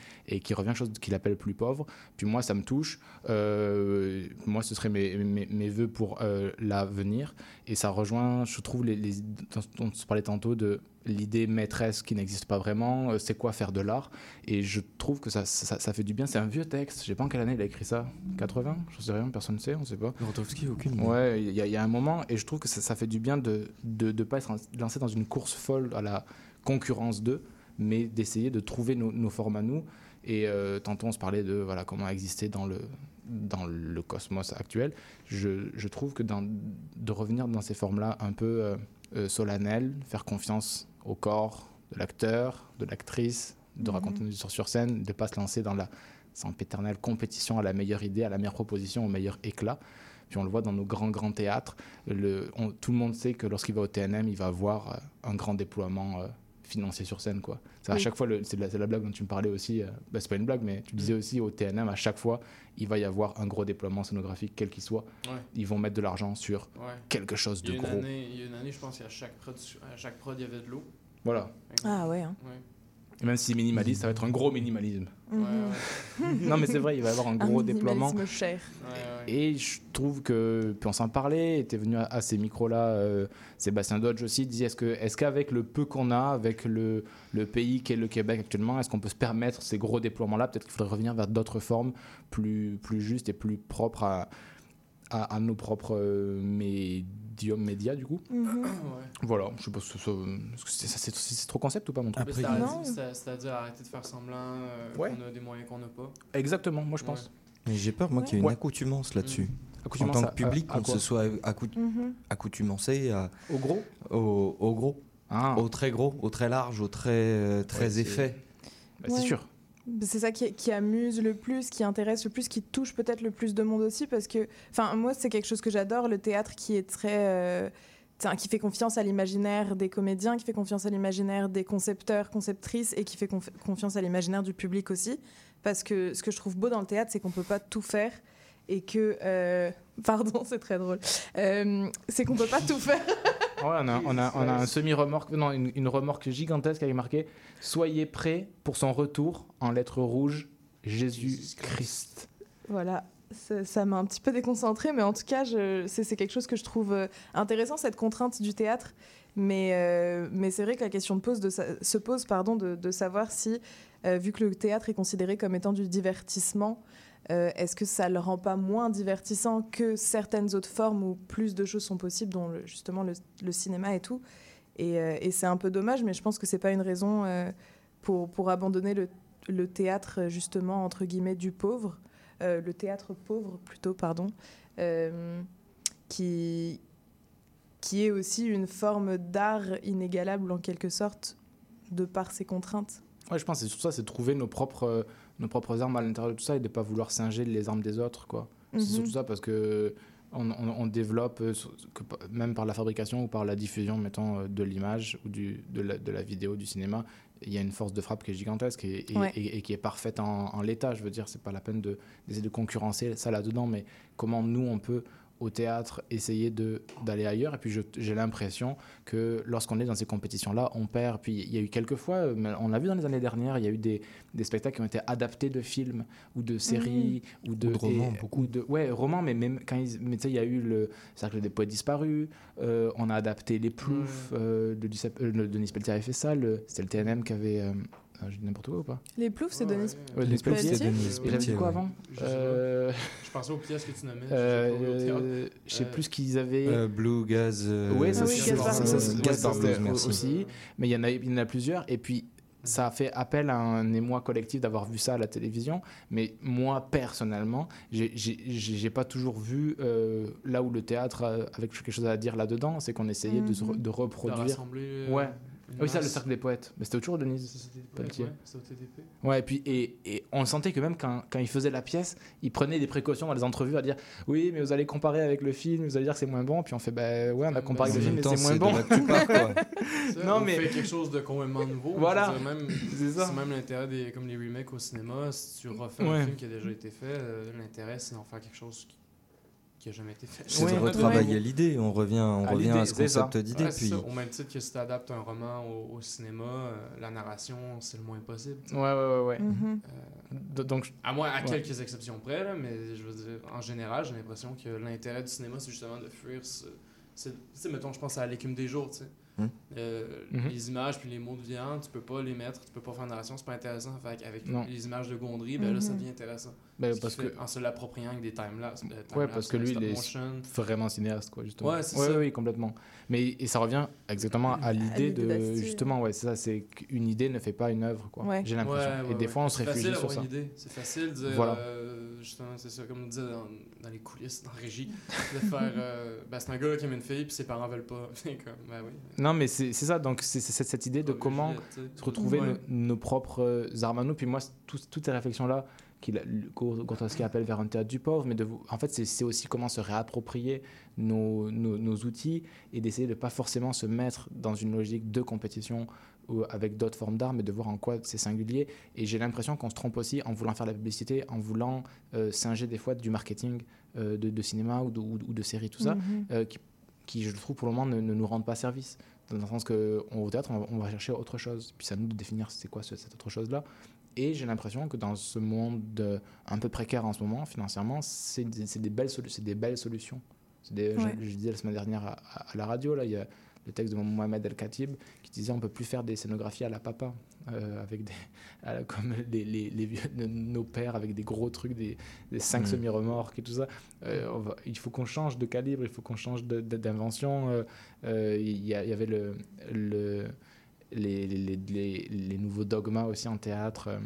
revient à chose qu'il appelle plus pauvre. Puis moi, ça me touche. Euh, moi, ce serait mes voeux pour euh, l'avenir. Et ça rejoint, je trouve, les, les, dont on se parlait tantôt de l'idée maîtresse qui n'existe pas vraiment, euh, c'est quoi faire de l'art? Et je trouve que ça, ça, ça fait du bien. C'est un vieux texte, je sais pas en quelle année il a écrit ça. 80 Je sais rien, personne ne sait, on ne sait pas. Grotowski, aucune. Ouais, il y, a- il y a un moment, et je trouve que ça, ça fait du bien de ne de, pas être lancé dans une course folle à la concurrence d'eux, mais d'essayer de trouver nos, nos formes à nous. Et euh, tantôt, on se parlait de voilà, comment exister dans le, dans le cosmos actuel. Je, je trouve que dans, de revenir dans ces formes-là un peu euh, euh, solennelles, faire confiance au corps de l'acteur, de l'actrice, de Mhm. raconter une histoire sur scène, de ne pas se lancer dans la sempiternelle compétition à la meilleure idée, à la meilleure proposition, au meilleur éclat. Puis on le voit dans nos grands, grands théâtres. Le, on- tout le monde sait que lorsqu'il va au TNM, il va avoir euh, un grand déploiement euh, financier sur scène. Quoi. C'est à Oui. chaque fois, le- c'est la, c'est la blague dont tu me parlais aussi. euh, bah, c'est pas une blague, mais tu disais aussi au TNM, à chaque fois, il va y avoir un gros déploiement scénographique, quel qu'il soit. Ouais. Ils vont mettre de l'argent sur Ouais. quelque chose Il y de a une gros. année- il y a une année, je pense qu'à chaque prod, à chaque prod, il y avait de l'eau. Voilà. Ah ouais. hein. Ouais. Et même si c'est minimaliste, ça va être un gros minimalisme. Non, mais c'est vrai, il va y avoir un gros déploiement. minimalisme cher. Et je trouve que, puis on s'en parlait, était venu à, à ces micros-là, euh, Sébastien Dodge aussi, disait est-ce que, est-ce qu'avec le peu qu'on a, avec le, le pays qu'est le Québec actuellement, est-ce qu'on peut se permettre ces gros déploiements-là? Peut-être qu'il faudrait revenir vers d'autres formes plus, plus justes et plus propres à, à, à nos propres euh, médiums, médias du coup. Mhm. Voilà, je sais pas si c'est, ça- c'est- c'est trop concept ou pas mon truc? C'est-à-dire arrêter de faire semblant euh, Ouais. qu'on a des moyens qu'on n'a pas. Exactement, moi je pense. Mais j'ai peur, moi, qu'il y ait une Ouais. accoutumance là-dessus. En Accoutumance tant que public, qu'on se soit accou- Mhm. accoutumancé à, Au gros? Au, au gros. Au très gros, au très large, au très, euh, très Ouais, c'est- effet. Bah, C'est sûr. C'est ça qui, amuse le plus, qui intéresse le plus, qui touche peut-être le plus de monde aussi, parce que, enfin, moi, c'est quelque chose que j'adore, le théâtre qui est très, euh, qui fait confiance à l'imaginaire des comédiens, qui fait confiance à l'imaginaire des concepteurs, conceptrices et qui fait conf- confiance à l'imaginaire du public aussi. Parce que ce que je trouve beau dans le théâtre, c'est qu'on peut pas tout faire et que. euh, Pardon, c'est très drôle. Euh, c'est qu'on peut pas tout faire. On, a, un semi-remorque, non, une, une remorque gigantesque avec marqué Soyez prêts pour son retour en lettres rouges, Jésus-Christ. Voilà, ça m'a un petit peu déconcentrée, mais en tout cas, c'est quelque chose que je trouve euh, intéressant, cette contrainte du théâtre. Mais, euh, c'est vrai que la question se pose pardon, de, de savoir si, euh, vu que le théâtre est considéré comme étant du divertissement, euh, est-ce que ça le rend pas moins divertissant que certaines autres formes où plus de choses sont possibles, dont justement le, cinéma et tout? Et, euh, et c'est un peu dommage, mais je pense que c'est pas une raison euh, pour, abandonner le, théâtre, justement, entre guillemets, du pauvre, le théâtre pauvre plutôt, pardon, qui, qui est aussi une forme d'art inégalable en quelque sorte, de par ses contraintes. Ouais, je pense que c'est ça, c'est trouver nos propres, nos propres armes à l'intérieur de tout ça et de ne pas vouloir singer les armes des autres. quoi. Mhm. C'est surtout ça parce que on, on- on développe, euh, que même par la fabrication ou par la diffusion, mettons, euh, de l'image ou du, de, la, de la vidéo, du cinéma, il y a une force de frappe qui est gigantesque et, et- Ouais. et- et qui est parfaite en, en l'état. Je veux dire, c'est pas la peine de- d'essayer de concurrencer ça là-dedans, mais comment nous, on peut au théâtre essayer de d'aller ailleurs. Et puis j'ai l'impression que lorsqu'on est dans ces compétitions là on perd. Puis il y a eu quelques fois euh, on l'a vu dans les années dernières il y a eu des, des spectacles qui ont été adaptés de films ou de séries ou de, Ou de romans, ou de ouais romans mais même quand ils mais tu sais il y a eu le cercle des poètes disparus euh, on a adapté les ploufs euh, de, Duceppe- euh, le- Denis Pelletier avait fait ça le- c'était le TNM qui avait ah, je dis n'importe quoi ou pas Les ploufs, c'est Denis Ouais, Denis Pelletier. Pelletier. Et j'avais dit quoi avant. Euh, Je pensais aux pièces que tu nommais. euh, Je sais euh, Euh, plus ce qu'ils avaient. Euh, Blue, Gaz. euh, Ouais, ça, Ah oui, c'est- Gaspard ça, Blues. c'est- merci. aussi. Mais il y en a, plusieurs. Et puis, ça a fait appel à un émoi collectif d'avoir vu ça à la télévision. Mais moi, personnellement, j'ai- pas toujours vu euh, là où le théâtre a- avait quelque chose à dire là-dedans. C'est qu'on essayait de, se re- Mhm. de reproduire. rassembler, euh, ouais. Ah oui, ça, le cercle des poètes. Mais c'était toujours Denise Pelletier. Ouais. Ouais, et puis et, et on sentait que même quand, quand il faisait la pièce, il prenait des précautions dans les entrevues à dire oui, mais vous allez comparer avec le film, vous allez dire que c'est moins bon. Puis on fait bah ouais, on a comparé en avec le film, mais c'est moins bon. tu pars, quoi. Ça, non on mais fait quelque chose de complètement nouveau. Voilà. C'est même l'intérêt des comme les remakes au cinéma. Si tu refais Ouais. un film qui a déjà été fait, euh, l'intérêt c'est d'en faire quelque chose qui, qui a jamais été fait. C'est Ouais. de retravailler l'idée. On revient, on À revient à ce concept d'idée. Ouais, puis ça. Au même titre que si tu adaptes un roman au, au cinéma, euh, la narration, c'est le moins possible. tu sais. Ouais, ouais, ouais. ouais. Mhm. D- Donc, À moins, à Ouais. quelques exceptions près, là, mais je veux dire, en général, j'ai l'impression que l'intérêt du cinéma, c'est justement de fuir ce. c'est- Tu sais, mettons, je pense à l'écume des jours, tu sais. Hmm. Euh, Mhm. Les images puis les mots de viande, tu peux pas les mettre, tu peux pas faire une narration, c'est pas intéressant. Fait avec Non. les images de Gondry, ben là, ça Mhm. devient intéressant. Ben, Ce parce que- En se l'appropriant avec des timelapses. euh, ouais, parce que lui, il est vraiment cinéaste, quoi, justement. Ouais, c'est ouais, ça. Oui, complètement. Mais et ça revient exactement à l'idée de justement, ouais, c'est ça, c'est qu'une idée ne fait pas une œuvre, quoi. Ouais. J'ai l'impression. Ouais, ouais, et des ouais. fois, on se réfugie sur ça. une idée. C'est facile de Voilà. euh, justement, c'est ça, comme on disait dans, dans les coulisses, dans la régie, de faire, euh, ben, c'est un gars qui aime une fille, puis ses parents veulent pas. Comme, ben oui. Non, mais c'est c'est ça. Donc, c'est c'est cette idée de comment se retrouver nos, propres euh, armes à nous. Puis moi, toutes ces réflexions-là, Gortowski appelle vers un théâtre du pauvre, mais de, en fait, c'est aussi comment se réapproprier nos, nos- nos outils et d'essayer de ne pas forcément se mettre dans une logique de compétition ou avec d'autres formes d'art, mais de voir en quoi c'est singulier. Et j'ai l'impression qu'on se trompe aussi en voulant faire la publicité, en voulant euh, singer des fois du marketing euh, de, de cinéma ou de, ou de- ou de séries, tout ça, Mhm. euh, qui, qui, je trouve, pour le moment, ne, ne nous rendent pas service. Dans le sens qu'au théâtre, on va, on va chercher autre chose. Puis c'est à nous de définir c'est quoi ce- cette autre chose-là. Et j'ai l'impression que dans ce monde euh, un peu précaire en ce moment, financièrement, c'est des, belles, des solutions. Des- Ouais. je, je disais la semaine dernière à, à- à la radio, là, il y a le texte de Mohamed El Khatib qui disait on peut plus faire des scénographies à la papa, euh, avec des, à la- comme les, les, les vieux- nos pères avec des gros trucs, des, des cinq Mm. semi-remorques et tout ça. Euh, va- il faut qu'on change de calibre, il faut qu'on change d'invention. Euh, euh, Il y, avait le, le, les, les, les, les- les nouveaux dogmas aussi en théâtre. Euh,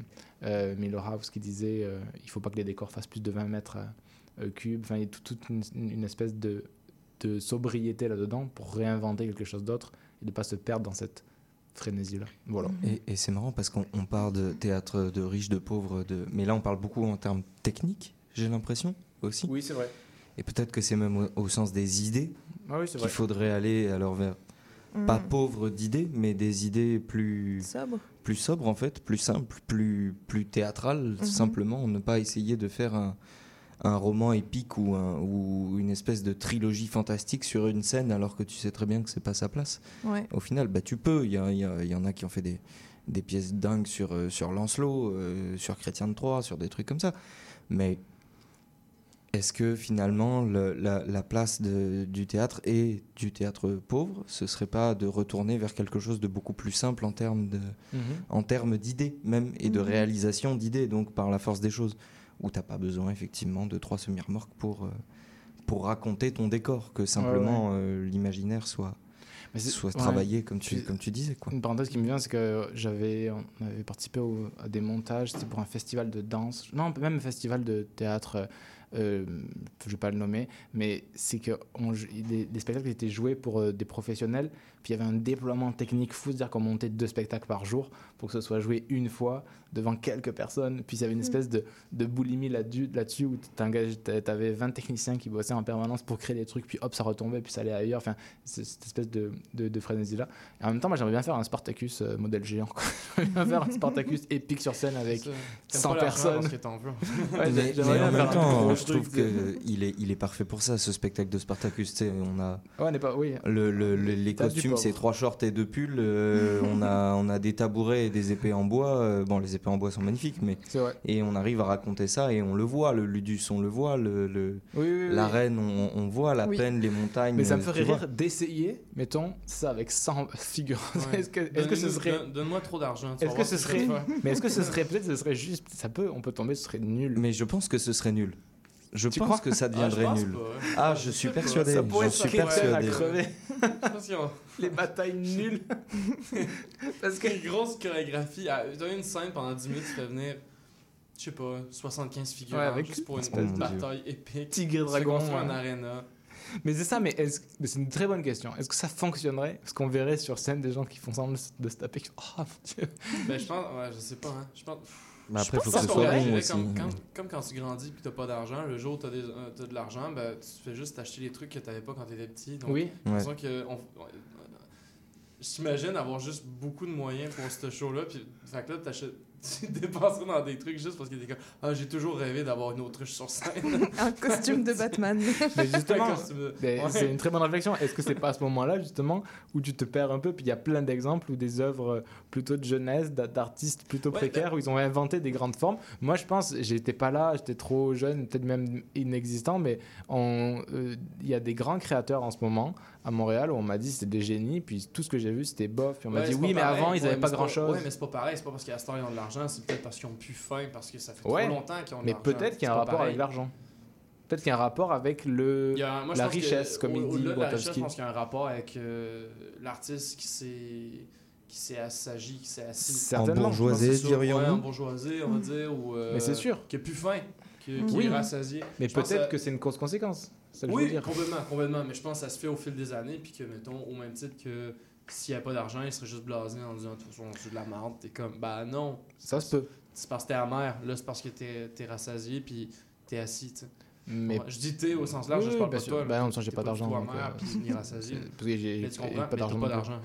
euh, Milhouse qui disait euh, il faut pas que les décors fassent plus de 20 mètres euh, euh, cubes. Enfin, il y a tout- toute une, une espèce de, de sobriété là-dedans pour réinventer quelque chose d'autre et de pas se perdre dans cette frénésie-là. Voilà. Et, et c'est marrant parce qu'on on parle de théâtre de riches, de pauvres, de... mais là on parle beaucoup en termes techniques, j'ai l'impression aussi. Oui, c'est vrai. Et peut-être que c'est même au, au sens des idées Ah oui, qu'il faudrait aller alors vers pas Mm. pauvres d'idées, mais des idées plus Sobre. plus sobres en fait, plus simples, plus plus théâtrales, Mhm. simplement, ne pas essayer de faire un un roman épique ou, un- ou une espèce de trilogie fantastique sur une scène alors que tu sais très bien que c'est pas sa place. Ouais. Au final, bah, tu peux. Il y, a- y a- y en a qui ont fait des, des pièces dingues sur, euh, sur Lancelot, euh, sur Chrétien de Troyes, sur des trucs comme ça. Mais est-ce que finalement le- la, la place de- du théâtre et du théâtre pauvre, ce serait pas de retourner vers quelque chose de beaucoup plus simple en termes de, Mhm. en termes d'idées même et de Mhm. réalisation d'idées, donc par la force des choses, où t'as pas besoin effectivement de trois semi-remorques pour euh, pour raconter ton décor, que simplement euh, l'imaginaire soit ouais. travaillé comme tu comme tu disais quoi. Une parenthèse qui me vient, c'est que j'avais, on avait participé au- à des montages, c'était pour un festival de danse, non, même un festival de théâtre, euh, je vais pas le nommer, mais c'est que des spectacles étaient joués pour euh, des professionnels, puis il y avait un déploiement technique fou, c'est-à-dire qu'on montait deux spectacles par jour pour que ce soit joué une fois devant quelques personnes, puis il y avait une Mm. espèce de, de boulimie là-dessus, là-dessus où tu avais 20 techniciens qui bossaient en permanence pour créer des trucs, puis hop, ça retombait, puis ça allait ailleurs, enfin, c'est cette espèce de, de, de frénésie-là. Et en même temps, moi, j'aimerais bien faire un Spartacus euh, modèle géant. quoi. J'aimerais bien faire un Spartacus épique sur scène avec C'est ça. T'aimes 100 pas l'argent personnes. Ouais, mais, en même temps, je truc, trouve tu sais. que il est il est parfait pour ça, ce spectacle de Spartacus. tu sais, on a Ouais, on n'est pas, oui. le, le- le- les costumes, c'est trois shorts et deux pulls. euh, on a on a des tabourets et des épées en bois. euh, bon, les épées en bois sont magnifiques, mais C'est vrai. et on arrive à raconter ça et on le voit. Le ludus, on le voit. Le, le- Oui, oui, oui. l'arène, on, on voit la Oui. plaine, les montagnes. Mais ça me euh, ferait rire d'essayer, mettons, ça avec 100 figurants. Ouais. Est-ce que, est-ce que ce serait. donne- Donne-moi trop d'argent. Est-ce que ce ce serait. Mais est-ce que ce serait. Peut-être ce serait juste. Ça peut, on peut tomber, ce serait nul. Mais je pense que ce serait nul. Je Tu pense que ça Ah, je deviendrait pense nul. pas, ouais. Ah, Je suis persuadé. Ça pourrait Je suis Critère à persuadé. crever. Parce Les batailles nulles. Parce qu'une grosse chorégraphie, à- dans une scène pendant 10 minutes, tu fais venir, je sais pas, 75 figurants Ouais, avec juste pour une Oh mon Dieu. bataille épique. Tigre dragon, construire un ouais. aréna. Mais c'est ça, mais, c'est une très bonne question. Est-ce que ça fonctionnerait? Est-ce qu'on verrait sur scène des gens qui font semblant de se taper? Oh mon dieu Ben, je pense, ouais, je sais pas, hein. Je pense. Mais après, je faut pense que ce qu'on soit bon aussi. Comme, quand, comme quand tu grandis puis t'as pas d'argent, le jour où t'as, des, euh, t'as de l'argent, ben, tu fais juste acheter les trucs que t'avais pas quand t'étais petit. Donc, Oui. Ouais. que. on- on- J'imagine avoir juste beaucoup de moyens pour ce show-là. Puis, fait que là, t'achètes- tu dépenses dans des trucs juste parce que t'es comme Ah, j'ai toujours rêvé d'avoir une autruche sur scène. Un costume de Batman. Mais justement, Ouais. c'est une très bonne réflexion. Est-ce que c'est pas à ce moment-là, justement, où tu te perds un peu? Puis il y a plein d'exemples où des œuvres euh, plutôt de jeunesse, d'a- d'artistes plutôt Ouais, précaires, où ils ont inventé des grandes formes. Moi, je pense, j'étais pas là, j'étais trop jeune, peut-être même inexistant, mais on- euh, il y a des grands créateurs en ce moment à Montréal où on m'a dit c'était des génies, puis tout ce que j'ai vu c'était bof. Puis on m'a Ouais, dit oui, mais pareil. avant ils Ouais, avaient pas c'est grand-chose. Ouais, mais c'est pas pareil. C'est pas parce qu'à ce temps ils ont de l'argent, c'est peut-être parce qu'ils ont plus faim, parce que ça fait Ouais, trop longtemps qu'ils ont mais peut-être qu'il y a un rapport pareil. avec l'argent. Peut-être qu'il y a un rapport avec le, a- moi, la que richesse, comme au- il dit la richesse, je pense qu'il y a un rapport avec euh, l'artiste qui s'est qui s'est assagi, qui s'est assis. Certainement. C'est ça. dirions-nous Ouais, embourgeoisé, on va dire. Ou, euh, Mais c'est sûr. Qui a plus faim, qui, qui Oui. est rassasié. Mais peut-être à- que c'est une cause-conséquence. je veux Oui, dire. complètement, complètement. Mais je pense que ça se fait au fil des années, puis que, mettons, au même titre que s'il n'y a pas d'argent, il serait juste blasé en disant, c'est de la merde. T'es comme, bah non. Ça se peut. C'est parce que t'es amer. Là, c'est parce que t'es es rassasié, puis t'es assis. Mais- Je dis t'es au sens large, Oui, je parle pas de toi. Bah là. non, ça, j'ai pas d'argent, euh, ni rassasié. Parce que j'ai pas d'argent. d'argent.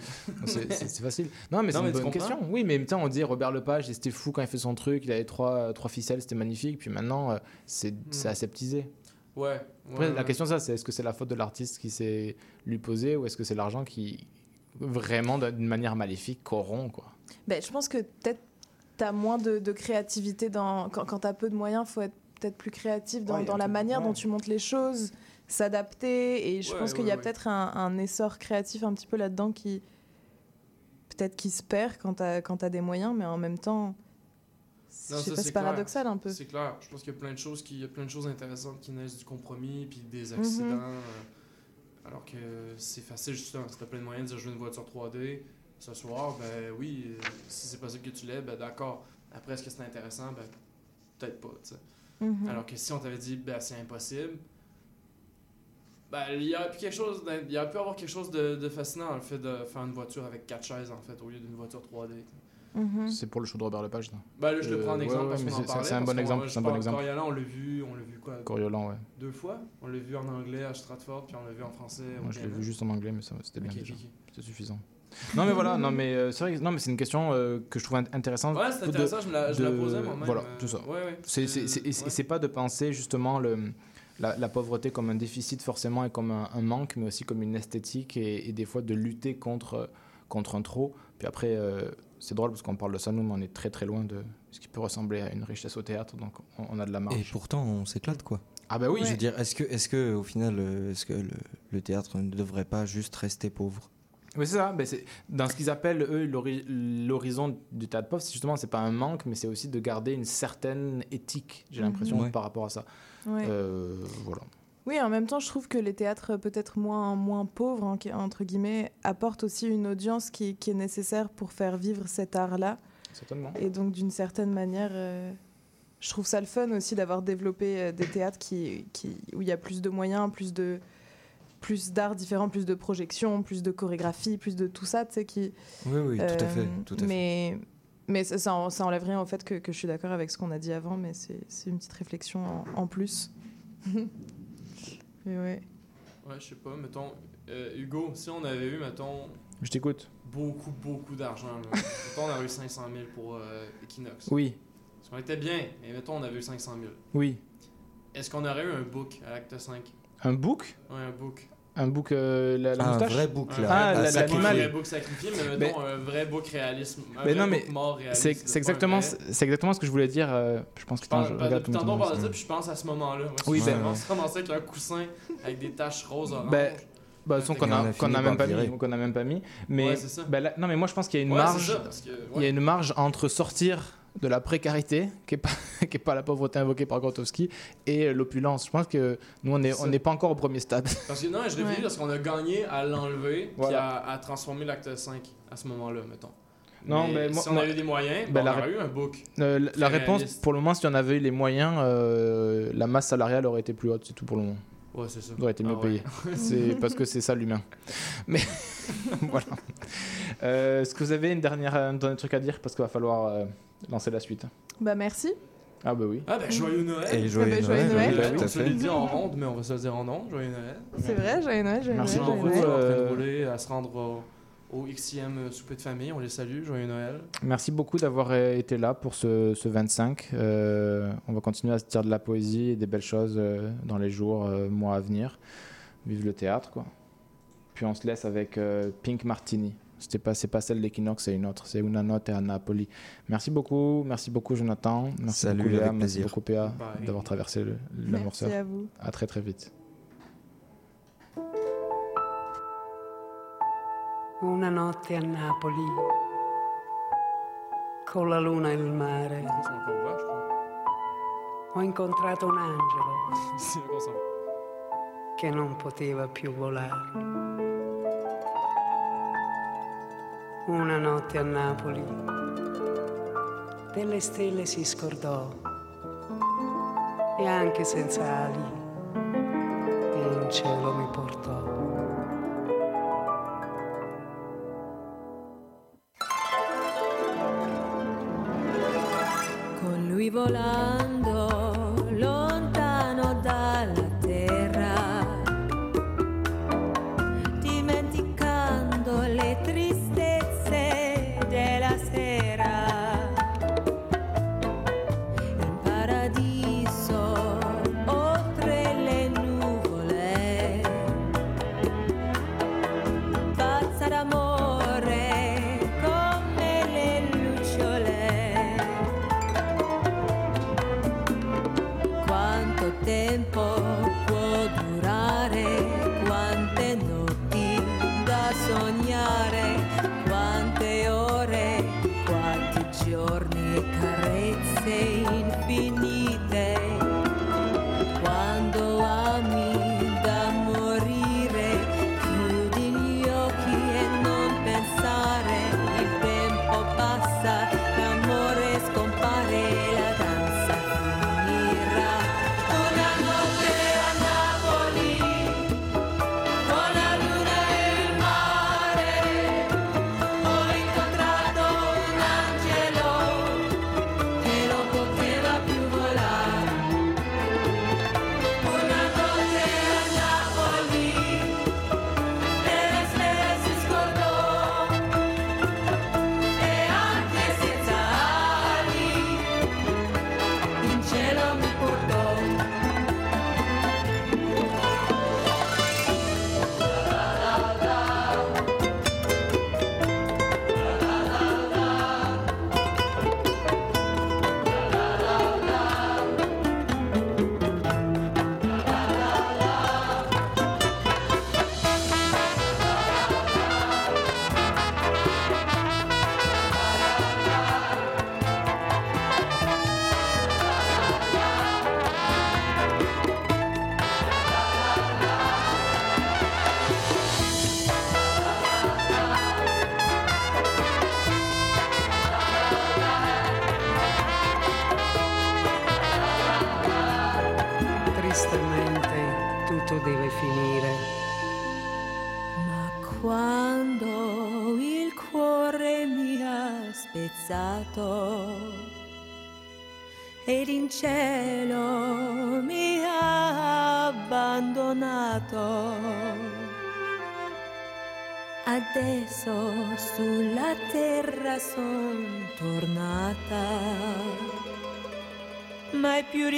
C'est facile. Non, mais c'est mais une bonne question. Oui, mais temps on dit Robert Lepage, c'était fou quand il fait son truc, il avait trois, trois ficelles, c'était magnifique. Puis maintenant, euh, c'est c'est aseptisé. Ouais. Après, ouais, la question, ça, c'est est-ce que c'est la faute de l'artiste qui s'est lui posé ou est-ce que c'est l'argent qui, vraiment, d'une manière maléfique, corrompt, quoi Ben, je pense que peut-être tu as moins de, de créativité dans, quand, quand tu as peu de moyens, il faut être peut-être plus créatif dans, Ouais, la manière dont tu montes les choses, s'adapter. Et je Ouais, pense qu'il ouais, y a ouais. peut-être un, un essor créatif un petit peu là-dedans qui peut-être qui se perd quand tu as, des moyens, mais en même temps, c'est paradoxal un peu. C'est clair. Je pense qu'il y a plein de choses qui, il y a plein de choses intéressantes qui naissent du compromis puis des accidents. euh, alors que c'est facile justement. Si t'as plein de moyens de dire je veux une voiture 3D ce soir, ben oui. Si c'est possible que tu l'aies, ben d'accord. Après, est-ce que c'est intéressant, ben peut-être pas. tu sais. Mhm. Alors que si on t'avait dit ben c'est impossible. Ben, il y a pu quelque chose, il y a pu avoir quelque chose de, de fascinant le fait de faire une voiture avec quatre chaises en fait au lieu d'une voiture 3D. tu Mhm. C'est pour le show de Robert Lepage. Bah là, je le Euh, prends en ouais, exemple ouais, parce mais qu'on en c'est- parlait. C'est un bon exemple. C'est un bon exemple. Coriolan, on l'a vu, on l'a vu quoi? Coriolan, ouais. Deux fois? On l'a vu en anglais à Stratford, puis on l'a vu en français. Moi, je l'ai vu juste en anglais, mais c'était bien Ok, déjà. ok, ok. C'est suffisant. Non, mais voilà, non, mais euh, c'est vrai, que- non, mais c'est une question euh, que je trouve int- intéressante. Ouais, c'est de- intéressant, je me la- je la de- posais moi-même, Voilà, tout ça. ouais, ouais, C'est- pas de penser justement le, la, la pauvreté comme un déficit forcément et comme un, un manque, mais aussi comme une esthétique et, et des fois de lutter contre, contre un trop. Puis après, euh, c'est drôle parce qu'on parle de ça, nous, mais on est très très loin de ce qui peut ressembler à une richesse au théâtre, donc on, on a de la marge. Et pourtant, on s'éclate, quoi. Ah bah oui. Je veux dire, est-ce que, est-ce que au final, euh, est-ce que le, le théâtre ne devrait pas juste rester pauvre? Oui, c'est ça. Ben, c'est- dans ce qu'ils appellent, eux, l'hori- l'horizon du théâtre pauvre, c'est justement, c'est pas un manque, mais c'est aussi de garder une certaine éthique, j'ai Mhm. l'impression, Ouais. par rapport à ça. Ouais. Euh, voilà. Oui, en même temps, je trouve que les théâtres peut-être moins, moins pauvres, en- entre guillemets, apportent aussi une audience qui, qui est nécessaire pour faire vivre cet art-là. Certainement. Et donc, d'une certaine manière, euh, je trouve ça le fun aussi d'avoir développé euh, des théâtres qui, qui, où il y a plus de moyens, plus de plus d'arts différents, plus de projections, plus de chorégraphie, plus de tout ça, tu sais, qui... Oui, oui, tout à fait, tout à fait. mais, mais ça, ça, en- ça enlève rien au fait que, que je suis d'accord avec ce qu'on a dit avant, mais c'est c'est une petite réflexion en, en plus. mais ouais. Ouais, je sais pas, mettons, euh, Hugo, si on avait eu, mettons, Je t'écoute. beaucoup, beaucoup d'argent, mettons, on aurait eu 500 000 pour euh, Equinox. Oui. Parce qu'on était bien, mais mettons, on avait eu 500 000. Oui. Est-ce qu'on aurait eu un book à l'acte 5 Un book? Ouais, un book. Un book, euh, la, la Ah, un moustache vrai book, là, Ah, à la- la- sacrifier. Pas un l'animal. vrai book sacrifié, mais Mais- mettons un vrai book réalisme. Un Mais vrai non, mais mort réaliste. c'est un exactement, vrai. c'est exactement ce que je voulais dire. euh, je pense que Je parle- attends, je pas- regarde depuis comment tantôt, on tu parle de me ça, puis je pense à ce moment-là. Moi, Oui, ben- on se ramassait avec un coussin avec des taches roses orange. Ben, bah, qu'on Et on a, a qu'on fini a par même pas virer. mis, qu'on a même pas mis. Mais Ouais, c'est ça. ben là- non, mais moi je pense qu'il y a une Ouais, marge. ça, Il y a une marge entre sortir de la précarité, qui est pas, qui est pas la pauvreté invoquée par Grotowski, et l'opulence. Je pense que nous on est, on n'est pas encore au premier stade. Parce que non, je Ouais. vu parce qu'on a gagné à l'enlever puis Voilà. à, à transformer l'acte 5 à ce moment-là, mettons. Non, mais, mais moi- si on avait eu des moyens, Ben, ben, la on aurait eu un book. Euh, la- réponse, pour le moment, si on avait eu les moyens, euh, la masse salariale aurait été plus haute, c'est tout pour le moment. Ouais, c'est ça. aurait été mieux Ah ouais. payé. c'est parce que c'est ça l'humain. Mais voilà. Euh, Est-ce que vous avez une dernière, un dernier truc à dire? Parce qu'il va falloir euh, lancer la suite. Bah merci. Ah bah oui. Ah ben joyeux Noël. Et joyeux Ah ben, joyeux Noël, Noël. on se le dit en ronde, mais on va se le dire en ondes. Joyeux Noël. C'est vrai, joyeux Noël, joyeux Merci beaucoup, Noël. en train euh, de rouler à se rendre au, au XIème souper de famille. On les salue. Joyeux Noël. Merci beaucoup d'avoir euh, été là pour ce, ce 25. Euh, on va continuer à se dire de la poésie et des belles choses euh, dans les jours, euh, mois à venir. Vive le théâtre, quoi. Puis on se laisse avec euh, Pink Martini. C'était pas, c'est pas celle d'Equinox, c'est une autre. C'est Una Notte à Napoli. Merci beaucoup, merci beaucoup Jonathan. Merci Salut, beaucoup Léa, avec merci beaucoup PA d'avoir traversé le, le Merci morceau. à vous. À très très vite. Una notte a Napoli, con la luna e il mare, C'est encore voix, je crois. ho incontrato un angelo che non poteva più volare. Una notte a Napoli, delle stelle si scordò e anche senza ali in cielo mi portò. Con lui volando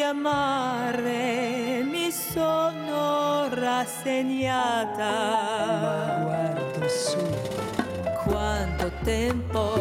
riamare mi sono rassegnata. Ma guardo su. Quanto tempo